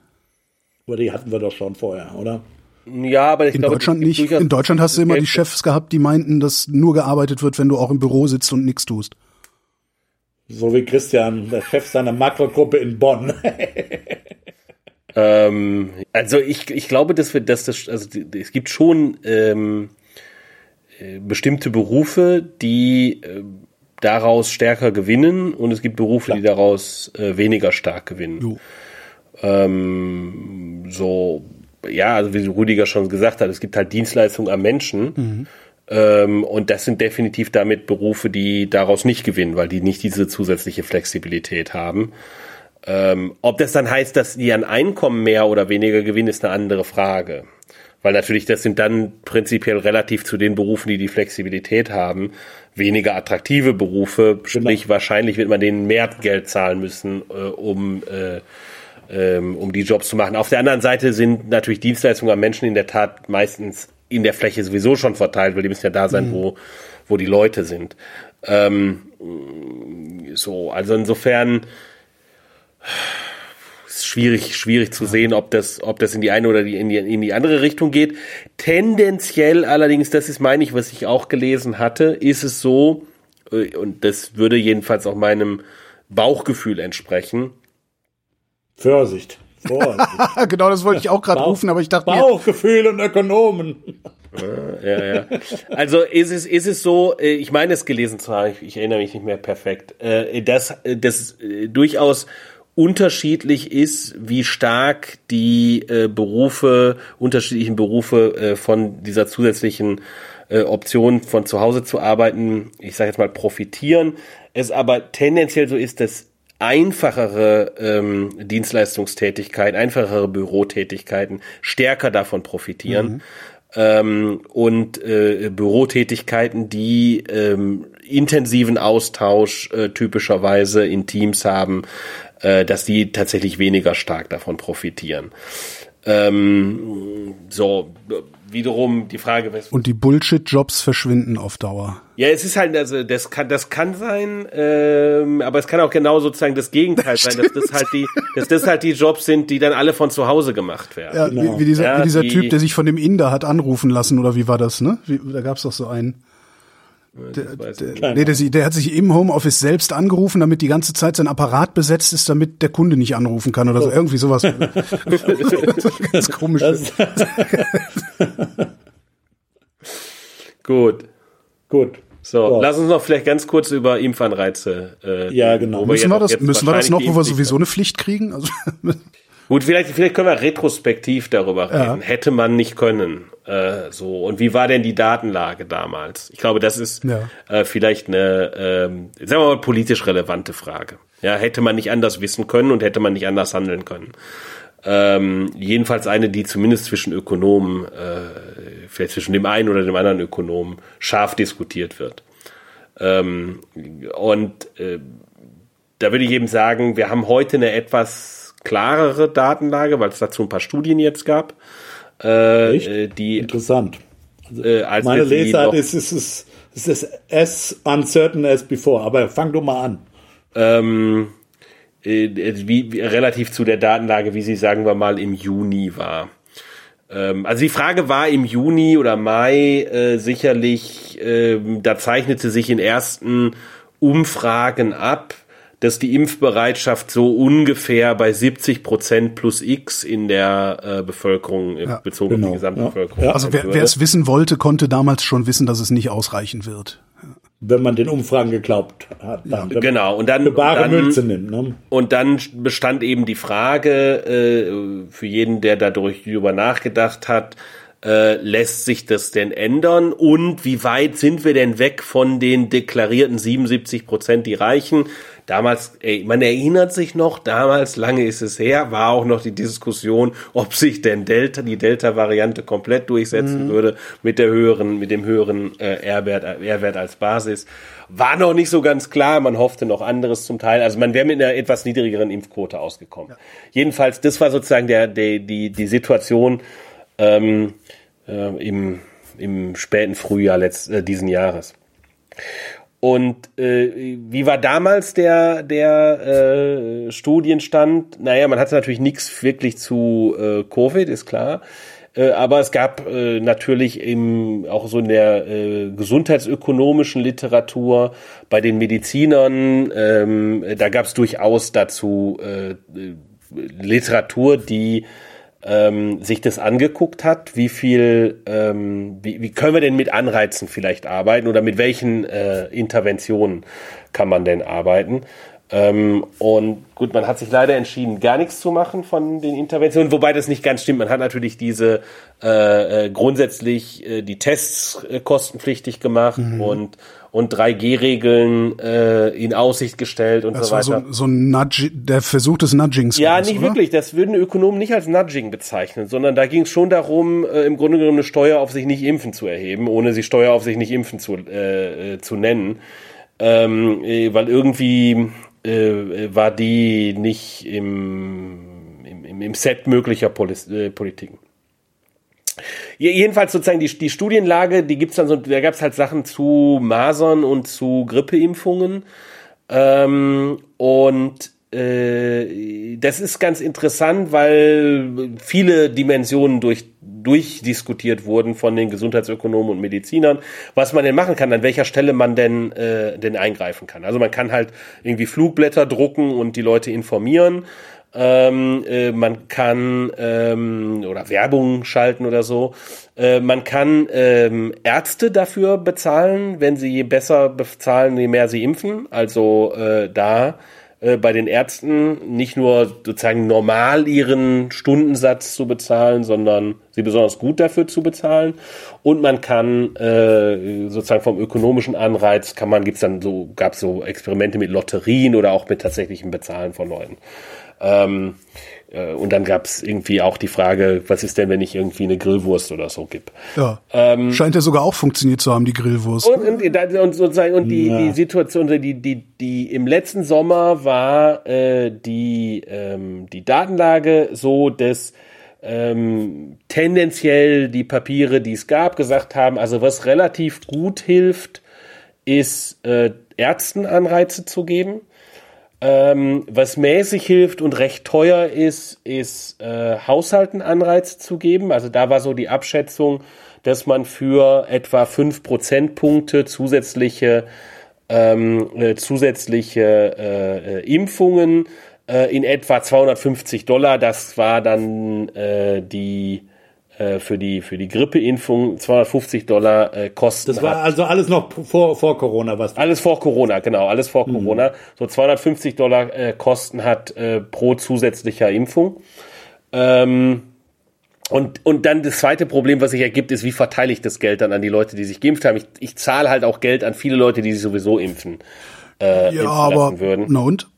Aber die hatten wir doch schon vorher, oder? Ja, aber ich In glaube, Deutschland nicht. In Deutschland hast du immer die Chefs gehabt, die meinten, dass nur gearbeitet wird, wenn du auch im Büro sitzt und nichts tust. So wie Christian, der Chef seiner Makrogruppe in Bonn. Ähm, also ich, ich glaube, dass wir, dass das, also es gibt schon ähm, äh, bestimmte Berufe, die äh, daraus stärker gewinnen und es gibt Berufe, die daraus äh, weniger stark gewinnen. Jo. Ähm, so, ja, also wie Rüdiger schon gesagt hat, es gibt halt Dienstleistungen am Menschen. Ähm, und das sind definitiv damit Berufe, die daraus nicht gewinnen, weil die nicht diese zusätzliche Flexibilität haben. Ähm, ob das dann heißt, dass die an Einkommen mehr oder weniger gewinnen, ist eine andere Frage. Weil natürlich, das sind dann prinzipiell relativ zu den Berufen, die die Flexibilität haben, weniger attraktive Berufe. Sprich, wahrscheinlich wird man denen mehr Geld zahlen müssen, äh, um, äh, ähm, um die Jobs zu machen. Auf der anderen Seite sind natürlich Dienstleistungen an Menschen in der Tat meistens in der Fläche sowieso schon verteilt, weil die müssen ja da sein, wo, wo die Leute sind. Ähm, so, also insofern ist schwierig, schwierig zu sehen, ob das, ob das in die eine oder die, in, die, in die andere Richtung geht. Tendenziell allerdings, das ist, meine ich, was ich auch gelesen hatte, ist es so, äh, und das würde jedenfalls auch meinem Bauchgefühl entsprechen. Vorsicht. Vorsicht. genau, das wollte ich auch gerade rufen, aber ich dachte mir, Bauchgefühl und Ökonomen. Ja, ja. Also ist es, ist es so, äh, ich meine es gelesen zu haben, ich, ich erinnere mich nicht mehr perfekt, äh, dass das durchaus unterschiedlich ist, wie stark die äh, Berufe, unterschiedlichen Berufe äh, von dieser zusätzlichen äh, Option von zu Hause zu arbeiten, ich sage jetzt mal profitieren. Es aber tendenziell so ist, dass einfachere ähm, Dienstleistungstätigkeiten, einfachere Bürotätigkeiten stärker davon profitieren. Ähm, und äh, Bürotätigkeiten, die ähm, intensiven Austausch äh, typischerweise in Teams haben, äh, dass die tatsächlich weniger stark davon profitieren. Ähm, so, wiederum die Frage, und die Bullshit-Jobs verschwinden auf Dauer. ja, es ist halt, also das kann, das kann sein, ähm, aber es kann auch genau sozusagen das Gegenteil sein, dass das halt die, dass das halt die Jobs sind, die dann alle von zu Hause gemacht werden. Ja, wie, wie dieser, Ja, wie dieser die- Typ, der sich von dem Inder hat anrufen lassen, oder wie war das, ne? Wie, da gab's doch so einen. Der, der, nee, der, der hat sich im Homeoffice selbst angerufen, damit die ganze Zeit sein Apparat besetzt ist, damit der Kunde nicht anrufen kann oder so. Irgendwie sowas. Ganz komisch. Gut. gut. So, Ja. lass uns noch vielleicht ganz kurz über Impfanreize. Äh, Ja, genau. müssen ja wir das, müssen wir das noch, wo wir sowieso eine Pflicht kriegen? Also, Gut, vielleicht, vielleicht können wir retrospektiv darüber Ja. reden. Hätte man nicht können. Äh, so. Und wie war denn die Datenlage damals? Ich glaube, das ist Ja. äh, vielleicht eine, ähm, sagen wir mal, politisch relevante Frage. Ja, hätte man nicht anders wissen können und hätte man nicht anders handeln können. Ähm, jedenfalls eine, die zumindest zwischen Ökonomen, äh, vielleicht zwischen dem einen oder dem anderen Ökonomen scharf diskutiert wird. Ähm, und äh, da würde ich eben sagen, wir haben heute eine etwas klarere Datenlage, weil es dazu ein paar Studien jetzt gab, äh, äh, die Interessant. äh, als Meine Lesart ist, ist, ist, ist, ist as uncertain as before. Aber fang du mal an. ähm, äh, wie, wie relativ zu der Datenlage, wie sie sagen wir mal im Juni war. Ähm, also die Frage war im Juni oder Mai äh, sicherlich, ähm, da zeichnete sich in ersten Umfragen ab, dass die Impfbereitschaft so ungefähr bei 70 Prozent plus X in der äh, Bevölkerung, äh, bezogen auf genau. die Gesamtbevölkerung. Ja, ja. also wer, es wissen wollte, konnte damals schon wissen, dass es nicht ausreichen wird. Wenn man den Umfragen geglaubt hat. Dann, wenn Genau, und dann, dann Münze nimmt. Ne? Und dann bestand eben die Frage äh, für jeden, der dadurch darüber nachgedacht hat, äh, lässt sich das denn ändern? Und wie weit sind wir denn weg von den deklarierten 77 Prozent, die reichen? Damals, ey, man erinnert sich noch, damals, lange ist es her, war auch noch die Diskussion, ob sich denn Delta, die Delta-Variante komplett durchsetzen würde mit der höheren, mit dem höheren äh, R-Wert, R-Wert als Basis. War noch nicht so ganz klar, man hoffte noch anderes zum Teil. Also man wäre mit einer etwas niedrigeren Impfquote ausgekommen. Jedenfalls, das war sozusagen der, der die, die Situation ähm, äh, im, im späten Frühjahr letzt, äh, diesen Jahres. Und äh, wie war damals der, der äh, Studienstand? Naja, man hatte natürlich nichts wirklich zu äh, Covid, ist klar. Äh, aber es gab äh, natürlich im, auch so in der äh, gesundheitsökonomischen Literatur bei den Medizinern, ähm, da gab es durchaus dazu äh, Literatur, die ähm, sich das angeguckt hat, wie viel, ähm, wie, wie können wir denn mit Anreizen vielleicht arbeiten oder mit welchen äh, Interventionen kann man denn arbeiten? Ähm, und gut, man hat sich leider entschieden, gar nichts zu machen von den Interventionen, wobei das nicht ganz stimmt. Man hat natürlich diese äh, äh, grundsätzlich äh, die Tests äh, kostenpflichtig gemacht mhm. und und 3G-Regeln äh, in Aussicht gestellt und das so weiter. War so, so ein Nudge, der Versuch des Nudgings. Ja, nicht oder? wirklich. Das würden Ökonomen nicht als Nudging bezeichnen, sondern da ging es schon darum, äh, im Grunde genommen eine Steuer auf sich nicht impfen zu erheben, ohne sie Steuer auf sich nicht impfen zu, äh, äh zu nennen. Ähm, äh, weil irgendwie äh, war die nicht im, im, im Set möglicher Polis, äh, Politiken. Jedenfalls sozusagen die, die Studienlage, die gibt's dann so, da gab's halt Sachen zu Masern und zu Grippeimpfungen. Ähm, und äh, das ist ganz interessant, weil viele Dimensionen durch, durchdiskutiert wurden von den Gesundheitsökonomen und Medizinern, was man denn machen kann, an welcher Stelle man denn, äh, denn eingreifen kann. Also man kann halt irgendwie Flugblätter drucken und die Leute informieren. Ähm, äh, man kann ähm, oder Werbung schalten oder so. Äh, man kann ähm, Ärzte dafür bezahlen, wenn sie je besser bezahlen, je mehr sie impfen. Also äh, da äh, bei den Ärzten nicht nur sozusagen normal ihren Stundensatz zu bezahlen, sondern sie besonders gut dafür zu bezahlen. Und man kann äh, sozusagen vom ökonomischen Anreiz kann man gibt's dann so gab so Experimente mit Lotterien oder auch mit tatsächlichem Bezahlen von Leuten. Ähm, äh, und dann gab es irgendwie auch die Frage, was ist denn, wenn ich irgendwie eine Grillwurst oder so gib? Ja. Ähm, Scheint ja sogar auch funktioniert zu haben, die Grillwurst. Und, und, und sozusagen und die, ja. die Situation, die, die, die im letzten Sommer war äh, die, ähm, die Datenlage so, dass ähm, tendenziell die Papiere, die es gab, gesagt haben, also was relativ gut hilft, ist äh, Ärzten Anreize zu geben. Ähm, was mäßig hilft und recht teuer ist, ist äh, Haushalten Anreiz zu geben. Also da war so die Abschätzung, dass man für etwa fünf Prozentpunkte zusätzliche ähm, äh, zusätzliche äh, äh Impfungen äh, in etwa 250 Dollar. Das war dann äh, die für die für die Grippeimpfung 250 Dollar äh, Kosten. Das war hat. also alles noch vor vor Corona, was? Alles vor Corona, genau, alles vor mhm. Corona. So 250 Dollar äh, Kosten hat äh, pro zusätzlicher Impfung. Ähm, und, und dann das zweite Problem, was sich ergibt, ist, wie verteile ich das Geld dann an die Leute, die sich geimpft haben? Ich, ich zahle halt auch Geld an viele Leute, die sich sowieso impfen. Äh, ja, aber würden. na und?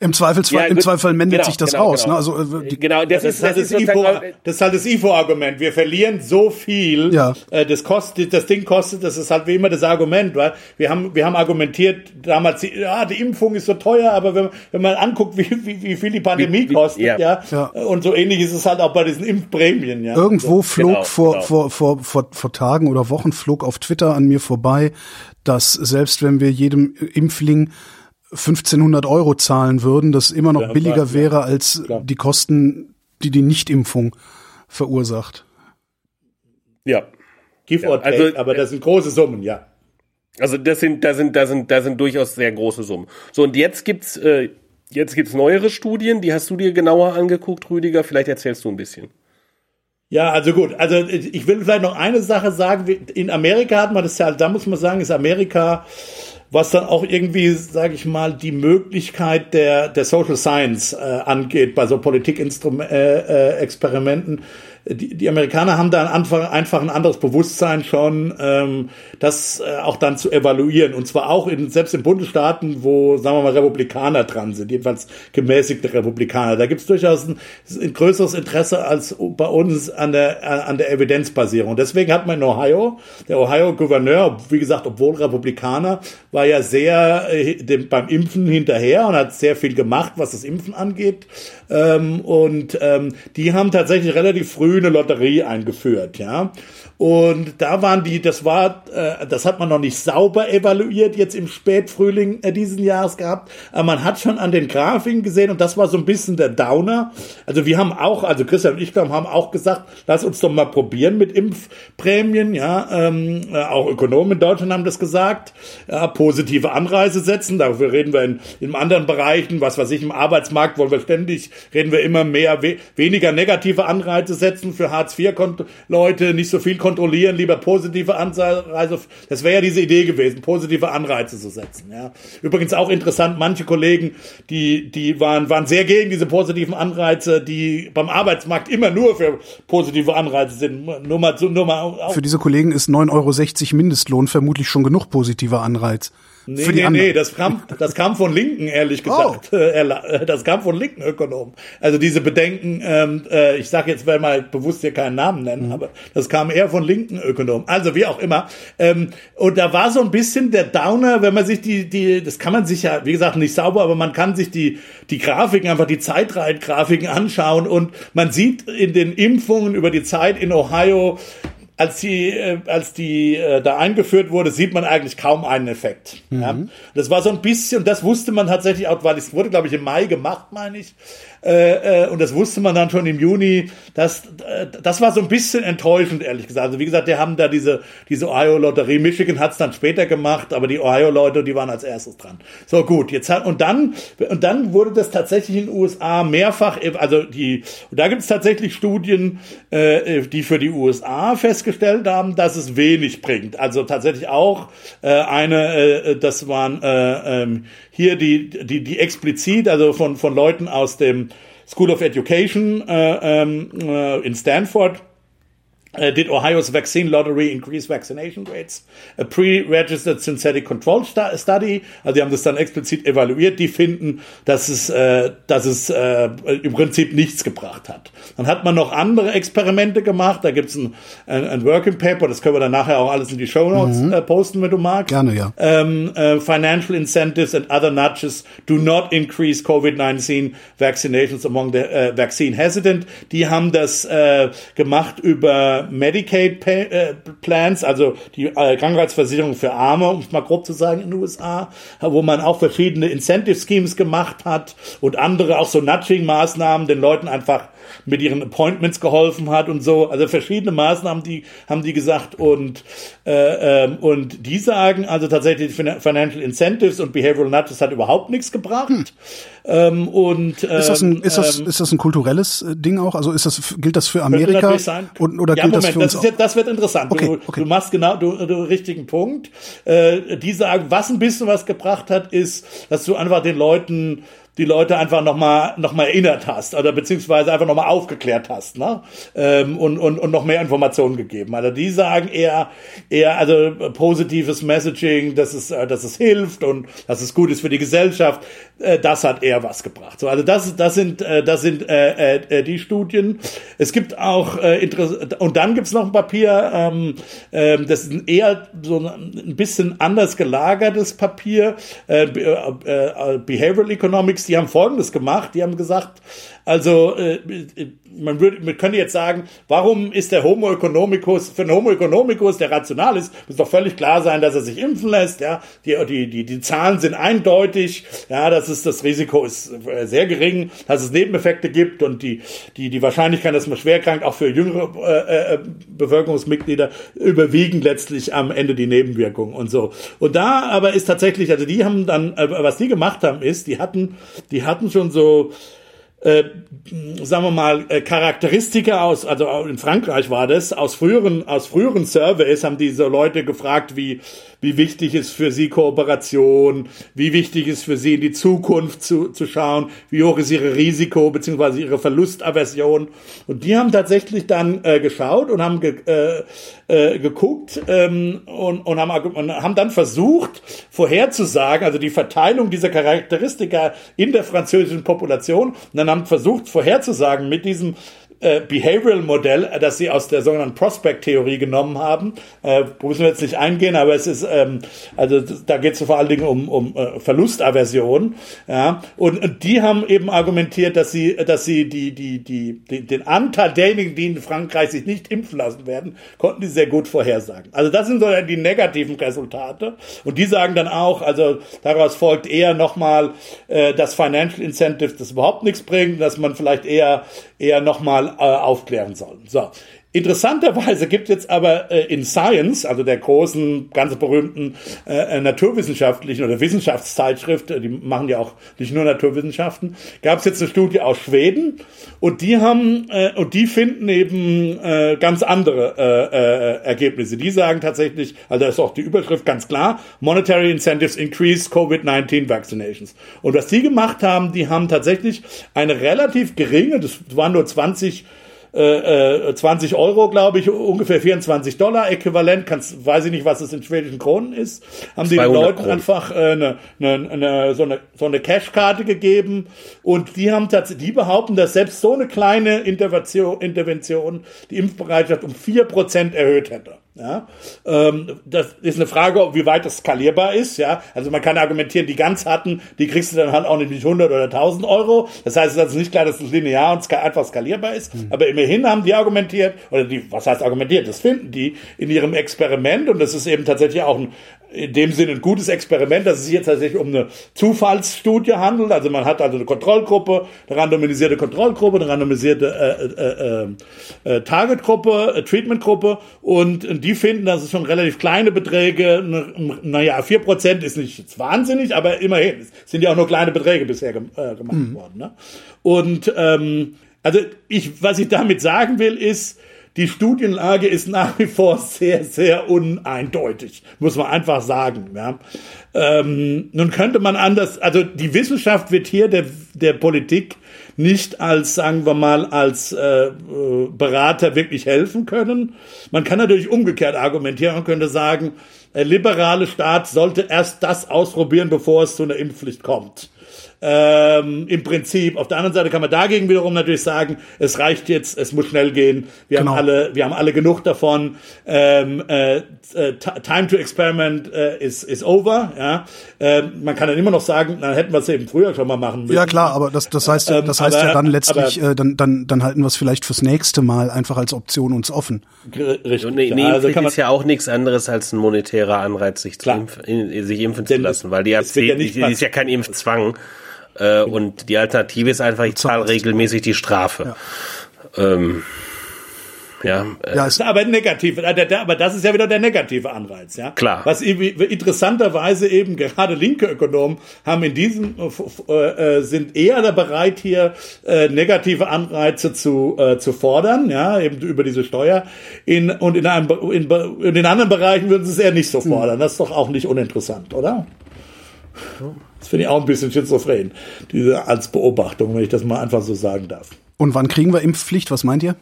Im Zweifelsfall, ja, im Zweifelsfall mendet genau, sich das genau, aus. Genau. Ne? Also, äh, genau, das, das, ist, das, ist, das, ist IFO, das ist halt das IFO-Argument. Wir verlieren so viel. Ja. Äh, das kostet, das Ding kostet, das ist halt wie immer das Argument. Weil wir haben, wir haben argumentiert damals, ja, die Impfung ist so teuer, aber wenn, wenn man anguckt, wie, wie, wie viel die Pandemie wie, kostet, ja. ja. ja, und so ähnlich ist es halt auch bei diesen Impfprämien. Ja. Irgendwo flog genau, vor, genau. Vor, vor, vor, vor Tagen oder Wochen flog auf Twitter an mir vorbei, dass selbst wenn wir jedem Impfling 1500 Euro zahlen würden, das immer noch ja, billiger klar, wäre als klar. die Kosten, die die Nichtimpfung verursacht. Ja. Give or take, also, aber das sind große Summen, ja. Also das sind, da sind, da sind, da sind durchaus sehr große Summen. So und jetzt gibt's, äh, jetzt gibt's neuere Studien. Die hast du dir genauer angeguckt, Rüdiger. Vielleicht erzählst du ein bisschen. Ja, also gut. Also ich will vielleicht noch eine Sache sagen. In Amerika hat man das ja, da muss man sagen, ist Amerika was dann auch irgendwie, sage ich mal, die Möglichkeit der, der Social Science äh, angeht bei so Politikexperimenten. Äh, äh, die, die Amerikaner haben da einfach, einfach ein anderes Bewusstsein schon, ähm, das äh, auch dann zu evaluieren. Und zwar auch in, selbst in Bundesstaaten, wo, sagen wir mal, Republikaner dran sind, jedenfalls gemäßigte Republikaner. Da gibt es durchaus ein, ein, größeres Interesse als bei uns an der, an der Evidenzbasierung. Deswegen hat man in Ohio, der Ohio-Gouverneur, wie gesagt, obwohl Republikaner, war ja sehr äh, dem, beim Impfen hinterher und hat sehr viel gemacht, was das Impfen angeht. Ähm, und ähm, die haben tatsächlich relativ früh grüne Lotterie eingeführt, ja. Und da waren die, das war, äh, das hat man noch nicht sauber evaluiert jetzt im Spätfrühling äh, diesen Jahres gehabt, aber man hat schon an den Grafiken gesehen und das war so ein bisschen der Downer. Also wir haben auch, also Christian und ich glaube, haben auch gesagt, lass uns doch mal probieren mit Impfprämien, ja. Ähm, äh, auch Ökonomen in Deutschland haben das gesagt, ja, positive Anreise setzen. Dafür reden wir in, in anderen Bereichen, was weiß ich, im Arbeitsmarkt wollen wir ständig, reden wir immer mehr, we weniger negative Anreize setzen für Hartz-IV-Leute, nicht so viel kontrollieren, lieber positive Anreize. Das wäre ja diese Idee gewesen, positive Anreize zu setzen. Ja. Übrigens auch interessant, manche Kollegen, die, die waren, waren sehr gegen diese positiven Anreize, die beim Arbeitsmarkt immer nur für positive Anreize sind. Nur mal, nur mal Für diese Kollegen ist 9,60 Euro Mindestlohn vermutlich schon genug positiver Anreiz. Nee, für die nee, anderen. nee, das kam, das kam von Linken, ehrlich gesagt. Oh. Das kam von linken Ökonomen. Also diese Bedenken, ähm, äh, ich sage jetzt mal bewusst hier keinen Namen nennen, mhm. aber das kam eher von linken Ökonomen. Also wie auch immer. Ähm, und da war so ein bisschen der Downer, wenn man sich die, die, das kann man sich ja, wie gesagt, nicht sauber, aber man kann sich die, die Grafiken, einfach die Zeitreihengrafiken anschauen und man sieht in den Impfungen über die Zeit in Ohio, als die, äh, als die äh, da eingeführt wurde, sieht man eigentlich kaum einen Effekt. Mhm. Ja? Das war so ein bisschen, das wusste man tatsächlich auch, weil es wurde, glaube ich, im Mai gemacht, meine ich. Äh, äh, und das wusste man dann schon im Juni. Das, äh, das war so ein bisschen enttäuschend, ehrlich gesagt. Also wie gesagt, die haben da diese, diese Ohio-Lotterie. Michigan hat es dann später gemacht, aber die Ohio-Leute, die waren als erstes dran. So gut, jetzt hat, und dann, und dann wurde das tatsächlich in den USA mehrfach, also die, und da gibt es tatsächlich Studien, äh, die für die USA festgestellt haben, dass es wenig bringt. Also tatsächlich auch äh, eine, äh, das waren äh, ähm, hier die, die, die explizit, also von, von Leuten aus dem School of Education äh, ähm, äh, in Stanford, Uh, did Ohio's vaccine lottery increase vaccination rates? A pre-registered synthetic control study, also die haben das dann explizit evaluiert, die finden, dass es, äh, dass es äh, im Prinzip nichts gebracht hat. Dann hat man noch andere Experimente gemacht, da gibt's ein, ein, ein Working Paper, das können wir dann nachher auch alles in die Show Notes mhm. äh, posten, wenn du magst. Gerne, ja. Ähm, äh, financial incentives and other nudges do not increase COVID-19 vaccinations among the uh, vaccine hesitant. Die haben das äh, gemacht über Medicaid äh, Plans, also die äh, Krankheitsversicherung für Arme, um es mal grob zu sagen, in den USA, wo man auch verschiedene Incentive Schemes gemacht hat und andere auch so Nudging-Maßnahmen, den Leuten einfach mit ihren Appointments geholfen hat und so. Also verschiedene Maßnahmen, die haben die gesagt und äh, ähm, und die sagen also tatsächlich Financial Incentives und Behavioral Nudges hat überhaupt nichts gebracht. Hm. Ähm, und ähm, ist das ein ist das ähm, ist das ein kulturelles äh, Ding auch? Also ist das gilt das für Amerika und, oder ja, gilt Moment, das für uns das, jetzt, das wird interessant. Okay, du, okay. du machst genau du, du richtigen Punkt. Äh, die sagen, was ein bisschen was gebracht hat, ist, dass du einfach den Leuten die Leute einfach nochmal noch mal erinnert hast oder beziehungsweise einfach nochmal aufgeklärt hast ne? Ähm, und, und, und noch mehr Informationen gegeben. Also die sagen eher, eher also positives Messaging, dass es, äh, dass es hilft und dass es gut ist für die Gesellschaft. Äh, das hat eher was gebracht. So, also das, das sind, äh, das sind äh, äh, die Studien. Es gibt auch äh, interessant und dann gibt's noch ein Papier, ähm, äh, das ist eher so ein bisschen anders gelagertes Papier, äh, äh, Behavioral Economics die haben Folgendes gemacht. Die haben gesagt, also äh, man, würde, man könnte jetzt sagen, warum ist der Homo economicus, für den Homo economicus, der rational ist, muss doch völlig klar sein, dass er sich impfen lässt. Ja, die, die, die, die Zahlen sind eindeutig. Ja, das ist das Risiko ist äh, sehr gering, dass es Nebeneffekte gibt und die, die, die Wahrscheinlichkeit, dass man schwer krankt, auch für jüngere äh, äh, Bevölkerungsmitglieder überwiegen letztlich am Ende die Nebenwirkungen und so. Und da aber ist tatsächlich, also die haben dann, äh, was die gemacht haben, ist, die hatten, die hatten schon so äh, sagen wir mal, äh, Charakteristika aus, also in Frankreich war das, aus früheren, aus früheren Surveys haben diese Leute gefragt, wie, wie wichtig ist für sie Kooperation, wie wichtig ist für sie in die Zukunft zu, zu schauen, wie hoch ist ihre Risiko beziehungsweise ihre Verlustaversion. Und die haben tatsächlich dann äh, geschaut und haben ge, äh, äh, geguckt ähm, und, und, haben, und haben dann versucht vorherzusagen, also die Verteilung dieser Charakteristika in der französischen Population. Und dann haben versucht vorherzusagen mit diesem äh, Behavioral-Modell, äh, das sie aus der sogenannten Prospect-Theorie genommen haben. Äh, müssen wir jetzt nicht eingehen, aber es ist, ähm, also da geht es vor allen Dingen um, um äh, Verlustaversion. Ja, und, und die haben eben argumentiert, dass sie, dass sie die, die, die, die, den Anteil derjenigen, die in Frankreich sich nicht impfen lassen werden, konnten die sehr gut vorhersagen. Also das sind so die negativen Resultate. Und die sagen dann auch, also daraus folgt eher nochmal, äh, dass Financial Incentive das überhaupt nichts bringt, dass man vielleicht eher, eher nochmal aufklären sollen. So. Interessanterweise gibt jetzt aber äh, in Science, also der großen, ganz berühmten äh, naturwissenschaftlichen oder Wissenschaftszeitschrift, äh, die machen ja auch nicht nur Naturwissenschaften, gab es jetzt eine Studie aus Schweden und die haben äh, und die finden eben äh, ganz andere äh, äh, Ergebnisse. Die sagen tatsächlich, also da ist auch die Überschrift ganz klar: Monetary incentives increase COVID-19 vaccinations. Und was die gemacht haben, die haben tatsächlich eine relativ geringe, das waren nur 20 äh, 20 äh, Euro, glaube ich, ungefähr 24 Dollar äquivalent, kannst, weiß ich nicht, was es in schwedischen Kronen ist, haben die den Leuten Kronen. einfach äh, eine, eine, eine, so eine, so eine Cashkarte gegeben und die haben tatsächlich, die behaupten, dass selbst so eine kleine Intervention, Intervention die Impfbereitschaft um vier Prozent erhöht hätte. Ja, ähm, das ist eine Frage, wie weit das skalierbar ist. Ja, also man kann argumentieren, die ganz harten, die kriegst du dann halt auch nicht 100 oder 1000 Euro. Das heißt, es ist also nicht klar, dass es linear und einfach skalierbar ist. Mhm. Aber immerhin haben die argumentiert, oder die, was heißt argumentiert? Das finden die in ihrem Experiment und das ist eben tatsächlich auch ein in dem Sinne ein gutes Experiment, dass es sich jetzt tatsächlich um eine Zufallsstudie handelt. Also man hat also eine Kontrollgruppe, eine randomisierte Kontrollgruppe, eine randomisierte äh, äh, äh, äh Targetgruppe, äh, Treatmentgruppe und die finden, dass es schon relativ kleine Beträge, naja, vier Prozent ist nicht wahnsinnig, aber immerhin, sind ja auch nur kleine Beträge bisher ge äh, gemacht mhm. worden. Ne? Und ähm, also ich, was ich damit sagen will, ist, die Studienlage ist nach wie vor sehr, sehr uneindeutig, muss man einfach sagen. Ja. Ähm, nun könnte man anders, also die Wissenschaft wird hier der, der Politik nicht als, sagen wir mal, als äh, Berater wirklich helfen können. Man kann natürlich umgekehrt argumentieren und könnte sagen, der liberale Staat sollte erst das ausprobieren, bevor es zu einer Impfpflicht kommt ähm, im Prinzip. Auf der anderen Seite kann man dagegen wiederum natürlich sagen, es reicht jetzt, es muss schnell gehen. Wir genau. haben alle, wir haben alle genug davon. Ähm, äh, äh time to experiment äh, is, is over. Ja, äh, man kann dann immer noch sagen, dann hätten wir es eben früher schon mal machen müssen. Ja klar, aber das, das heißt, das heißt aber, ja dann letztlich, aber, äh, dann, dann, dann halten wir es vielleicht fürs nächste Mal einfach als Option uns offen. Richtig. Und nee, nee, also kann man, ist ja auch nichts anderes als ein monetärer Anreiz, sich, zu impfen, sich impfen zu lassen, weil die, ja, die, die ist ja kein Impfzwang. Äh, und die Alternative ist einfach, ich zahle regelmäßig die Strafe. Ja. Ähm, ja, äh, ja ist aber negativ, äh, aber das ist ja wieder der negative Anreiz, ja. Klar. Was interessanterweise eben gerade linke Ökonomen haben in diesem äh, sind eher da bereit hier äh, negative Anreize zu äh, zu fordern, ja, eben über diese Steuer. In und in einem in, in den anderen Bereichen würden sie es eher nicht so fordern. Das ist doch auch nicht uninteressant, oder? Das finde ich auch ein bisschen schizophren, diese als Beobachtung, wenn ich das mal einfach so sagen darf. Und wann kriegen wir Impfpflicht? Was meint ihr?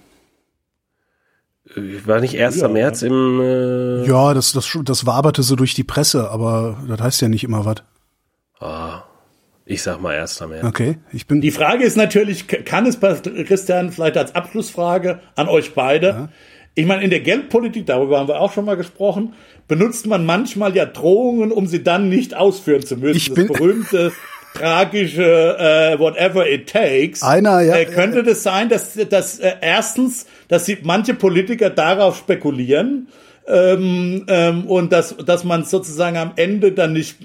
Äh, war nicht 1. Ja, März im äh Ja, das, das, das waberte so durch die Presse, aber das heißt ja nicht immer was. Ah, ich sag mal 1. März. Okay, ich bin. Die Frage ist natürlich, kann es, Christian, vielleicht als Abschlussfrage an euch beide, ja. Ich meine, in der Geldpolitik, darüber haben wir auch schon mal gesprochen, benutzt man manchmal ja Drohungen, um sie dann nicht ausführen zu müssen. Ich das berühmte tragische äh, whatever it takes. Einer, ja. Äh, könnte das sein, dass, dass äh, erstens, dass sie manche Politiker darauf spekulieren, ähm, ähm, und dass, dass man sozusagen am Ende dann nicht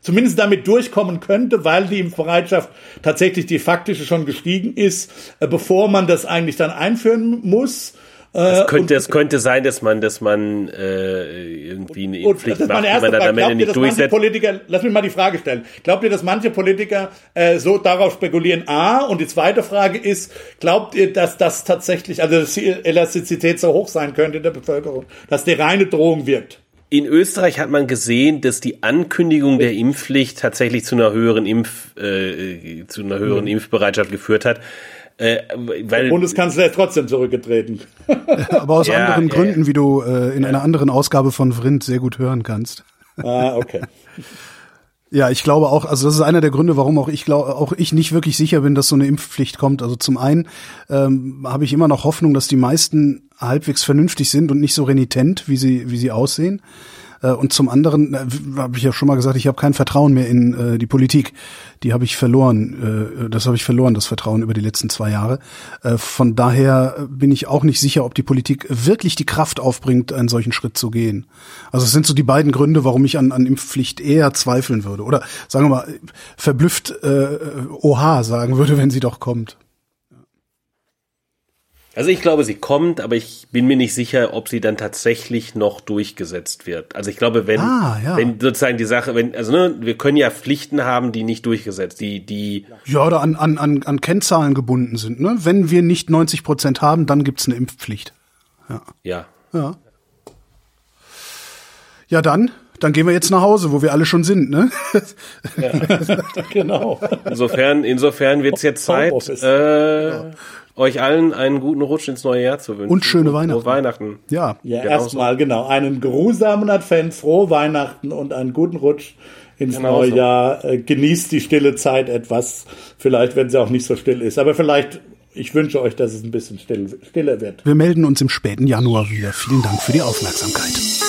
zumindest damit durchkommen könnte, weil die Impfbereitschaft tatsächlich die faktische schon gestiegen ist, äh, bevor man das eigentlich dann einführen muss. Es äh, könnte, es könnte sein, dass man, dass man äh, irgendwie eine Impfpflicht macht, wenn man dann am Ende nicht durchsetzt. Politiker, lass mich mal die Frage stellen. Glaubt ihr, dass manche Politiker äh, so darauf spekulieren? A. Und die zweite Frage ist, glaubt ihr, dass das tatsächlich, also dass die Elastizität so hoch sein könnte in der Bevölkerung, dass die reine Drohung wirkt? In Österreich hat man gesehen, dass die Ankündigung der Impfpflicht tatsächlich zu einer höheren Impf, äh, zu einer höheren mhm. Impfbereitschaft geführt hat. Äh, weil, Der Bundeskanzler ist trotzdem zurückgetreten. aber aus ja, anderen ja, Gründen, wie du äh, in einer anderen Ausgabe von Vrindt sehr gut hören kannst. Ah, okay. Ja, ich glaube auch, also das ist einer der Gründe, warum auch ich glaube, auch ich nicht wirklich sicher bin, dass so eine Impfpflicht kommt. Also zum einen ähm, habe ich immer noch Hoffnung, dass die meisten halbwegs vernünftig sind und nicht so renitent, wie sie wie sie aussehen. Äh, und zum anderen äh, habe ich ja schon mal gesagt, ich habe kein Vertrauen mehr in äh, die Politik. Die habe ich verloren. Das habe ich verloren, das Vertrauen über die letzten zwei Jahre. Von daher bin ich auch nicht sicher, ob die Politik wirklich die Kraft aufbringt, einen solchen Schritt zu gehen. Also es sind so die beiden Gründe, warum ich an, an Impfpflicht eher zweifeln würde. Oder sagen wir mal, verblüfft äh, Oha sagen würde, wenn sie doch kommt. Also ich glaube, sie kommt, aber ich bin mir nicht sicher, ob sie dann tatsächlich noch durchgesetzt wird. Also ich glaube, wenn, ah, ja. wenn sozusagen die Sache, wenn, also ne, wir können ja Pflichten haben, die nicht durchgesetzt, die, die. Ja, oder an, an, an, an Kennzahlen gebunden sind, ne? Wenn wir nicht 90 Prozent haben, dann gibt's eine Impfpflicht. Ja. Ja. Ja. Ja, dann, dann gehen wir jetzt nach Hause, wo wir alle schon sind, ne? Ja, genau. Insofern, insofern wird's jetzt Zeit, äh, ja euch allen einen guten Rutsch ins neue Jahr zu wünschen. Und schöne Weihnachten. Frohe Weihnachten. Ja. Ja, genau erstmal, so. genau. Einen geruhsamen Advent, frohe Weihnachten und einen guten Rutsch ins genau neue so. Jahr. Äh, genießt die stille Zeit etwas. Vielleicht, wenn sie auch nicht so still ist. Aber vielleicht, ich wünsche euch, dass es ein bisschen still, stiller wird. Wir melden uns im späten Januar wieder. Vielen Dank für die Aufmerksamkeit.